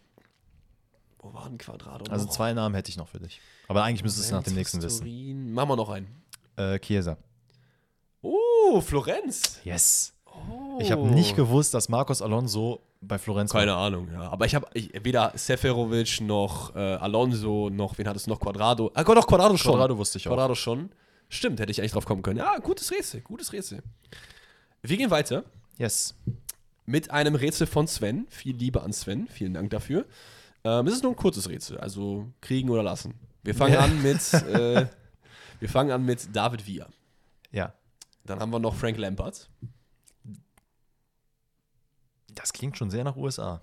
Wo war denn Quadrado Also noch? zwei Namen hätte ich noch für dich. Aber eigentlich müsstest du nach dem nächsten Juventus, wissen. Turin. Machen wir noch einen. Äh, Chiesa. Oh, Florenz. Yes. Oh. Ich habe nicht gewusst, dass Marcos Alonso bei Florenz Keine Ahnung, ja. Aber ich habe weder Seferovic noch äh, Alonso noch, wen hat es noch? Quadrado. Ah, doch, Quadrado schon. Quadrado wusste ich auch. Quadrado schon. Stimmt, hätte ich eigentlich drauf kommen können. Ja, gutes Rätsel, gutes Rätsel. Wir gehen weiter Yes. mit einem Rätsel von Sven. Viel Liebe an Sven, vielen Dank dafür. Ähm, es ist nur ein kurzes Rätsel, also kriegen oder lassen. Wir fangen Ja. an mit [LAUGHS] äh, wir fangen an mit David Villa. Ja. Dann haben wir noch Frank Lampard. Das klingt schon sehr nach USA.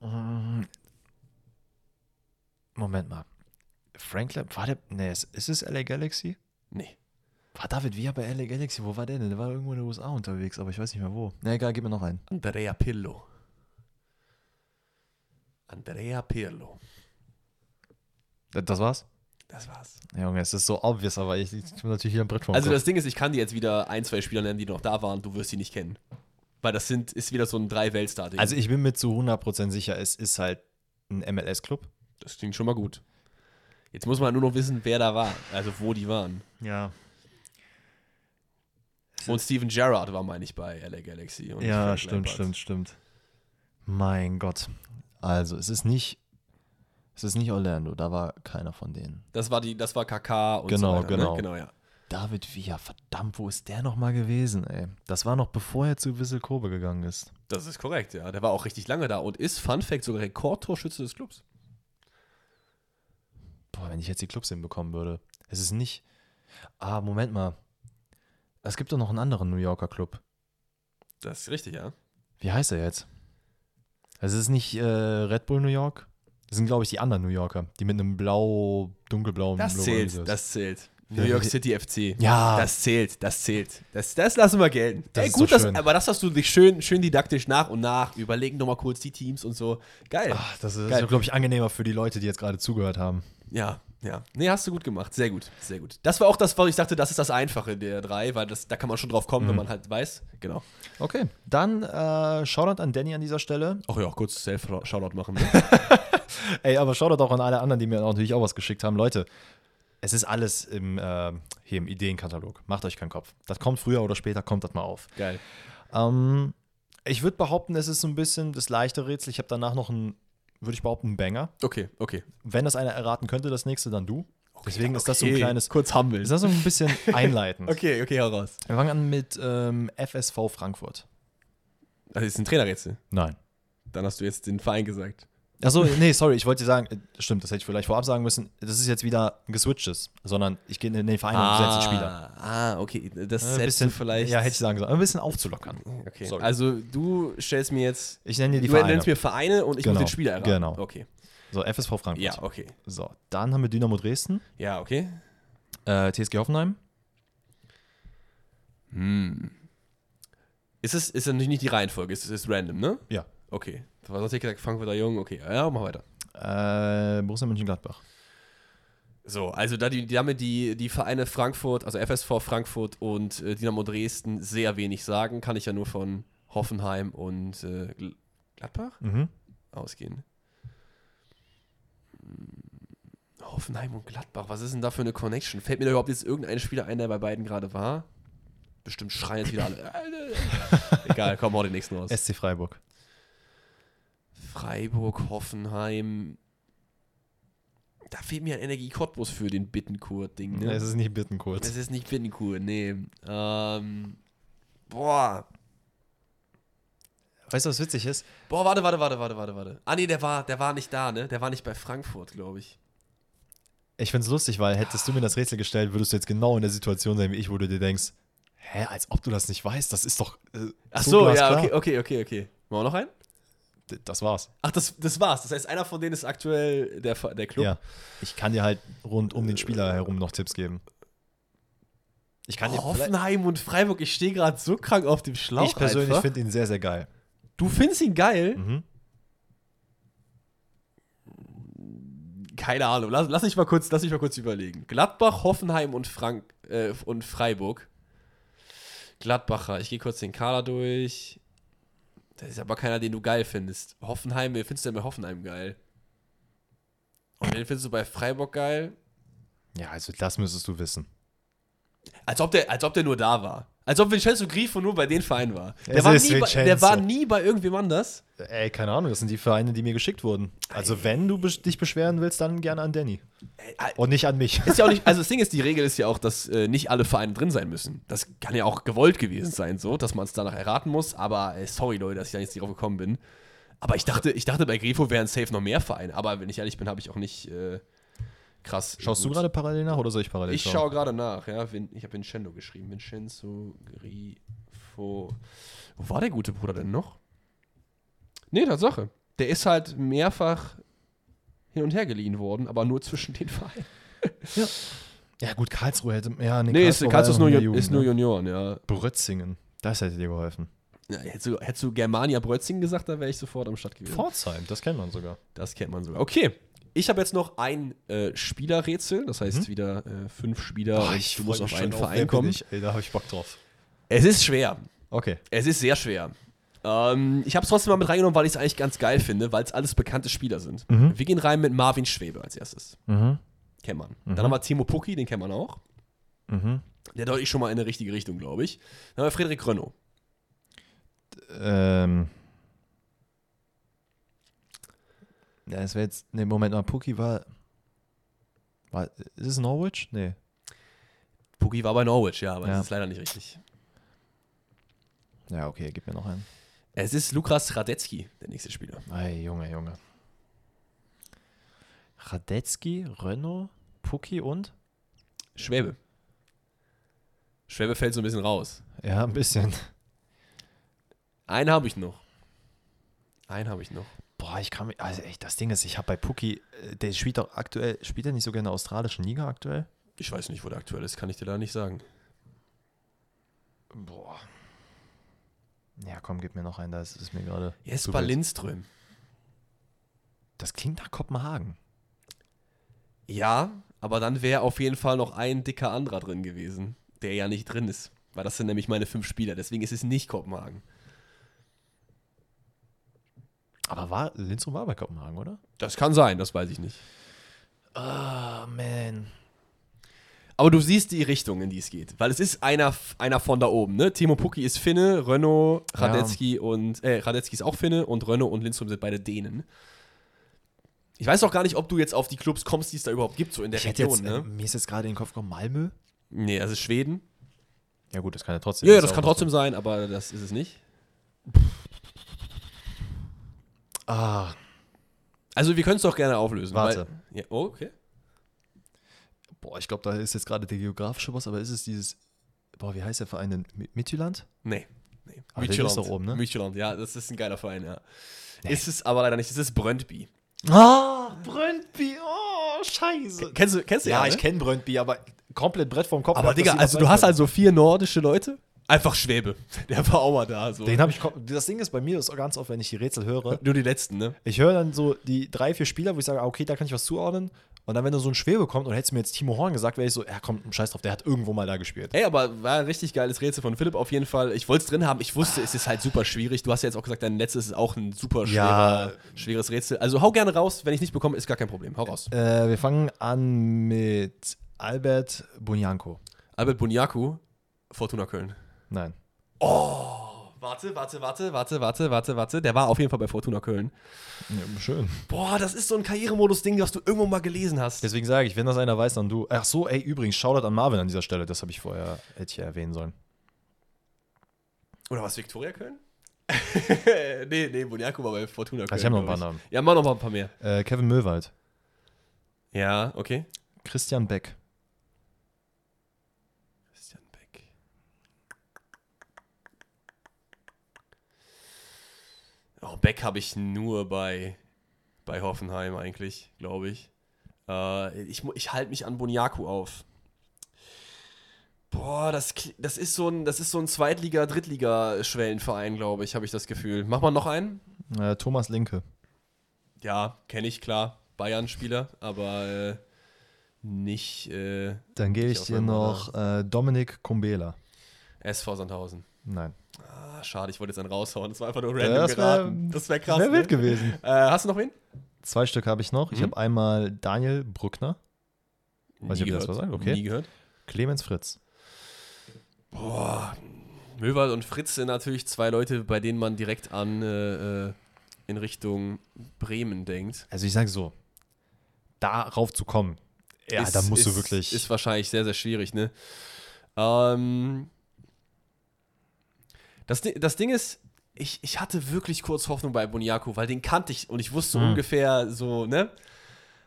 Mm. Moment mal. Frank Lamp, war der, nee, ist, ist es LA Galaxy? Nee. War David Villa bei LA Galaxy? Wo war der denn? Der war irgendwo in den USA unterwegs, aber ich weiß nicht mehr wo. Na egal, gib mir noch einen. Andrea Pirlo. Andrea Pirlo. Das, das war's? Das war's. Ja, Junge, es ist so obvious, aber ich, ich bin natürlich hier ein Brett vom Also Kopf. das Ding ist, ich kann dir jetzt wieder ein, zwei Spieler nennen, die noch da waren, du wirst sie nicht kennen. Weil das sind, ist wieder so ein Drei-Weltstar-Ding. Also ich bin mir zu 100% sicher, es ist halt ein MLS-Club. das klingt schon mal gut. Jetzt muss man nur noch wissen, wer da war, also wo die waren. Ja. Und Steven Gerrard war, meine ich, bei LA Galaxy. und Ja, stimmt, Lampard. stimmt, stimmt. Mein Gott. Also, es ist nicht, es ist nicht Orlando, da war keiner von denen. Das war die, das war KK und Genau, so weiter, genau. Ne? Genau, ja. David Villa, verdammt, wo ist der nochmal gewesen, ey? Das war noch bevor er zu Wissel Kobe gegangen ist. Das ist korrekt, ja. Der war auch richtig lange da und ist, Fun Fact, sogar Rekordtorschütze des Clubs. Boah, wenn ich jetzt die Clubs hinbekommen würde. Es ist nicht. Ah, Moment mal. Es gibt doch noch einen anderen New Yorker Club. Das ist richtig, ja. Wie heißt er jetzt? Also es ist nicht äh, Red Bull New York. Das sind, glaube ich, die anderen New Yorker, die mit einem blau, dunkelblauen Das Logo zählt, sind. das zählt. New York City FC. Ja. Das zählt, das zählt. Das, das lassen wir gelten. Das Ey, gut, das, aber das hast du dich schön, schön didaktisch nach und nach überlegen nochmal kurz die Teams und so. Geil. Ach, das ist, Geil. glaube ich, angenehmer für die Leute, die jetzt gerade zugehört haben. Ja, ja. Nee, hast du gut gemacht. Sehr gut, sehr gut. Das war auch das, was ich dachte, das ist das Einfache der drei, weil das, da kann man schon drauf kommen, wenn man halt weiß. Genau. Okay. Dann äh, Shoutout an Danny an dieser Stelle. Ach ja, kurz Self-Shoutout machen. Ne? [LAUGHS] Ey, aber Shoutout auch an alle anderen, die mir natürlich auch was geschickt haben. Leute, es ist alles im, äh, hier im Ideenkatalog. Macht euch keinen Kopf. Das kommt früher oder später, kommt das mal auf. Geil. Ähm, ich würde behaupten, es ist so ein bisschen das leichte Rätsel. Ich habe danach noch ein, würde ich behaupten, einen Banger. Okay, okay. Wenn das einer erraten könnte, das nächste dann du. Deswegen ist das so ein Okay, kleines, Kurz humble. ist das so ein bisschen [LAUGHS] einleitend. Okay, okay, hau raus. Wir fangen an mit ähm, FSV Frankfurt. Das ist ein Trainerrätsel. Nein. Dann hast du jetzt den Verein gesagt. Achso, nee, sorry, ich wollte dir sagen, äh, stimmt, das hätte ich vielleicht vorab sagen müssen, das ist jetzt wieder ein geswitchtes, sondern ich gehe in den Verein und setze einen Spieler. Ah, okay. Das Ein hättest bisschen, du vielleicht. Ja, hätte ich sagen sollen. Ein bisschen aufzulockern. Okay. Sorry. Also du stellst mir jetzt. Ich nenne dir die du Vereine. nennst mir Vereine und ich Genau, muss den Spieler erraten. genau. Okay. So, FSV Frankfurt. Ja, okay. So, dann haben wir Dynamo Dresden, Ja, okay. äh, TSG Hoffenheim, Hm. Ist es ist natürlich nicht die Reihenfolge, es ist random, ne? Ja. Okay. Was hast du gesagt? Frankfurter Jung, okay. Ja, mach weiter. äh, Borussia Mönchengladbach. So, also da die, damit die, die Vereine Frankfurt, also FSV Frankfurt und äh, Dynamo Dresden sehr wenig sagen, kann ich ja nur von Hoffenheim und äh, Gl- Gladbach Mhm. ausgehen. Hoffenheim und Gladbach, was ist denn da für eine Connection? Fällt mir da überhaupt jetzt irgendein Spieler ein, der bei beiden gerade war? Bestimmt schreien jetzt wieder alle. [LAUGHS] Egal, komm, hau den nächsten raus. SC Freiburg. Freiburg, Hoffenheim. Da fehlt mir ein Energie Cottbus für den Bittenkurt-Ding. Ne? Es ist nicht Bittenkurt. Es ist nicht Bittenkurt, nee. Ähm, boah. Weißt du, was witzig ist? Boah, warte, warte, warte, warte, warte, warte. Ah, nee, der war, der war nicht da, ne? Der war nicht bei Frankfurt, glaube ich. Ich find's lustig, weil hättest du mir das Rätsel gestellt, würdest du jetzt genau in der Situation sein wie ich, wo du dir denkst, hä, als ob du das nicht weißt, das ist doch. Äh, Ach so, ja, glasklar. okay, okay, okay, okay. Machen wir noch einen? Das war's. Ach, das, das war's. Das heißt, einer von denen ist aktuell der, der Club. Ja. Ich kann dir halt rund um den Spieler herum noch Tipps geben. Ich kann dir Oh, Hoffenheim und Freiburg, ich stehe gerade so krank auf dem Schlauch. Ich persönlich finde ihn sehr, sehr geil. Du findest ihn geil? Mhm. Keine Ahnung. Lass, lass, mich mal kurz, lass mich mal kurz überlegen. Gladbach, Hoffenheim und, Frank, äh, und Freiburg. Gladbacher, ich gehe kurz den Kader durch. Das ist aber keiner, den du geil findest. Hoffenheim, wen findest du denn bei Hoffenheim geil? Und wen findest du bei Freiburg geil? Ja, also das müsstest du wissen. Als ob der, als ob der nur da war. Als ob Vincenzo Grifo nur bei den Vereinen war. Der, Es war nie, bei, der war nie bei irgendwem anders. Ey, keine Ahnung, das sind die Vereine, die mir geschickt wurden. Also, wenn du dich beschweren willst, dann gerne an Danny. Und nicht an mich. Ist ja auch nicht, [LAUGHS] also das Ding ist, die Regel ist ja auch, dass äh, nicht alle Vereine drin sein müssen. Das kann ja auch gewollt gewesen sein, so, dass man es danach erraten muss. Aber äh, sorry, Leute, dass ich da jetzt nicht drauf gekommen bin. Aber ich dachte, ich dachte bei Grifo wären safe noch mehr Vereine. Aber wenn ich ehrlich bin, habe ich auch nicht äh, krass. Schaust du gut. gerade parallel nach oder soll ich parallel Ich schauen? schaue gerade nach, ja. Ich habe Vincenzo geschrieben. Vincenzo Grifo. Wo war der gute Bruder denn noch? Nee, Tatsache. Der ist halt mehrfach hin und her geliehen worden, aber nur zwischen den Vereinen. [LAUGHS] Ja, gut, Karlsruhe hätte. Ja, Nee, ist, Karlsruhe du war es nur, ja Jugend, ist nur ne? Junioren, ja. Brötzingen. Das hätte dir geholfen. ja hättest, du, hättest du Germania Brötzing gesagt, dann wäre ich sofort am Start gewesen. Pforzheim, das kennt man sogar. Das kennt man sogar. Okay. Ich habe jetzt noch ein äh, Spielerrätsel, das heißt wieder äh, fünf Spieler und du musst auf einen Verein kommen. Ey, da habe ich Bock drauf. Es ist schwer. Okay. Es ist sehr schwer. Ähm, ich habe es trotzdem mal mit reingenommen, weil ich es eigentlich ganz geil finde, weil es alles bekannte Spieler sind. Mhm. Wir gehen rein mit Marvin Schwebe als erstes. Mhm. Kennt man. Dann haben wir Timo Pucki, den kennt man auch. Mhm. Der deutet schon mal in eine richtige Richtung, glaube ich. Dann haben wir Frederik Rönno. Ähm. Ja, es wäre jetzt. Ne, Moment mal, Puki war. war ist es Norwich? Nee. Pucki war bei Norwich, ja, aber Ja. das ist leider nicht richtig. Ja, okay, gib mir noch einen. Es ist Lukas Radetzky, der nächste Spieler. Ey, Junge, Junge. Radetzky, Renault, Puki und? Schwäbe. Schwäbe fällt so ein bisschen raus. Ja, ein bisschen. Einen habe ich noch. Einen habe ich noch. Boah, ich kann mich. Also echt, das Ding ist, ich habe bei Puki, äh, der spielt doch aktuell, spielt er nicht sogar in der australischen Liga aktuell? Ich weiß nicht, wo der aktuell ist, kann ich dir da nicht sagen. Boah. Ja, komm, gib mir noch einen, da ist es mir gerade. Jesper. Lindström. Das klingt nach Kopenhagen. Ja, aber dann wäre auf jeden Fall noch ein dicker anderer drin gewesen, der ja nicht drin ist. Weil das sind nämlich meine fünf Spieler, deswegen ist es nicht Kopenhagen. Aber war, Lindström war bei Kopenhagen, oder? Das kann sein, das weiß ich nicht. Ah, man. Aber du siehst die Richtung, in die es geht. Weil es ist einer, einer von da oben, ne? Timo Pukki ist Finne, Renault, Ja. Radetzky und, äh, Radetzky ist auch Finne und Renault und Lindström sind beide Dänen. Ich weiß auch gar nicht, ob du jetzt auf die Clubs kommst, die es da überhaupt gibt, so in der Ich Region, jetzt, äh, ne? mir ist jetzt gerade in den Kopf gekommen, Malmö? Nee, das ist Schweden. Ja gut, das kann ja trotzdem. Ja, ja, das kann trotzdem sein, aber das ist es nicht. so. Ah, Also wir können es doch gerne auflösen. Warte. Weil, ja, oh, okay. boah, ich glaube, da ist jetzt gerade der geografische was, aber ist es dieses, boah, wie heißt der Verein denn? Mi- Midtjylland? Nee. nee. Aber der ist doch oben, ne? Midtjylland, ja, das ist ein geiler Verein, ja. Ist es aber leider nicht, es ist Brøndby. Ah, Brøndby, oh, scheiße. Kennst du, kennst du Ja, ne? ich kenne Brøndby, aber komplett Brett vom Kopf. Aber Digga, also du hast also vier nordische Leute? Einfach Schwäbe. Der war auch mal da. So. Den habe ich, das Ding ist bei mir, ist auch ganz oft, wenn ich die Rätsel höre, Nur die letzten, ne? ich höre dann so die drei, vier Spieler, wo ich sage, ah, okay, da kann ich was zuordnen. Und dann, wenn du so ein Schwebe kommt und hättest mir jetzt Timo Horn gesagt, wäre ich so, ja komm, scheiß drauf, der hat irgendwo mal da gespielt. Ey, aber war ein richtig geiles Rätsel von Philipp auf jeden Fall. Ich wollte es drin haben. Ich wusste, es ist halt super schwierig. Du hast ja jetzt auch gesagt, dein letztes ist auch ein super schwerer, Ja. schweres Rätsel. Also hau gerne raus. Wenn ich nicht bekomme, ist gar kein Problem. Hau raus. Äh, wir fangen an mit Albert Bunyanko. Albert Bunyaku, Fortuna Köln. Nein. Warte, warte, warte, warte, warte, warte, warte. Der war auf jeden Fall bei Fortuna Köln. Ja, schön. Boah, das ist so ein Karrieremodus-Ding, was du irgendwo mal gelesen hast. Deswegen sage ich, wenn das einer weiß, dann du. Ach so, ey, übrigens, Shoutout an Marvin an dieser Stelle. Das habe ich vorher, hätte ich ja erwähnen sollen. Oder was, Viktoria Köln? [LAUGHS] nee, nee, Bunyaku war bei Fortuna Köln. ich hab noch ein paar Namen. Ja, mach noch mal ein paar mehr. Äh, Kevin Möwald. Ja, okay. Christian Beck. Christian Beck. Oh, Beck habe ich nur bei, bei Hoffenheim eigentlich, glaube ich. Äh, ich ich halte mich an Boniaku auf. Boah, das, das ist so ein, das ist so ein Zweitliga-, Drittliga-Schwellenverein, glaube ich, habe ich das Gefühl. Mach mal noch einen? Äh, Thomas Linke. Ja, kenne ich, klar. Bayern-Spieler, aber äh, nicht äh, Dann gebe ich dir noch äh, Dominik Kumbela. SV Sandhausen. Nein. Ah, schade, ich wollte jetzt einen raushauen. Das war einfach nur random das wär- geraten. Das wäre krass. Wäre ne? wild gewesen. Äh, hast du noch wen? Zwei Stück habe ich noch. Ich Mhm. habe einmal Daniel Bruckner, Weiß ich, ob ihr das was sagt, okay. Nie gehört. Clemens Fritz. Boah, Möwald und Fritz sind natürlich zwei Leute, bei denen man direkt an äh, äh, in Richtung Bremen denkt. Also ich sage so, darauf zu kommen, ja, Ist- da musst ist, du wirklich. Ist wahrscheinlich sehr, sehr schwierig, ne? Ähm, das, das Ding ist, ich, ich hatte wirklich kurz Hoffnung bei Boniaco, weil den kannte ich und ich wusste Hm. ungefähr so, ne?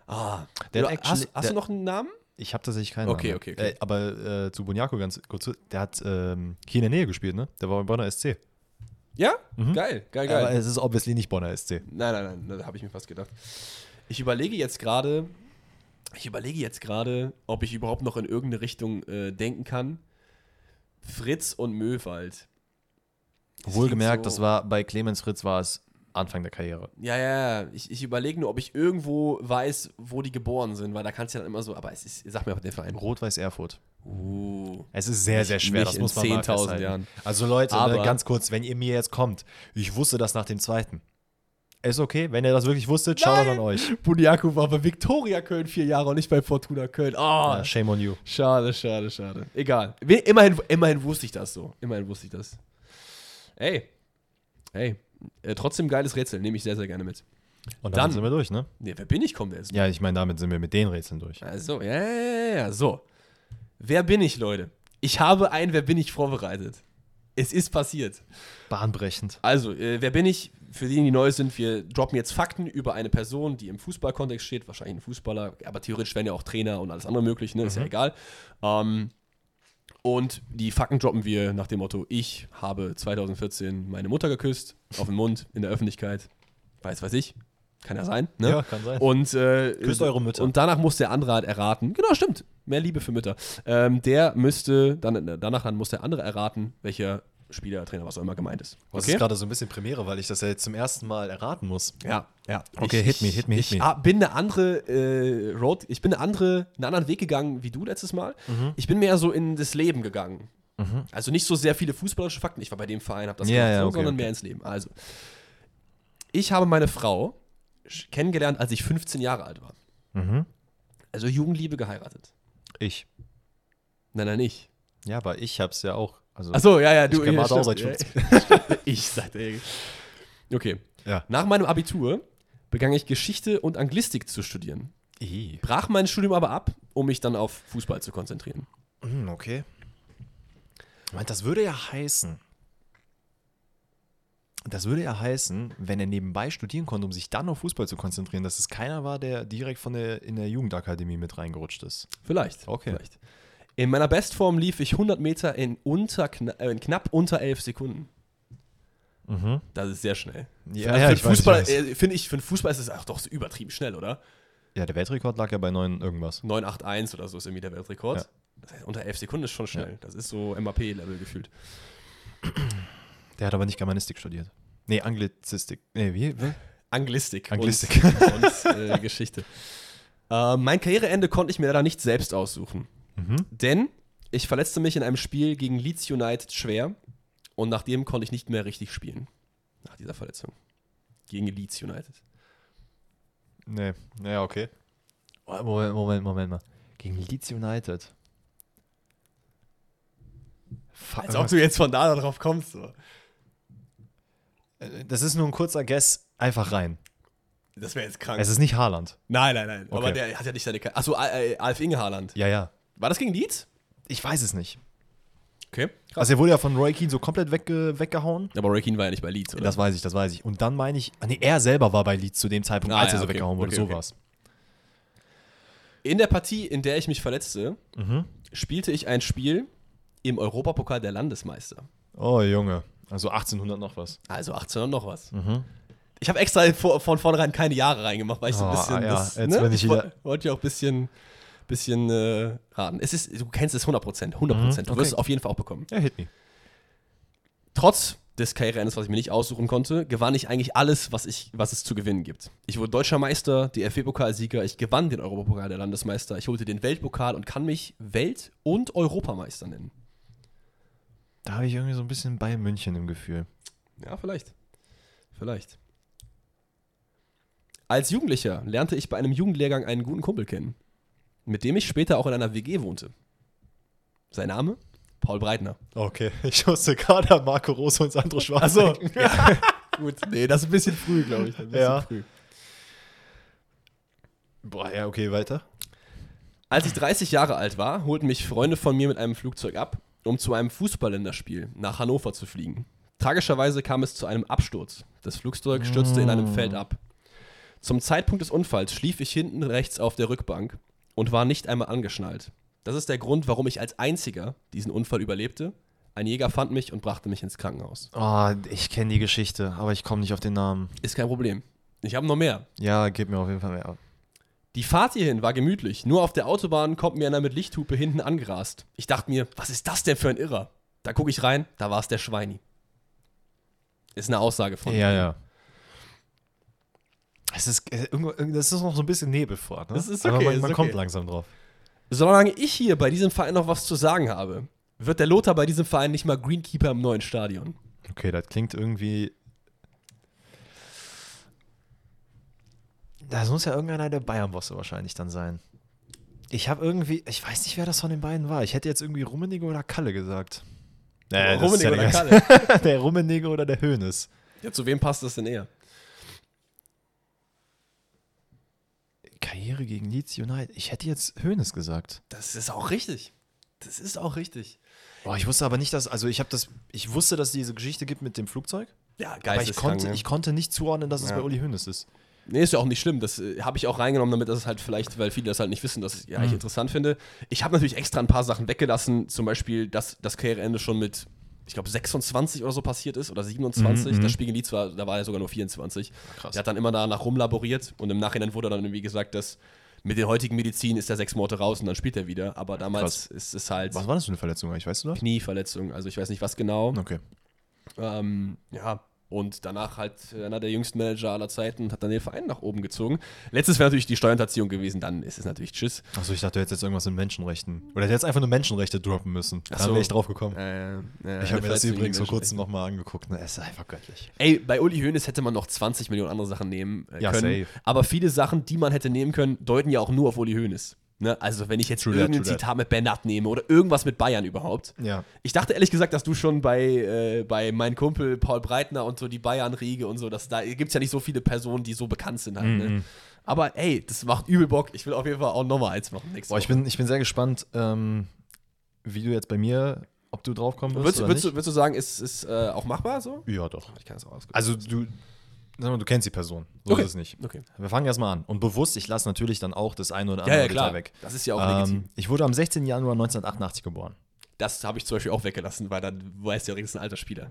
Ah, Der du, hat hast, hast du der- noch einen Namen? ich habe tatsächlich keinen. Okay, Namen. okay, okay. Äh, aber äh, zu Boniaco ganz kurz, der hat ähm, hier in der Nähe gespielt, ne? Der war bei Bonner SC. Ja? Mhm. Geil, geil, geil. Aber es ist obviously nicht Bonner SC. Nein, nein, nein, da habe ich mir fast gedacht. Ich überlege jetzt gerade, ich überlege jetzt gerade, ob ich überhaupt noch in irgendeine Richtung äh, denken kann. Fritz und Möwald. Wohlgemerkt, so- das war bei Clemens Fritz war es Anfang der Karriere. Ja, ja, ja. Ich, ich überlege nur, ob ich irgendwo weiß, wo die geboren sind, weil da kannst du ja dann immer so, aber es ist, sag mir auch den Verein. Rot-Weiß Erfurt. Uh. Es ist sehr, sehr schwer, das muss man mal 10.000 festhalten. Jahren. Also Leute, Aber- ne, ganz kurz, wenn ihr mir jetzt kommt, ich wusste das nach dem zweiten. Ist okay, wenn ihr das wirklich wusstet, schaut an euch. Buniaku war bei Viktoria Köln vier Jahre und nicht bei Fortuna Köln. Ah, Ja, shame on you. Schade, schade, schade. Egal. Immerhin, immerhin wusste ich das so. Immerhin wusste ich das. Ey. Ey. Äh, trotzdem geiles Rätsel. Nehme ich sehr, sehr gerne mit. Und Dann- sind wir durch, ne? Nee, wer bin ich, kommt erst. Ja, ich meine, damit sind wir mit den Rätseln durch. Also, ja, ja, ja, ja. So. Wer bin ich, Leute? Ich habe ein Wer bin ich vorbereitet. Es ist passiert. Bahnbrechend. Also, äh, wer bin ich? Für diejenigen, die neu sind, wir droppen jetzt Fakten über eine Person, die im Fußballkontext steht, wahrscheinlich ein Fußballer, aber theoretisch wären ja auch Trainer und alles andere möglich, ne? ist ja Mhm. egal. Ähm, und die Fakten droppen wir nach dem Motto: Ich habe 2014 meine Mutter geküsst, auf den Mund, in der Öffentlichkeit. Weiß, weiß ich. Kann ja sein. Ne? Ja, kann sein. Und, äh, Küsst eure Mütter. Und danach muss der andere halt erraten. Genau, stimmt. Mehr Liebe für Mütter. Ähm, der müsste, dann, danach dann muss der andere erraten, welcher Spieler, Trainer, was auch immer gemeint ist. Das ist gerade so ein bisschen Premiere, weil ich das ja jetzt zum ersten Mal erraten muss. Ja, ja. Okay, ich, hit me, hit me, hit ich me. ah, bin eine andere äh, Road, ich bin eine andere, einen anderen Weg gegangen wie du letztes Mal. Mhm. Ich bin mehr so in das Leben gegangen. Also nicht so sehr viele fußballerische Fakten. Ich war bei dem Verein, habe das Ja, ja, so, okay, sondern okay. mehr ins Leben. Also, ich habe meine Frau kennengelernt, als ich 15 Jahre alt war. Mhm. Also Jugendliebe geheiratet. Ich. Nein, nein, nicht. Ja, aber ich hab's ja auch. Also, Achso, ja, ja, du. kenn ja, Martha auch seit Ja, [LAUGHS] ich sagte. Okay. Ja. Nach meinem Abitur begann ich Geschichte und Anglistik zu studieren. I. Brach mein Studium aber ab, um mich dann auf Fußball zu konzentrieren. Hm, okay. Ich meine, das würde ja heißen. Das würde ja heißen, wenn er nebenbei studieren konnte, um sich dann auf Fußball zu konzentrieren, dass es keiner war, der direkt von der, in der Jugendakademie mit reingerutscht ist. Vielleicht. Okay. Vielleicht. In meiner Bestform lief ich 100 Meter in, unter, äh, in knapp unter 11 Sekunden. Mhm. Das ist sehr schnell. Ja, Also ja, für ich Fußball, äh, finde ich, für den Fußball ist es auch doch so übertrieben schnell, oder? Ja, der Weltrekord lag ja bei 9 irgendwas. 981 oder so ist irgendwie der Weltrekord. Ja. Das heißt, unter 11 Sekunden ist schon schnell. Das ist so MAP-Level gefühlt. Der hat aber nicht Germanistik studiert. Nee, Anglizistik. Nee, wie? wie? Anglistik. Anglistik. Und, [LAUGHS] und äh, Geschichte. Äh, mein Karriereende konnte ich mir leider nicht selbst aussuchen. Mhm. Denn ich verletzte mich in einem Spiel gegen Leeds United schwer und nachdem konnte ich nicht mehr richtig spielen. Nach dieser Verletzung. Gegen Leeds United. Nee, naja, okay. Oh, Moment, Moment, Moment mal. Gegen Leeds United. Fuck, Als ob du jetzt von da drauf kommst. So. Äh, Das ist nur ein kurzer Guess, einfach rein. Das wäre jetzt krank. Es ist nicht Haaland. nein, nein, nein. Aber Okay. der hat ja nicht seine. Ka Achso, Alf Inge Haaland. Ja, ja. War das gegen Leeds? Ich weiß es nicht. Okay. Krass. Also er wurde ja von Roy Keane so komplett wegge weggehauen. Aber Roy Keane war ja nicht bei Leeds, oder? Das weiß ich, das weiß ich. Und dann meine ich, ah, nee, er selber war bei Leeds zu dem Zeitpunkt, Ah, als ja, er so okay. weggehauen wurde. Okay, so okay. war's. In der Partie, in der ich mich verletzte, Mhm. spielte ich ein Spiel im Europapokal der Landesmeister. Oh, Junge. Also 1800 noch was. Also 18 und noch was. Mhm. Ich habe extra von vornherein keine Jahre reingemacht, weil ich so ein Oh, bisschen. ja, das, jetzt ne? bin ich ich wollte ja auch ein bisschen, bisschen äh, raten. Es ist, du kennst es 100%. 100%. Du Mhm, okay. wirst es auf jeden Fall auch bekommen. Ja, hit me. Trotz des Karriereendes, was ich mir nicht aussuchen konnte, gewann ich eigentlich alles, was, ich, was es zu gewinnen gibt. Ich wurde deutscher Meister, DFB-Pokalsieger, ich gewann den Europapokal der Landesmeister, ich holte den Weltpokal und kann mich Welt- und Europameister nennen. Da habe ich irgendwie so ein bisschen Bayern München im Gefühl. Ja, vielleicht. Vielleicht. Als Jugendlicher lernte ich bei einem Jugendlehrgang einen guten Kumpel kennen, mit dem ich später auch in einer WG wohnte. Sein Name? Paul Breitner. Okay, [LAUGHS] ich musste gerade Marco Rose und Sandro Schwarz denken. [LAUGHS] Ja. Gut, nee, das ist ein bisschen früh, glaube ich. Ein bisschen Ja. früh. Boah, ja, okay, weiter. Als ich 30 Jahre alt war, holten mich Freunde von mir mit einem Flugzeug ab, um zu einem Fußballländerspiel nach Hannover zu fliegen. Tragischerweise kam es zu einem Absturz. Das Flugzeug stürzte in einem Feld ab. Zum Zeitpunkt des Unfalls schlief ich hinten rechts auf der Rückbank und war nicht einmal angeschnallt. Das ist der Grund, warum ich als einziger diesen Unfall überlebte. Ein Jäger fand mich und brachte mich ins Krankenhaus. Oh, ich kenne die Geschichte, aber ich komme nicht auf den Namen. Ist kein Problem. Ich habe noch mehr. Ja, gib mir auf jeden Fall mehr. Die Fahrt hierhin war gemütlich. Nur auf der Autobahn kommt mir einer mit Lichthupe hinten angerast. Ich dachte mir, was ist das denn für ein Irrer? Da gucke ich rein, da war es der Schweini. Ist eine Aussage von. Ja, ja. Es ist, äh, irgendwo- das ist noch so ein bisschen Nebel vor. Ne? Das ist Aber okay, man, ist man okay. kommt langsam drauf. Solange ich hier bei diesem Verein noch was zu sagen habe, wird der Lothar bei diesem Verein nicht mal Greenkeeper im neuen Stadion. Okay, das klingt irgendwie. Das muss ja irgendeiner der Bayern-Bosse wahrscheinlich dann sein. Ich habe irgendwie, ich weiß nicht, wer das von den beiden war. Ich hätte jetzt irgendwie Rummenigge oder Kalle gesagt. Äh, das ist Rummenigge ja oder Kalle? [LAUGHS] der Rummenigge oder der Hönes. Ja, zu wem passt das denn eher? Karriere gegen Leeds United. Ich hätte jetzt Hönes gesagt. Das ist auch richtig. Das ist auch richtig. Boah, ich wusste aber nicht, dass, also ich habe das, ich wusste, dass es diese Geschichte gibt mit dem Flugzeug, Ja, aber ich konnte, ne? ich konnte nicht zuordnen, dass es Ja. bei Uli Hönes ist. Nee, ist ja auch nicht schlimm. Das äh, habe ich auch reingenommen, damit das halt vielleicht, weil viele das halt nicht wissen, dass ich, ja, ich Mhm. interessant finde. Ich habe natürlich extra ein paar Sachen weggelassen, zum Beispiel, dass das Karriereende schon mit, ich glaube, 26 oder so passiert ist oder 27. Mhm, das mhm. Spiel gegen Leeds war, da war er sogar nur 24. Krass. Der hat dann immer danach rumlaboriert und im Nachhinein wurde dann irgendwie gesagt, dass mit der heutigen Medizin ist er sechs Monate raus und dann spielt er wieder. Aber damals ist es halt Was war das für eine Verletzung eigentlich, weißt du das? Knieverletzung. Also ich weiß nicht, was genau. Okay. Ähm, ja, und danach halt einer der jüngsten Manager aller Zeiten und hat dann den Verein nach oben gezogen. Letztes wäre natürlich die Steuerhinterziehung gewesen, dann ist es natürlich Tschüss. Achso, ich dachte, du hättest jetzt irgendwas mit Menschenrechten. Oder du hättest einfach nur Menschenrechte droppen müssen. Da so. wäre ich drauf gekommen. Äh, äh, ich habe mir das übrigens vor kurzem nochmal angeguckt. Ne? Es ist einfach göttlich. Ey, bei Uli Hoeneß hätte man noch 20 Millionen andere Sachen nehmen äh, Ja, können. safe. Aber viele Sachen, die man hätte nehmen können, deuten ja auch nur auf Uli Hoeneß. Ne? Also wenn ich jetzt True irgendein that. Zitat mit Bernat nehme oder irgendwas mit Bayern überhaupt. Ja. Ich dachte ehrlich gesagt, dass du schon bei, äh, bei meinem Kumpel Paul Breitner und so die Bayern-Riege und so, dass da gibt es ja nicht so viele Personen, die so bekannt sind halt. Ne? Mhm. Aber ey, das macht übel Bock. Ich will auf jeden Fall auch nochmal eins machen. Boah, ich bin, ich bin sehr gespannt, ähm, wie du jetzt bei mir, ob du draufkommen wirst. Würdest, oder würdest, nicht. du, würdest du sagen, ist es äh, auch machbar so? Ja, doch. Ich kann es auch. Also du, sag mal, du kennst die Person. So Okay. ist es nicht. Okay. Wir fangen erstmal an. Und bewusst, ich lasse natürlich dann auch das eine oder Ja, andere ja, klar. Detail weg. Das ist ja auch legitim. Ähm, ich wurde am 16. Januar 1988 geboren. Das habe ich zum Beispiel auch weggelassen, weil dann weißt du ja, das ist ein alter Spieler.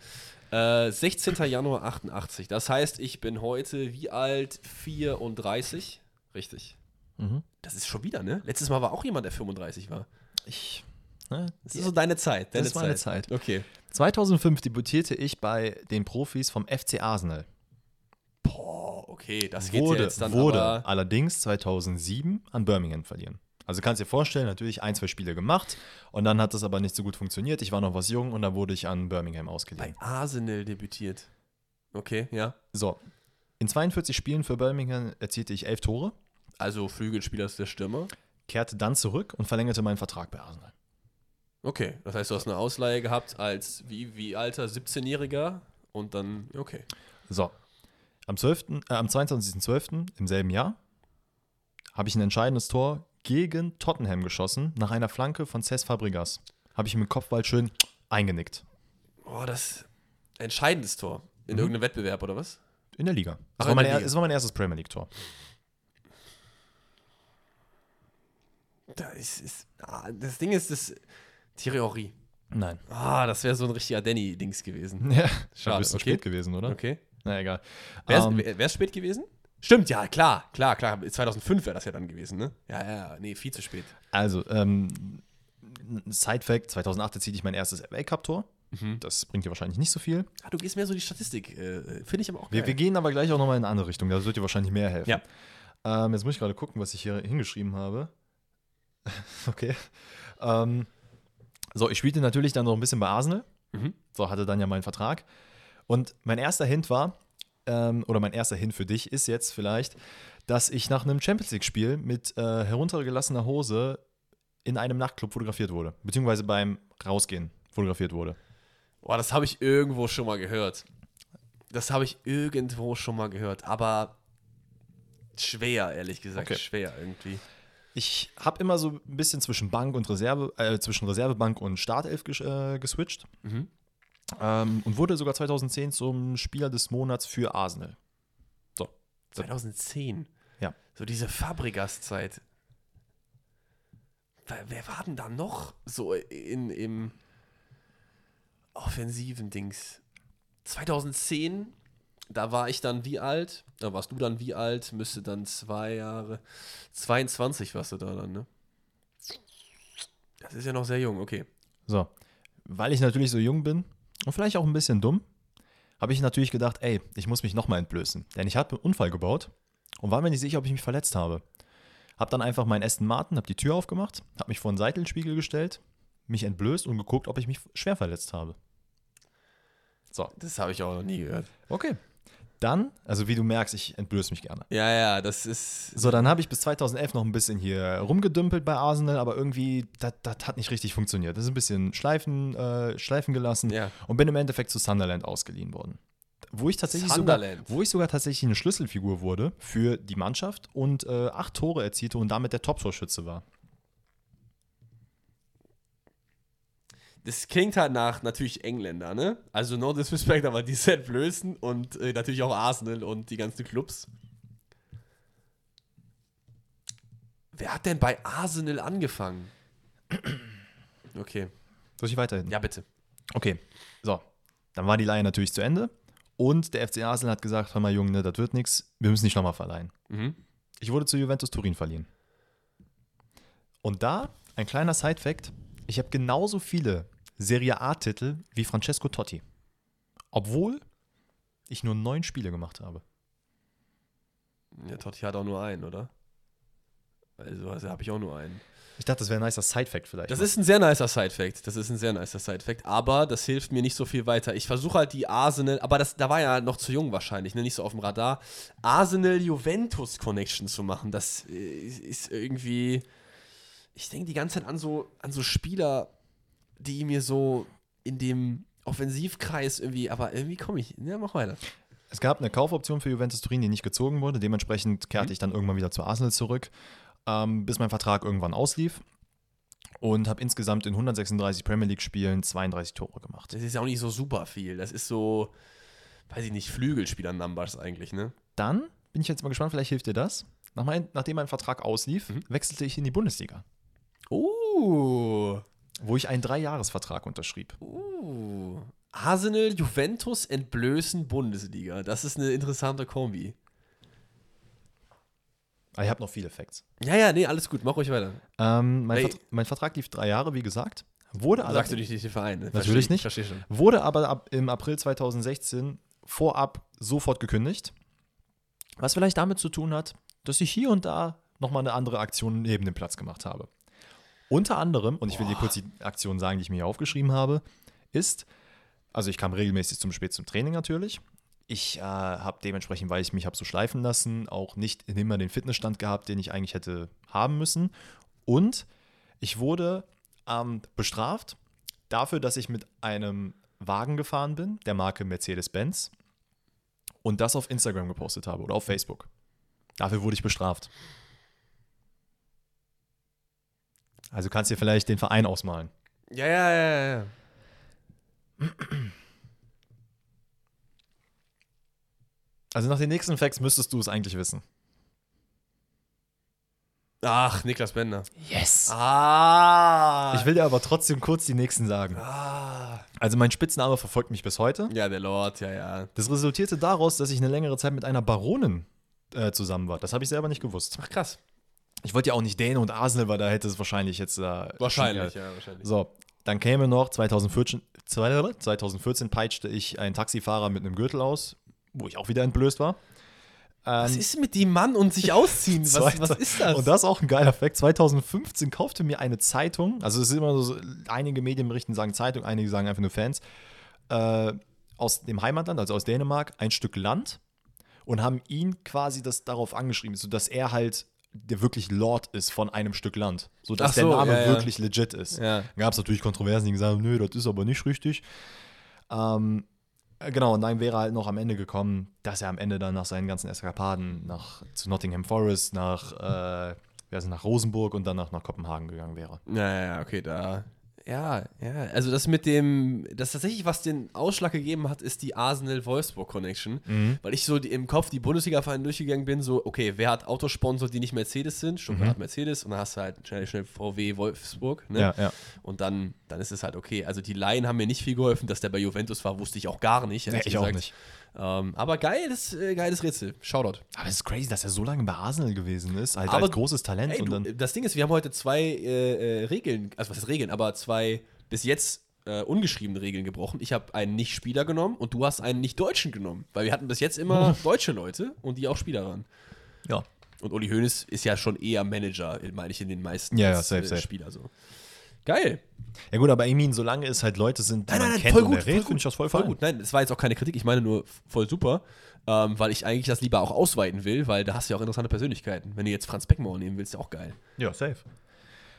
Äh, 16. Januar 88. Das heißt, ich bin heute wie alt? 34. Richtig. Mhm. Das ist schon wieder, ne? Letztes Mal war auch jemand, der 35 war. Ich. Ne, Das ist so deine Zeit. Deine ist meine Zeit. Okay. 2005 debütierte ich bei den Profis vom FC Arsenal. Boah, okay, das geht wurde, ja jetzt dann wurde aber. allerdings 2007 an Birmingham verliehen. Also kannst dir vorstellen, natürlich ein, zwei Spiele gemacht und dann hat das aber nicht so gut funktioniert. Ich war noch was jung und dann wurde ich an Birmingham ausgeliehen. Bei Arsenal debütiert. Okay, ja. So, in 42 Spielen für Birmingham erzielte ich elf Tore, Also Flügelspieler ist der Stürmer. kehrte dann zurück und verlängerte meinen Vertrag bei Arsenal. Okay, das heißt, du hast eine Ausleihe gehabt als wie, wie alter 17-Jähriger und dann, okay. So, am, 12., äh, am 22.12. im selben Jahr habe ich ein entscheidendes Tor gegen Tottenham geschossen, nach einer Flanke von Cesc Fabregas. Habe ich ihm mit Kopfball schön eingenickt. Oh, das entscheidendes Tor. In Mhm. irgendeinem Wettbewerb oder was? In der Liga. Ach, Das, war in mein, Liga. das war mein erstes Premier League-Tor. Da ist, ist, ah, das Ding ist, das Thierry Henry. Nein. Ah, das wäre so ein richtiger Danny-Dings gewesen. [LAUGHS] Ja, Schade, ein bisschen okay. spät gewesen, oder? Okay. Na egal. Wäre es wär, wär's spät gewesen? Stimmt, ja, klar, klar, klar. 2005 wäre das ja dann gewesen, ne? Ja, ja, nee, viel zu spät. Also, ähm, Side-Fact: 2008 erzielte ich mein erstes FA Cup-Tor. Mhm. Das bringt dir wahrscheinlich nicht so viel. Ah, du gehst mehr so die Statistik. Äh, Finde ich aber auch geil. Wir, wir gehen aber gleich auch nochmal in eine andere Richtung. Das wird dir wahrscheinlich mehr helfen. Ja. Ähm, jetzt muss ich gerade gucken, was ich hier hingeschrieben habe. [LAUGHS] okay. Ähm, so, ich spielte natürlich dann noch ein bisschen bei Arsenal. Mhm. So, hatte dann ja meinen Vertrag. Und mein erster Hint war, ähm, oder mein erster Hint für dich ist jetzt vielleicht, dass ich nach einem Champions League-Spiel mit äh, heruntergelassener Hose in einem Nachtclub fotografiert wurde. Beziehungsweise beim Rausgehen fotografiert wurde. Boah, das habe ich irgendwo schon mal gehört. Das habe ich irgendwo schon mal gehört, aber schwer, ehrlich gesagt, Okay. schwer irgendwie. Ich habe immer so ein bisschen zwischen Bank und Reserve, äh, zwischen Reservebank und Startelf ges äh, geswitcht. Mhm. Ähm, und wurde sogar 2010 zum Spieler des Monats für Arsenal. 2010. Ja. So diese Fabregas-Zeit. Wer, wer war denn da noch so in, im offensiven Dings? 2010, da war ich dann wie alt? Da warst du dann wie alt? Müsste dann zwei Jahre. 22 warst du da dann, ne? Das ist ja noch sehr jung, okay. So, weil ich natürlich so jung bin und vielleicht auch ein bisschen dumm, habe ich natürlich gedacht, ey, ich muss mich nochmal entblößen. Denn ich habe einen Unfall gebaut und war mir nicht sicher, ob ich mich verletzt habe. Hab dann einfach meinen Aston Martin, hab die Tür aufgemacht, hab mich vor den Seitenspiegel gestellt, mich entblößt und geguckt, ob ich mich schwer verletzt habe. So, Das habe ich auch noch nie gehört. okay. Dann, also wie du merkst, ich entblöße mich gerne. Ja, ja, das ist. So, dann habe ich bis 2011 noch ein bisschen hier rumgedümpelt bei Arsenal, aber irgendwie, das hat nicht richtig funktioniert. Das ist ein bisschen schleifen, äh, schleifen gelassen Ja. und bin im Endeffekt zu Sunderland ausgeliehen worden. Wo ich tatsächlich Sunderland. sogar, wo ich sogar tatsächlich eine Schlüsselfigur wurde für die Mannschaft und äh, acht Tore erzielte und damit der Top-Torschütze war. Das klingt halt nach natürlich Engländer, ne? Also no disrespect, aber die sind Blößen und äh, natürlich auch Arsenal und die ganzen Clubs. Wer hat denn bei Arsenal angefangen? Okay, Soll ich weiterhin? ja bitte. Okay, so. Dann war die Leihe natürlich zu Ende und der FC Arsenal hat gesagt, hör mal Junge, ne, das wird nichts, wir müssen nicht nochmal verleihen. Mhm. Ich wurde zu Juventus Turin verliehen. Und da ein kleiner Side-Fact: Ich habe genauso viele Serie A-Titel wie Francesco Totti. Obwohl ich nur neun Spiele gemacht habe. Ja, Totti hat auch nur einen, oder? Also, also habe ich auch nur einen. Ich dachte, das wäre ein nicer Side-Fact vielleicht. Das ist ein sehr nicer Side-Fact. Das ist ein sehr nicer Side-Fact. Aber das hilft mir nicht so viel weiter. Ich versuche halt die Arsenal, aber das, da war ja noch zu jung wahrscheinlich, ne? nicht so auf dem Radar. Arsenal-Juventus-Connection zu machen, das äh, ist irgendwie. Ich denke die ganze Zeit an so, an so Spieler, die mir so in dem Offensivkreis irgendwie, aber irgendwie komme ich. Ja, mach weiter. Es gab eine Kaufoption für Juventus Turin, die nicht gezogen wurde. Dementsprechend kehrte Mhm. ich dann irgendwann wieder zu Arsenal zurück, ähm, bis mein Vertrag irgendwann auslief. Und habe insgesamt in 136 Premier League-Spielen 32 Tore gemacht. Das ist ja auch nicht so super viel. Das ist so, weiß ich nicht, Flügelspieler-Numbers eigentlich, ne? Dann bin ich jetzt mal gespannt, vielleicht hilft dir das. Nach mein, nachdem mein Vertrag auslief, Mhm. wechselte ich in die Bundesliga, Uh. Wo ich einen Dreijahresvertrag unterschrieb. Uh. Arsenal, Juventus entblößen Bundesliga. Das ist eine interessante Kombi. Ah, ich habe noch viele Facts. Ja, ja, nee, alles gut. Mach ruhig weiter. Ähm, mein, Hey. Vertra mein Vertrag lief drei Jahre, wie gesagt. Wurde, Sagst du allerdings- nicht den Verein? Ne? Natürlich Versteh- nicht. Versteh schon. wurde aber ab, im April 2016 vorab sofort gekündigt. Was vielleicht damit zu tun hat, dass ich hier und da nochmal eine andere Aktion neben dem Platz gemacht habe. Unter anderem, und ich will dir kurz die Aktion sagen, die ich mir hier aufgeschrieben habe, ist, also ich kam regelmäßig zum Spät zum Training natürlich. Ich äh, habe dementsprechend, weil ich mich habe so schleifen lassen, auch nicht immer den Fitnessstand gehabt, den ich eigentlich hätte haben müssen. Und ich wurde ähm, bestraft dafür, dass ich mit einem Wagen gefahren bin, der Marke Mercedes-Benz, und das auf Instagram gepostet habe oder auf Facebook. Dafür wurde ich bestraft. Also kannst du dir vielleicht den Verein ausmalen. Ja, ja, ja, ja. Also nach den nächsten Facts müsstest du es eigentlich wissen. Ach, Niklas Bender. Yes. Ah. Ich will dir aber trotzdem kurz die nächsten sagen. Ah. Also mein Spitzname verfolgt mich bis heute. Ja, der Lord, ja, ja. Das resultierte daraus, dass ich eine längere Zeit mit einer Baronin äh, zusammen war. Das habe ich selber nicht gewusst. Ach, krass. Ich wollte ja auch nicht Däne und Arsenal, weil da hätte es wahrscheinlich jetzt. Äh, Wahrscheinlich, ja, wahrscheinlich. So, dann käme noch 2014, 2014 peitschte ich einen Taxifahrer mit einem Gürtel aus, wo ich auch wieder entblößt war. Was Ähm, ist mit dem Mann und sich ausziehen? Was, was ist das? Und das ist auch ein geiler Fact. 2015 kaufte mir eine Zeitung, also es ist immer so, einige Medienberichten sagen Zeitung, einige sagen einfach nur Fans, äh, aus dem Heimatland, also aus Dänemark, ein Stück Land und haben ihn quasi das darauf angeschrieben, sodass er halt der wirklich Lord ist von einem Stück Land. Sodass Ach so, der Name ja, ja. wirklich legit ist. Ja. Gab es natürlich Kontroversen, die gesagt haben, nö, das ist aber nicht richtig. Ähm, äh, genau, und dann wäre halt noch am Ende gekommen, dass er am Ende dann nach seinen ganzen Eskapaden nach, zu Nottingham Forest, nach, äh, es, nach Rosenburg und dann nach, Kopenhagen gegangen wäre. Ja, ja, ja, okay, da. Ja, ja. Also das mit dem, das tatsächlich, was den Ausschlag gegeben hat, ist die Arsenal-Wolfsburg-Connection. Weil ich so die, im Kopf die Bundesliga-Vereine durchgegangen bin, so, okay, wer hat Autosponsor, die nicht Mercedes sind? Stuttgart hat Mercedes und dann hast du halt schnell, schnell VW Wolfsburg. Ne? Ja, ja. Und dann, dann ist es halt okay. Also die Laien haben mir nicht viel geholfen, dass der bei Juventus war, wusste ich auch gar nicht. ehrlich ich auch gesagt. nicht. Ähm, aber geiles, äh, geiles Rätsel. Shoutout. Aber es ist crazy, dass er so lange bei Arsenal gewesen ist, halt Aber- als großes Talent. Ey, und du, dann, das Ding ist, wir haben heute zwei äh, äh, Regeln, also was ist Regeln, aber zwei bis jetzt äh, ungeschriebene Regeln gebrochen. Ich habe einen Nicht-Spieler genommen und du hast einen Nicht-Deutschen genommen, weil wir hatten bis jetzt immer [LAUGHS] deutsche Leute und die auch Spieler waren. ja. Und Uli Hoeneß ist ja schon eher Manager, meine ich, in den meisten Ja, ja, als, safe, äh, safe. Spieler so. Geil. ja gut, aber Emin, solange es halt Leute sind, die man kennt und er redet, finde ich das voll, voll fein. gut. Nein, das war jetzt auch keine Kritik, ich meine nur voll super, ähm, weil ich eigentlich das lieber auch ausweiten will, weil da hast du ja auch interessante Persönlichkeiten. Wenn du jetzt Franz Beckenbauer nehmen willst, ist ja auch geil. Ja, safe.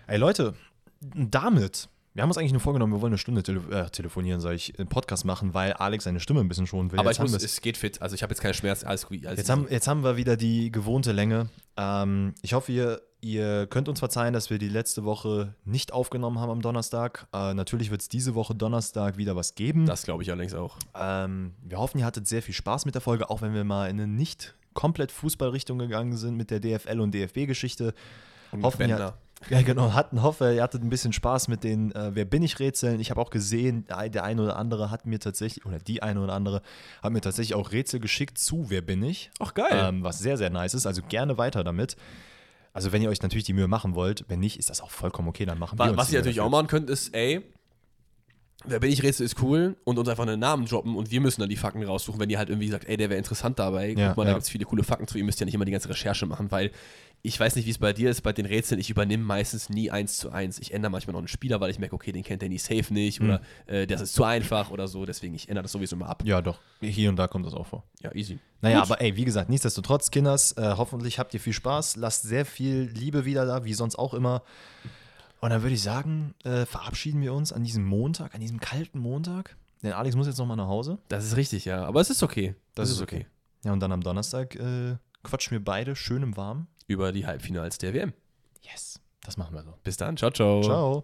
Ey Leute, damit, wir haben uns eigentlich nur vorgenommen, wir wollen eine Stunde tele äh, telefonieren, soll ich, einen Podcast machen, weil Alex seine Stimme ein bisschen schonen will. Aber Jetzt ich muss, es geht fit, also ich habe jetzt keine Schmerzen, alles gut. Alles Jetzt haben, jetzt haben wir wieder die gewohnte Länge. Ähm, ich hoffe, ihr, ihr könnt uns verzeihen, dass wir die letzte Woche nicht aufgenommen haben am Donnerstag. Äh, natürlich wird es diese Woche Donnerstag wieder was geben. Das glaube ich allerdings auch. Ähm, wir hoffen, ihr hattet sehr viel Spaß mit der Folge, auch wenn wir mal in eine nicht komplett Fußballrichtung gegangen sind mit der DFL und DFB-Geschichte. Hoffen, ihr. Ja, genau, hatten, hoffe, ihr hattet ein bisschen Spaß mit den äh, Wer bin ich Rätseln. Ich habe auch gesehen, der eine oder andere hat mir tatsächlich, oder die eine oder andere, hat mir tatsächlich auch Rätsel geschickt zu Wer bin ich. Ach, geil. Ähm, was sehr, sehr nice ist. Also gerne weiter damit. Also, wenn ihr euch natürlich die Mühe machen wollt, wenn nicht, ist das auch vollkommen okay, dann machen wir Was ihr natürlich dafür. auch machen könnt, ist, ey, wer bin ich Rätsel ist cool und uns einfach einen Namen droppen und wir müssen dann die Fakten raussuchen, wenn ihr halt irgendwie sagt, ey, der wäre interessant dabei. Ja, Guck mal, da ja. gibt es viele coole Fakten zu, ihr müsst ja nicht immer die ganze Recherche machen, weil ich weiß nicht, wie es bei dir ist, bei den Rätseln, ich übernehme meistens nie eins zu eins. Ich ändere manchmal noch einen Spieler, weil ich merke, okay, den kennt der nie safe nicht oder äh, das ist zu einfach oder so, deswegen ich ändere das sowieso immer ab. Ja, doch. Hier und da kommt das auch vor. Ja, easy. Naja, Gut. aber ey, wie gesagt, nichtsdestotrotz, Kinders, äh, hoffentlich habt ihr viel Spaß. Lasst sehr viel Liebe wieder da, wie sonst auch immer. Und dann würde ich sagen, äh, verabschieden wir uns an diesem Montag, an diesem kalten Montag. Denn Alex muss jetzt nochmal nach Hause. Das ist richtig, ja. Aber es ist okay. Das ist okay. Ja, und dann am Donnerstag äh, quatschen wir beide schön im Warmen. Über die Halbfinals der WM. Yes. Das machen wir so. Bis dann. Ciao, ciao. Ciao.